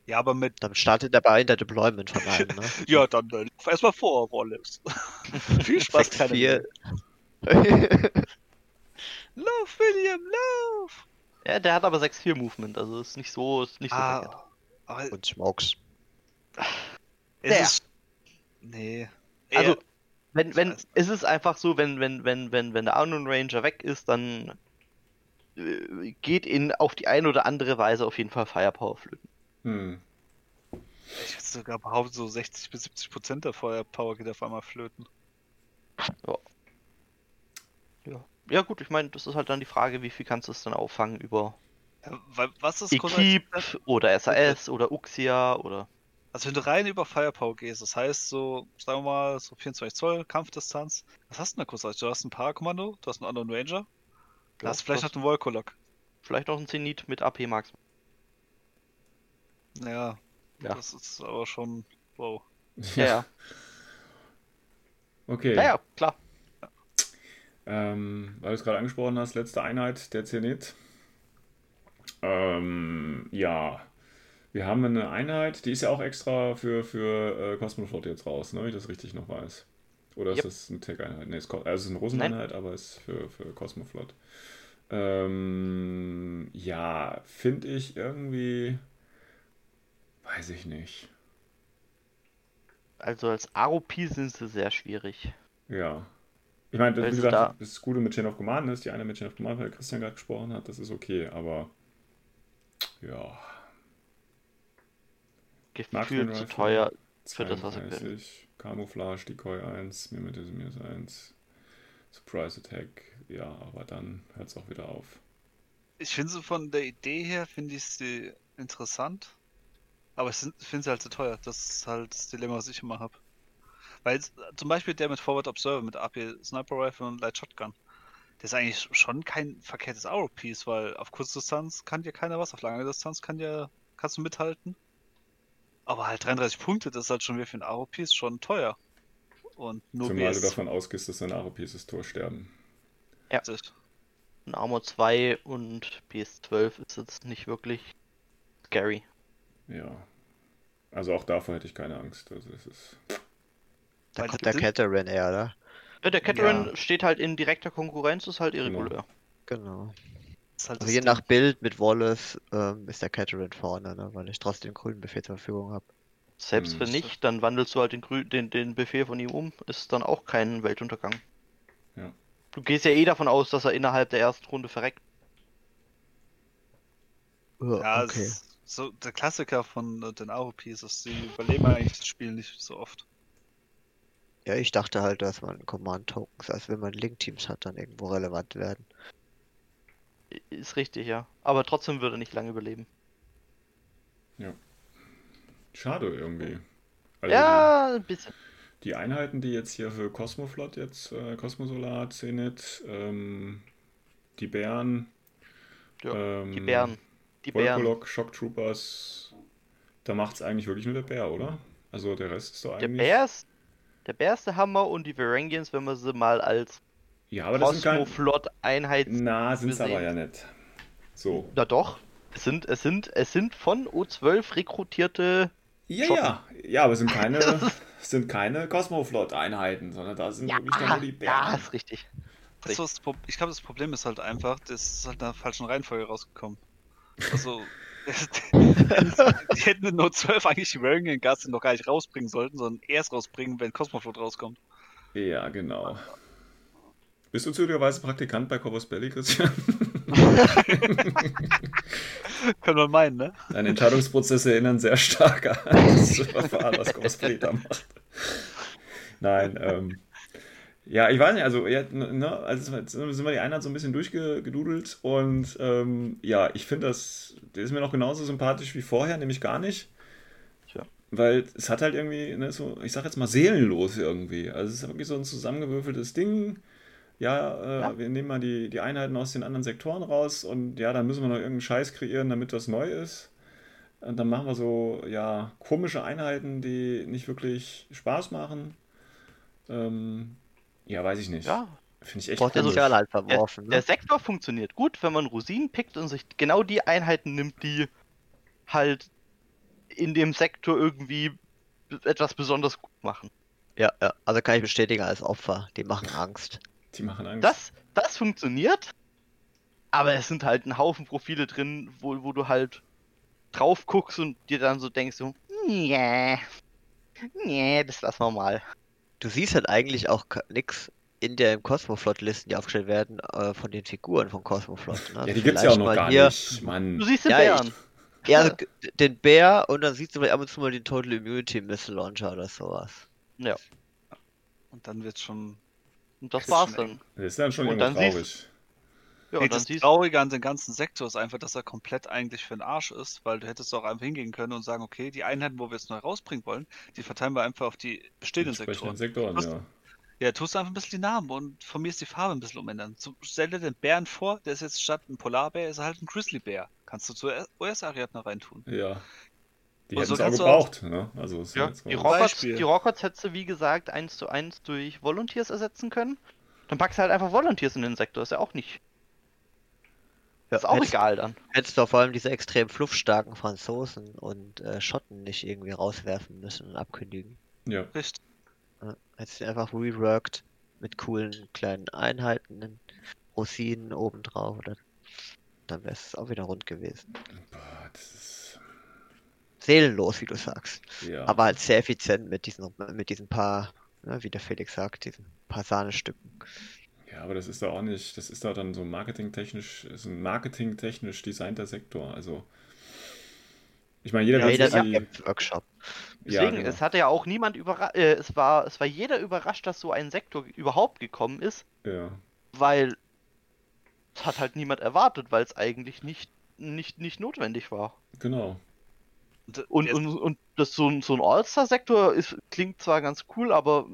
Speaker 4: Ja, aber mit.
Speaker 5: Dann startet dabei in der Deployment von einem, ne? (laughs)
Speaker 4: Ja, dann äh, erstmal vor, Wallace. (laughs) Viel Spaß,
Speaker 5: Sechs,
Speaker 4: keine
Speaker 5: vier. (laughs)
Speaker 4: Lauf, William, lauf!
Speaker 3: Ja, der hat aber 6-4 Movement, also ist nicht so, ist nicht so verkehrt.
Speaker 4: Ah, aber
Speaker 5: Und Smokes.
Speaker 4: es ist. Nee.
Speaker 3: Also, wenn, wenn,
Speaker 4: Scheiße.
Speaker 3: es ist einfach so, wenn, wenn, wenn, wenn, wenn der Unknown Ranger weg ist, dann geht in auf die eine oder andere Weise auf jeden Fall Firepower flöten.
Speaker 2: Hm.
Speaker 4: Ich hätte sogar behauptet, so 60 bis 70 Prozent der Feuerpower geht auf einmal flöten.
Speaker 3: Ja. Ja gut, ich meine, das ist halt dann die Frage, wie viel kannst du es dann auffangen über
Speaker 4: Ja, weil, was ist
Speaker 3: Equip
Speaker 4: grundsätzlich-
Speaker 3: oder SAS oder Uxia oder
Speaker 4: Also wenn du rein über Firepower gehst, das heißt so, sagen wir mal, so 24 Zoll Kampfdistanz, was hast du denn da kurz? Du hast ein Parakommando, du hast einen anderen Ranger,
Speaker 3: Ja,
Speaker 4: du vielleicht noch einen Volkolok.
Speaker 3: vielleicht noch ein Zenit mit AP Max.
Speaker 4: Ja,
Speaker 3: Ja.
Speaker 4: das ist aber schon, wow.
Speaker 3: Ja, (laughs) ja.
Speaker 2: Okay.
Speaker 3: Ja, ja, klar.
Speaker 2: Ähm, weil du es gerade angesprochen hast, letzte Einheit der Zenit. Ähm, ja, wir haben eine Einheit, die ist ja auch extra für, für äh, Cosmoflot jetzt raus, ne, wenn ich das richtig noch weiß. Oder ist
Speaker 3: Yep.
Speaker 2: das eine Tech-Einheit? Ne, es ist, also es ist eine Russeneinheit, aber es ist für, für Cosmoflot. Ähm, ja, finde ich irgendwie, weiß ich nicht.
Speaker 3: Also als ROP sind sie sehr schwierig.
Speaker 2: Ja. Ich meine, wie
Speaker 3: sie
Speaker 2: gesagt,
Speaker 3: da-
Speaker 2: das Gute mit Chain of Command ist, die eine mit Chain of Command, weil Christian gerade gesprochen hat, das ist okay, aber ja,
Speaker 3: Gefühlt zu teuer. Für das, was sie
Speaker 2: 32, Camouflage, Decoy 1, Mimetism 1, Surprise Attack, ja, aber dann hört es auch wieder auf.
Speaker 4: Ich finde sie von der Idee her, finde ich sie interessant, aber ich finde sie halt zu teuer. Das ist halt das Dilemma, was ich immer habe. Weil zum Beispiel der mit Forward Observer, mit AP Sniper Rifle und Light Shotgun, der ist eigentlich schon kein verkehrtes Arrow-Piece, weil auf Kurzdistanz kann dir keiner was, auf lange Distanz kann dir, kannst du mithalten. Aber halt 33 Punkte, das ist halt schon wieder für ein Arrow-Piece schon teuer. Und nur
Speaker 2: Zumal du davon ausgehst, dass deine ARPs das Tor sterben.
Speaker 3: Ein Armor 2 und PS12 ist jetzt nicht wirklich scary.
Speaker 2: Ja. Also auch davor hätte ich keine Angst. Also es ist.
Speaker 5: Da
Speaker 4: Weil
Speaker 5: kommt der Cateran eher, oder?
Speaker 3: Ja, der Cateran
Speaker 2: Ja.
Speaker 3: steht halt in direkter Konkurrenz, ist halt irregulär.
Speaker 5: Genau.
Speaker 4: Ist halt
Speaker 5: Also je
Speaker 4: Ding.
Speaker 5: nach Bild mit Wallace ähm, ist der Cateran vorne, ne? weil ich trotzdem den grünen Befehl zur Verfügung habe.
Speaker 3: Selbst
Speaker 2: Hm.
Speaker 3: wenn nicht, dann wandelst du halt den, Grü den, den Befehl von ihm um, ist dann auch kein Weltuntergang.
Speaker 2: Ja.
Speaker 3: Du gehst ja eh davon aus, dass er innerhalb der ersten Runde verreckt.
Speaker 4: Ja,
Speaker 5: okay.
Speaker 4: ist so der Klassiker von äh, den AOPs, die überleben eigentlich das Spiel nicht so oft.
Speaker 5: Ja, ich dachte halt, dass man Command-Tokens, also wenn man Link-Teams hat, dann irgendwo relevant werden.
Speaker 3: Ist richtig, ja. Aber trotzdem würde er nicht lange überleben.
Speaker 2: Schade irgendwie. Also
Speaker 3: ja, ein bisschen.
Speaker 2: Die, die Einheiten, die jetzt hier für Cosmoflot jetzt, äh, Cosmosolar, Zenit, ähm, die Bären,
Speaker 3: Ja,
Speaker 2: ähm,
Speaker 3: Die Bären. Die Bären.
Speaker 2: Volkolok, Shock Troopers, da macht es eigentlich wirklich nur der Bär, oder? Also der Rest ist doch
Speaker 3: Der
Speaker 2: eigentlich.
Speaker 3: Bär ist, der Bär ist der Hammer und die Varangians, wenn man sie mal als
Speaker 2: Ja, aber das sind kein.
Speaker 3: Cosmoflot-Einheit.
Speaker 2: Na, sind es aber ja nicht. So.
Speaker 3: Na doch. Es sind, es sind, es sind von O12 rekrutierte.
Speaker 2: Ja,
Speaker 3: Schotten.
Speaker 2: ja. Ja, aber es sind (laughs) keine, es sind keine Cosmoflot-Einheiten, sondern da sind wirklich dann nur die
Speaker 3: ja,
Speaker 2: Bären.
Speaker 3: ist richtig.
Speaker 4: Das, Pro- ich glaube, das Problem ist halt einfach, das ist halt in der falschen Reihenfolge rausgekommen. Also, (laughs) die hätten in Note 12 eigentlich die Guards noch gar nicht rausbringen sollten, sondern erst rausbringen, wenn Cosmoflot rauskommt.
Speaker 2: Ja, genau. Bist du zufälligerweise Praktikant bei Corvus Belli, Christian? (laughs)
Speaker 4: Können wir meinen, ne?
Speaker 2: Deine Entscheidungsprozesse erinnern sehr stark an das (laughs) Verfahren, was Corvus Belli da macht. Nein, ähm, Ja, ich weiß nicht, also, ja, ne, also jetzt sind wir die Einheit so ein bisschen durchgedudelt und ähm, ja, ich finde das, der ist mir noch genauso sympathisch wie vorher, nämlich gar nicht. Weil es hat halt irgendwie, ne, so, ich sag jetzt mal, seelenlos irgendwie. Also es ist wirklich so ein zusammengewürfeltes Ding. Ja, äh, ja. wir nehmen mal die, die Einheiten aus den anderen Sektoren raus und ja, dann müssen wir noch irgendeinen Scheiß kreieren, damit das neu ist. Und dann machen wir so, ja, komische Einheiten, die nicht wirklich Spaß machen. Ähm, ja, weiß ich nicht.
Speaker 3: Ja.
Speaker 2: Finde ich echt
Speaker 5: Potenzial halt verworfen.
Speaker 3: Der, ne? der, Sektor funktioniert gut, wenn man Rosinen pickt und sich genau die Einheiten nimmt, die halt in dem Sektor irgendwie etwas besonders gut machen.
Speaker 5: Ja, ja, also kann ich bestätigen als Opfer. Die machen Angst.
Speaker 2: Die machen Angst.
Speaker 3: Das, das funktioniert, aber es sind halt ein Haufen Profile drin, wo, wo du halt drauf guckst und dir dann so denkst, so, nee, nee, das lassen wir mal
Speaker 5: du siehst halt eigentlich auch nichts in den Cosmoflot-Listen, die aufgestellt werden, äh, von den Figuren von Cosmoflot.
Speaker 2: Ne? Ja, die gibt es ja auch noch gar hier... nicht, Mann.
Speaker 3: Du siehst den ja, Bären.
Speaker 5: Ich... Ja, also, den Bär und dann siehst du ab und zu mal den Total Immunity Missile Launcher oder sowas.
Speaker 3: Ja.
Speaker 4: Und dann wird's schon.
Speaker 3: Und das war's dann.
Speaker 2: Das ist dann schon und dann traurig.
Speaker 4: Siehst... Ja, nee, das Traurige an dem ganzen Sektor ist einfach, dass er komplett eigentlich für den Arsch ist, weil du hättest auch einfach hingehen können und sagen, okay, die Einheiten, wo wir jetzt neu rausbringen wollen, die verteilen wir einfach auf die bestehenden Sektoren.
Speaker 2: Sektoren
Speaker 4: tust, ja. ja, tust du einfach ein bisschen die Namen und von mir ist die Farbe ein bisschen umändern. So, stell dir den Bären vor, der ist jetzt statt ein Polarbär, ist er halt ein Grizzlybär. Kannst du zur US-Ariadne reintun.
Speaker 2: Ja. Die hätten es auch gebraucht, ne? Also,
Speaker 3: ja, die, Rockets, die Rockets hättest du, wie gesagt, eins zu eins durch Volunteers ersetzen können. Dann packst du halt einfach Volunteers in den Sektor, ist ja auch nicht
Speaker 5: ja, ist auch hättest, egal dann. Hättest du vor allem diese extrem fluffstarken Franzosen und äh, Schotten nicht irgendwie rauswerfen müssen und abkündigen.
Speaker 2: Ja.
Speaker 5: Richtig. Ja, hättest du einfach reworked mit coolen kleinen Einheiten, Rosinen obendrauf oder dann wäre es auch wieder rund gewesen. Boah, das. Seelenlos, wie du sagst. Ja. Aber halt sehr effizient mit diesen, mit diesen paar, ne, wie der Felix sagt, diesen paar Sahnestücken.
Speaker 2: Ja, aber das ist da auch nicht, das ist da dann so marketingtechnisch, ist ein marketingtechnisch designter Sektor. Also ich meine, jeder
Speaker 5: ja, jeder die... Workshop.
Speaker 3: Deswegen, ja, genau. es hatte ja auch niemand überrascht, äh, es war, es war jeder überrascht, dass so ein Sektor überhaupt gekommen ist.
Speaker 2: Ja.
Speaker 3: Weil es hat halt niemand erwartet, weil es eigentlich nicht, nicht, nicht notwendig war.
Speaker 2: Genau.
Speaker 3: Und, und, und, und das so, so ein All-Star-Sektor klingt zwar ganz cool, aber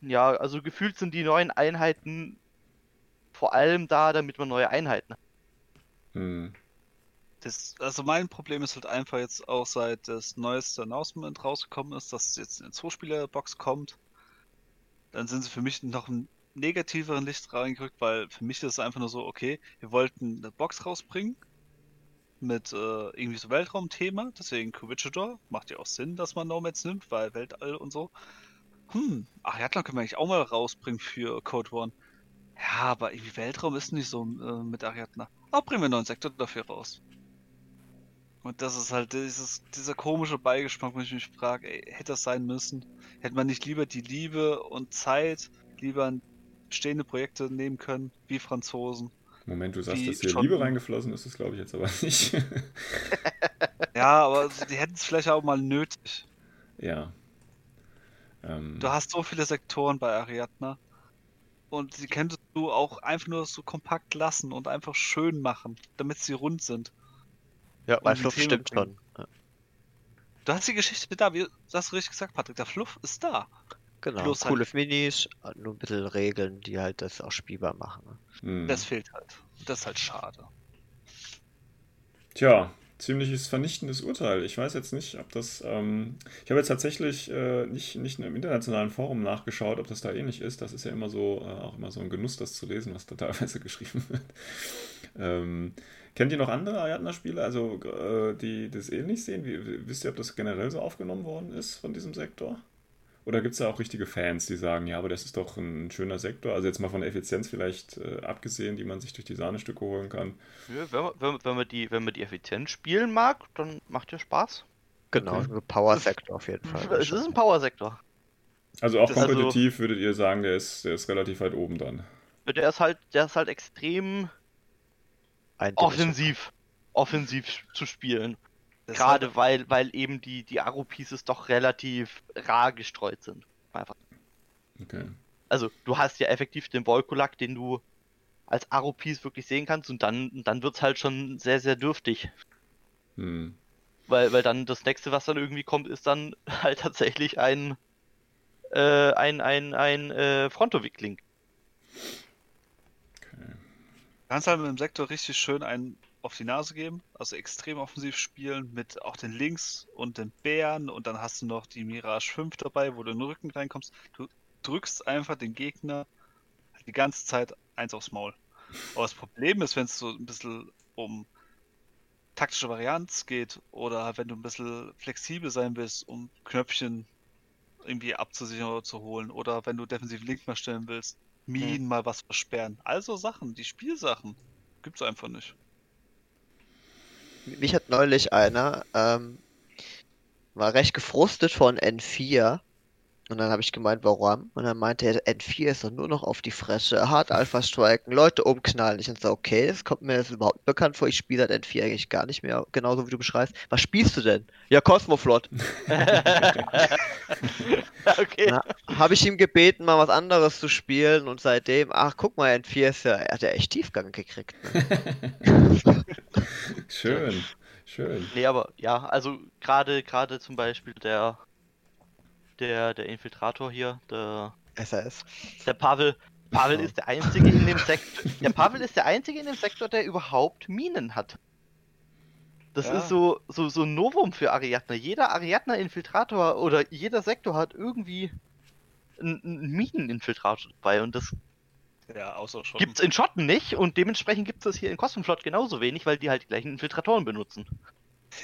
Speaker 3: ja, also gefühlt sind die neuen Einheiten vor allem da, damit man neue Einheiten hat.
Speaker 2: Hm.
Speaker 4: Das, also mein Problem ist halt einfach jetzt auch seit das neueste Announcement rausgekommen ist, dass es jetzt in eine Zwei-Spieler-Box kommt, dann sind sie für mich noch im negativeren Licht reingerückt, weil für mich ist es einfach nur so, okay, wir wollten eine Box rausbringen mit äh, irgendwie so Weltraumthema, deswegen Covichador, macht ja auch Sinn, dass man Nomads nimmt, weil Weltall und so. Hm, Ariadna können wir eigentlich auch mal rausbringen für Code One. Ja, aber irgendwie Weltraum ist nicht so äh, mit Ariadna. Aber bringen wir einen neuen Sektor dafür raus. Und das ist halt dieses, dieser komische Beigeschmack, wo ich mich frage, ey, hätte das sein müssen? Hätte man nicht lieber die Liebe und Zeit lieber an bestehende Projekte nehmen können, wie Franzosen?
Speaker 2: Moment, du sagst, dass hier schon... Liebe reingeflossen ist, das glaube ich jetzt aber (laughs) nicht. (laughs)
Speaker 4: ja, aber die hätten es vielleicht auch mal nötig.
Speaker 2: Ja. Ähm...
Speaker 4: Du hast so viele Sektoren bei Ariadna. Und sie könntest du auch einfach nur so kompakt lassen und einfach schön machen, damit sie rund sind.
Speaker 5: Ja, weil Fluff stimmt schon. Ja.
Speaker 4: Du hast die Geschichte da, wie hast du richtig gesagt, Patrick, der Fluff ist da.
Speaker 5: Genau, Bloß coole halt... Minis, nur ein bisschen Regeln, die halt das auch spielbar machen.
Speaker 4: Ne? Hm. Das fehlt halt. Das ist halt schade.
Speaker 2: Tja, ziemliches vernichtendes Urteil. Ich weiß jetzt nicht, ob das. Ähm, ich habe jetzt tatsächlich äh, nicht, nicht im internationalen Forum nachgeschaut, ob das da ähnlich ist. Das ist ja immer so, äh, auch immer so ein Genuss, das zu lesen, was da teilweise (laughs) geschrieben wird. ähm, kennt ihr noch andere Ariadna-Spiele, also äh, die das ähnlich sehen? Wie, wisst ihr, ob das generell so aufgenommen worden ist von diesem Sektor? Oder gibt es da auch richtige Fans, die sagen, ja, aber das ist doch ein schöner Sektor? Also jetzt mal von der Effizienz vielleicht äh, abgesehen, die man sich durch die Sahnestücke holen kann.
Speaker 3: Ja, wenn, man, wenn, wenn, man die, wenn man die Effizienz spielen mag, dann macht ja Spaß.
Speaker 5: Genau, okay. Power-Sektor auf jeden Fall.
Speaker 3: Es ist ein Power-Sektor.
Speaker 2: Also auch das kompetitiv also, würdet ihr sagen, der ist, der ist relativ weit oben dann.
Speaker 3: Der ist halt, der ist halt extrem offensiv, offensiv zu spielen. Gerade halt... weil, weil eben die, die Aro-Pieces doch relativ rar gestreut sind. Einfach.
Speaker 2: Okay.
Speaker 3: Also, du hast ja effektiv den Volkulak, den du als Aro-Piece wirklich sehen kannst und dann, dann wird es halt schon sehr, sehr dürftig. Hm. Weil, weil dann das nächste, was dann irgendwie kommt, ist dann (laughs) halt tatsächlich ein, äh, ein, ein, ein äh, Frontowickling.
Speaker 4: Okay. Kannst halt mit dem Sektor richtig schön einen auf die Nase geben, also extrem offensiv spielen mit auch den Links und den Bären und dann hast du noch die Mirage 5 dabei, wo du in den Rücken reinkommst. Du drückst einfach den Gegner die ganze Zeit eins aufs Maul. Aber das Problem ist, wenn es so ein bisschen um taktische Varianz geht oder wenn du ein bisschen flexibel sein willst, um Knöpfchen irgendwie abzusichern oder zu holen oder wenn du defensiv Link mal stellen willst, Minen hm. mal was versperren. Also Sachen, die Spielsachen gibt's einfach nicht.
Speaker 5: Mich hat neulich einer, ähm, war recht gefrustet von N4, und dann habe ich gemeint, warum? Und dann meinte er, N4 ist doch nur noch auf die Fresse, hart Alpha striken, Leute umknallen. Ich dachte, okay, das kommt mir jetzt überhaupt bekannt vor. Ich spiele seit N4 eigentlich gar nicht mehr, genauso wie du beschreibst. Was spielst du denn? Ja, Cosmoflot. (laughs) okay. Habe ich ihm gebeten, mal was anderes zu spielen und seitdem, ach guck mal, N4 ist ja, er hat ja echt Tiefgang gekriegt.
Speaker 2: Ne? (laughs) schön, schön.
Speaker 3: Nee, aber ja, also gerade gerade zum Beispiel der der, der Infiltrator hier, der
Speaker 5: SAS.
Speaker 3: Der Pavel. Pavel ist der einzige in dem Sektor. Der (laughs) Pavel ist der einzige in dem Sektor, der überhaupt Minen hat. Das ja. ist so, so, so ein Novum für Ariadne. Jeder Ariadne-Infiltrator oder jeder Sektor hat irgendwie einen, einen Mineninfiltrator dabei und das
Speaker 4: ja, außer
Speaker 3: Schotten. gibt's in Schotten nicht und dementsprechend gibt es das hier in Cosmoflot genauso wenig, weil die halt die gleichen Infiltratoren benutzen.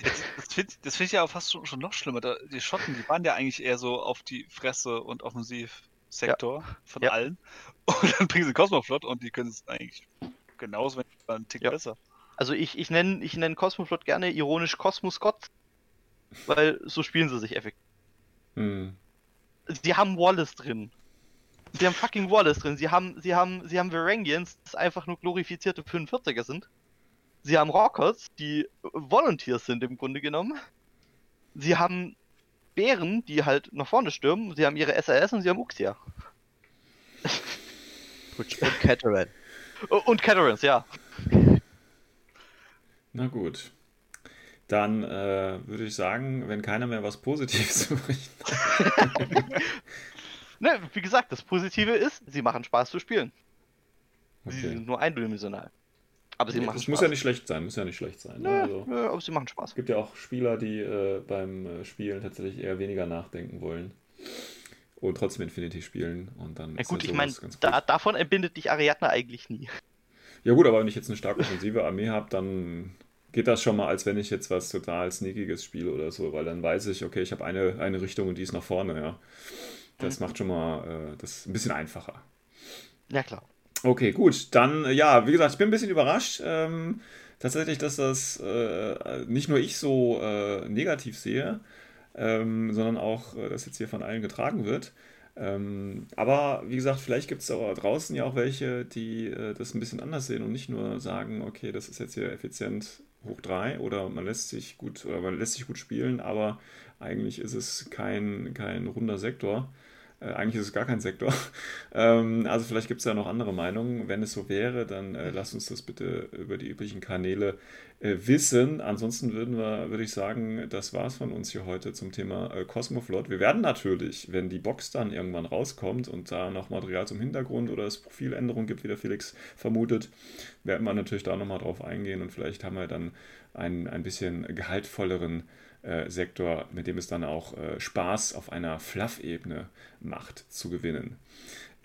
Speaker 4: Jetzt, das finde find ich ja auch fast schon, schon noch schlimmer. Da, die Schotten, die waren ja eigentlich eher so auf die Fresse und Offensivsektor ja. von ja. allen. (laughs) Und dann bringen sie Cosmoflot und die können es eigentlich genauso, wenn nicht einen Tick ja. besser.
Speaker 3: Also ich, ich nenne ich nenn Cosmoflot gerne ironisch Cosmos Gott, weil so spielen sie sich effektiv. Hm. Sie haben Wallace drin. Sie haben fucking Wallace drin. Sie haben, sie haben, sie haben Varangians, das einfach nur glorifizierte 45er sind. Sie haben Rockers, die Volunteers sind im Grunde genommen. Sie haben Bären, die halt nach vorne stürmen. Sie haben ihre SAS und sie haben Uxia.
Speaker 5: Und Cataran.
Speaker 3: Und Catarans, ja.
Speaker 2: Na gut. Dann äh, würde ich sagen, wenn keiner mehr was Positives (laughs) zu berichten
Speaker 3: ne, wie gesagt, das Positive ist, sie machen Spaß zu spielen. Okay. Sie sind nur eindimensional. Aber sie machen
Speaker 2: Das Spaß. muss ja nicht schlecht sein, muss ja nicht schlecht sein.
Speaker 3: Ne? Nö, also, nö, aber sie machen Spaß.
Speaker 2: Es gibt ja auch Spieler, die äh, beim äh, Spielen tatsächlich eher weniger nachdenken wollen und trotzdem Infinity spielen und dann.
Speaker 3: Ja gut, ich meine, da, davon entbindet dich Ariadne eigentlich nie.
Speaker 2: Ja gut, aber wenn ich jetzt eine starke offensive Armee habe, dann geht das schon mal, als wenn ich jetzt was total Sneakiges spiele oder so, weil dann weiß ich, okay, ich habe eine, eine Richtung und die ist nach vorne, ja. Das mhm. macht schon mal äh, das ein bisschen einfacher.
Speaker 3: Ja, klar.
Speaker 2: Okay, gut. Dann, ja, wie gesagt, ich bin ein bisschen überrascht. Ähm, tatsächlich, dass das äh, nicht nur ich so äh, negativ sehe, ähm, sondern auch, äh, dass jetzt hier von allen getragen wird. Ähm, aber wie gesagt, vielleicht gibt es da draußen ja auch welche, die äh, das ein bisschen anders sehen und nicht nur sagen, okay, das ist jetzt hier effizient hoch 3 oder man lässt sich gut oder man lässt sich gut spielen, aber eigentlich ist es kein, kein runder Sektor. Äh, eigentlich ist es gar kein Sektor. (laughs) ähm, also vielleicht gibt es ja noch andere Meinungen. Wenn es so wäre, dann äh, lasst uns das bitte über die üblichen Kanäle äh, wissen. Ansonsten würden wir, würde ich sagen, das war es von uns hier heute zum Thema äh, Cosmoflot. Wir werden natürlich, wenn die Box dann irgendwann rauskommt und da noch Material zum Hintergrund oder es Profiländerungen gibt, wie der Felix vermutet, werden wir natürlich da nochmal drauf eingehen und vielleicht haben wir dann einen ein bisschen gehaltvolleren äh, Sektor, mit dem es dann auch äh, Spaß auf einer Fluff-Ebene macht, zu gewinnen.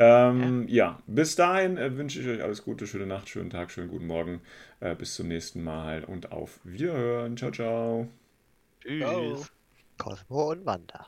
Speaker 2: Ähm, ja. ja. bis dahin äh, wünsche ich euch alles Gute, schöne Nacht, schönen Tag, schönen guten Morgen. Äh, bis zum nächsten Mal und auf Wiederhören. Ciao, ciao.
Speaker 3: Tschüss.
Speaker 5: Cosmo und Wanda.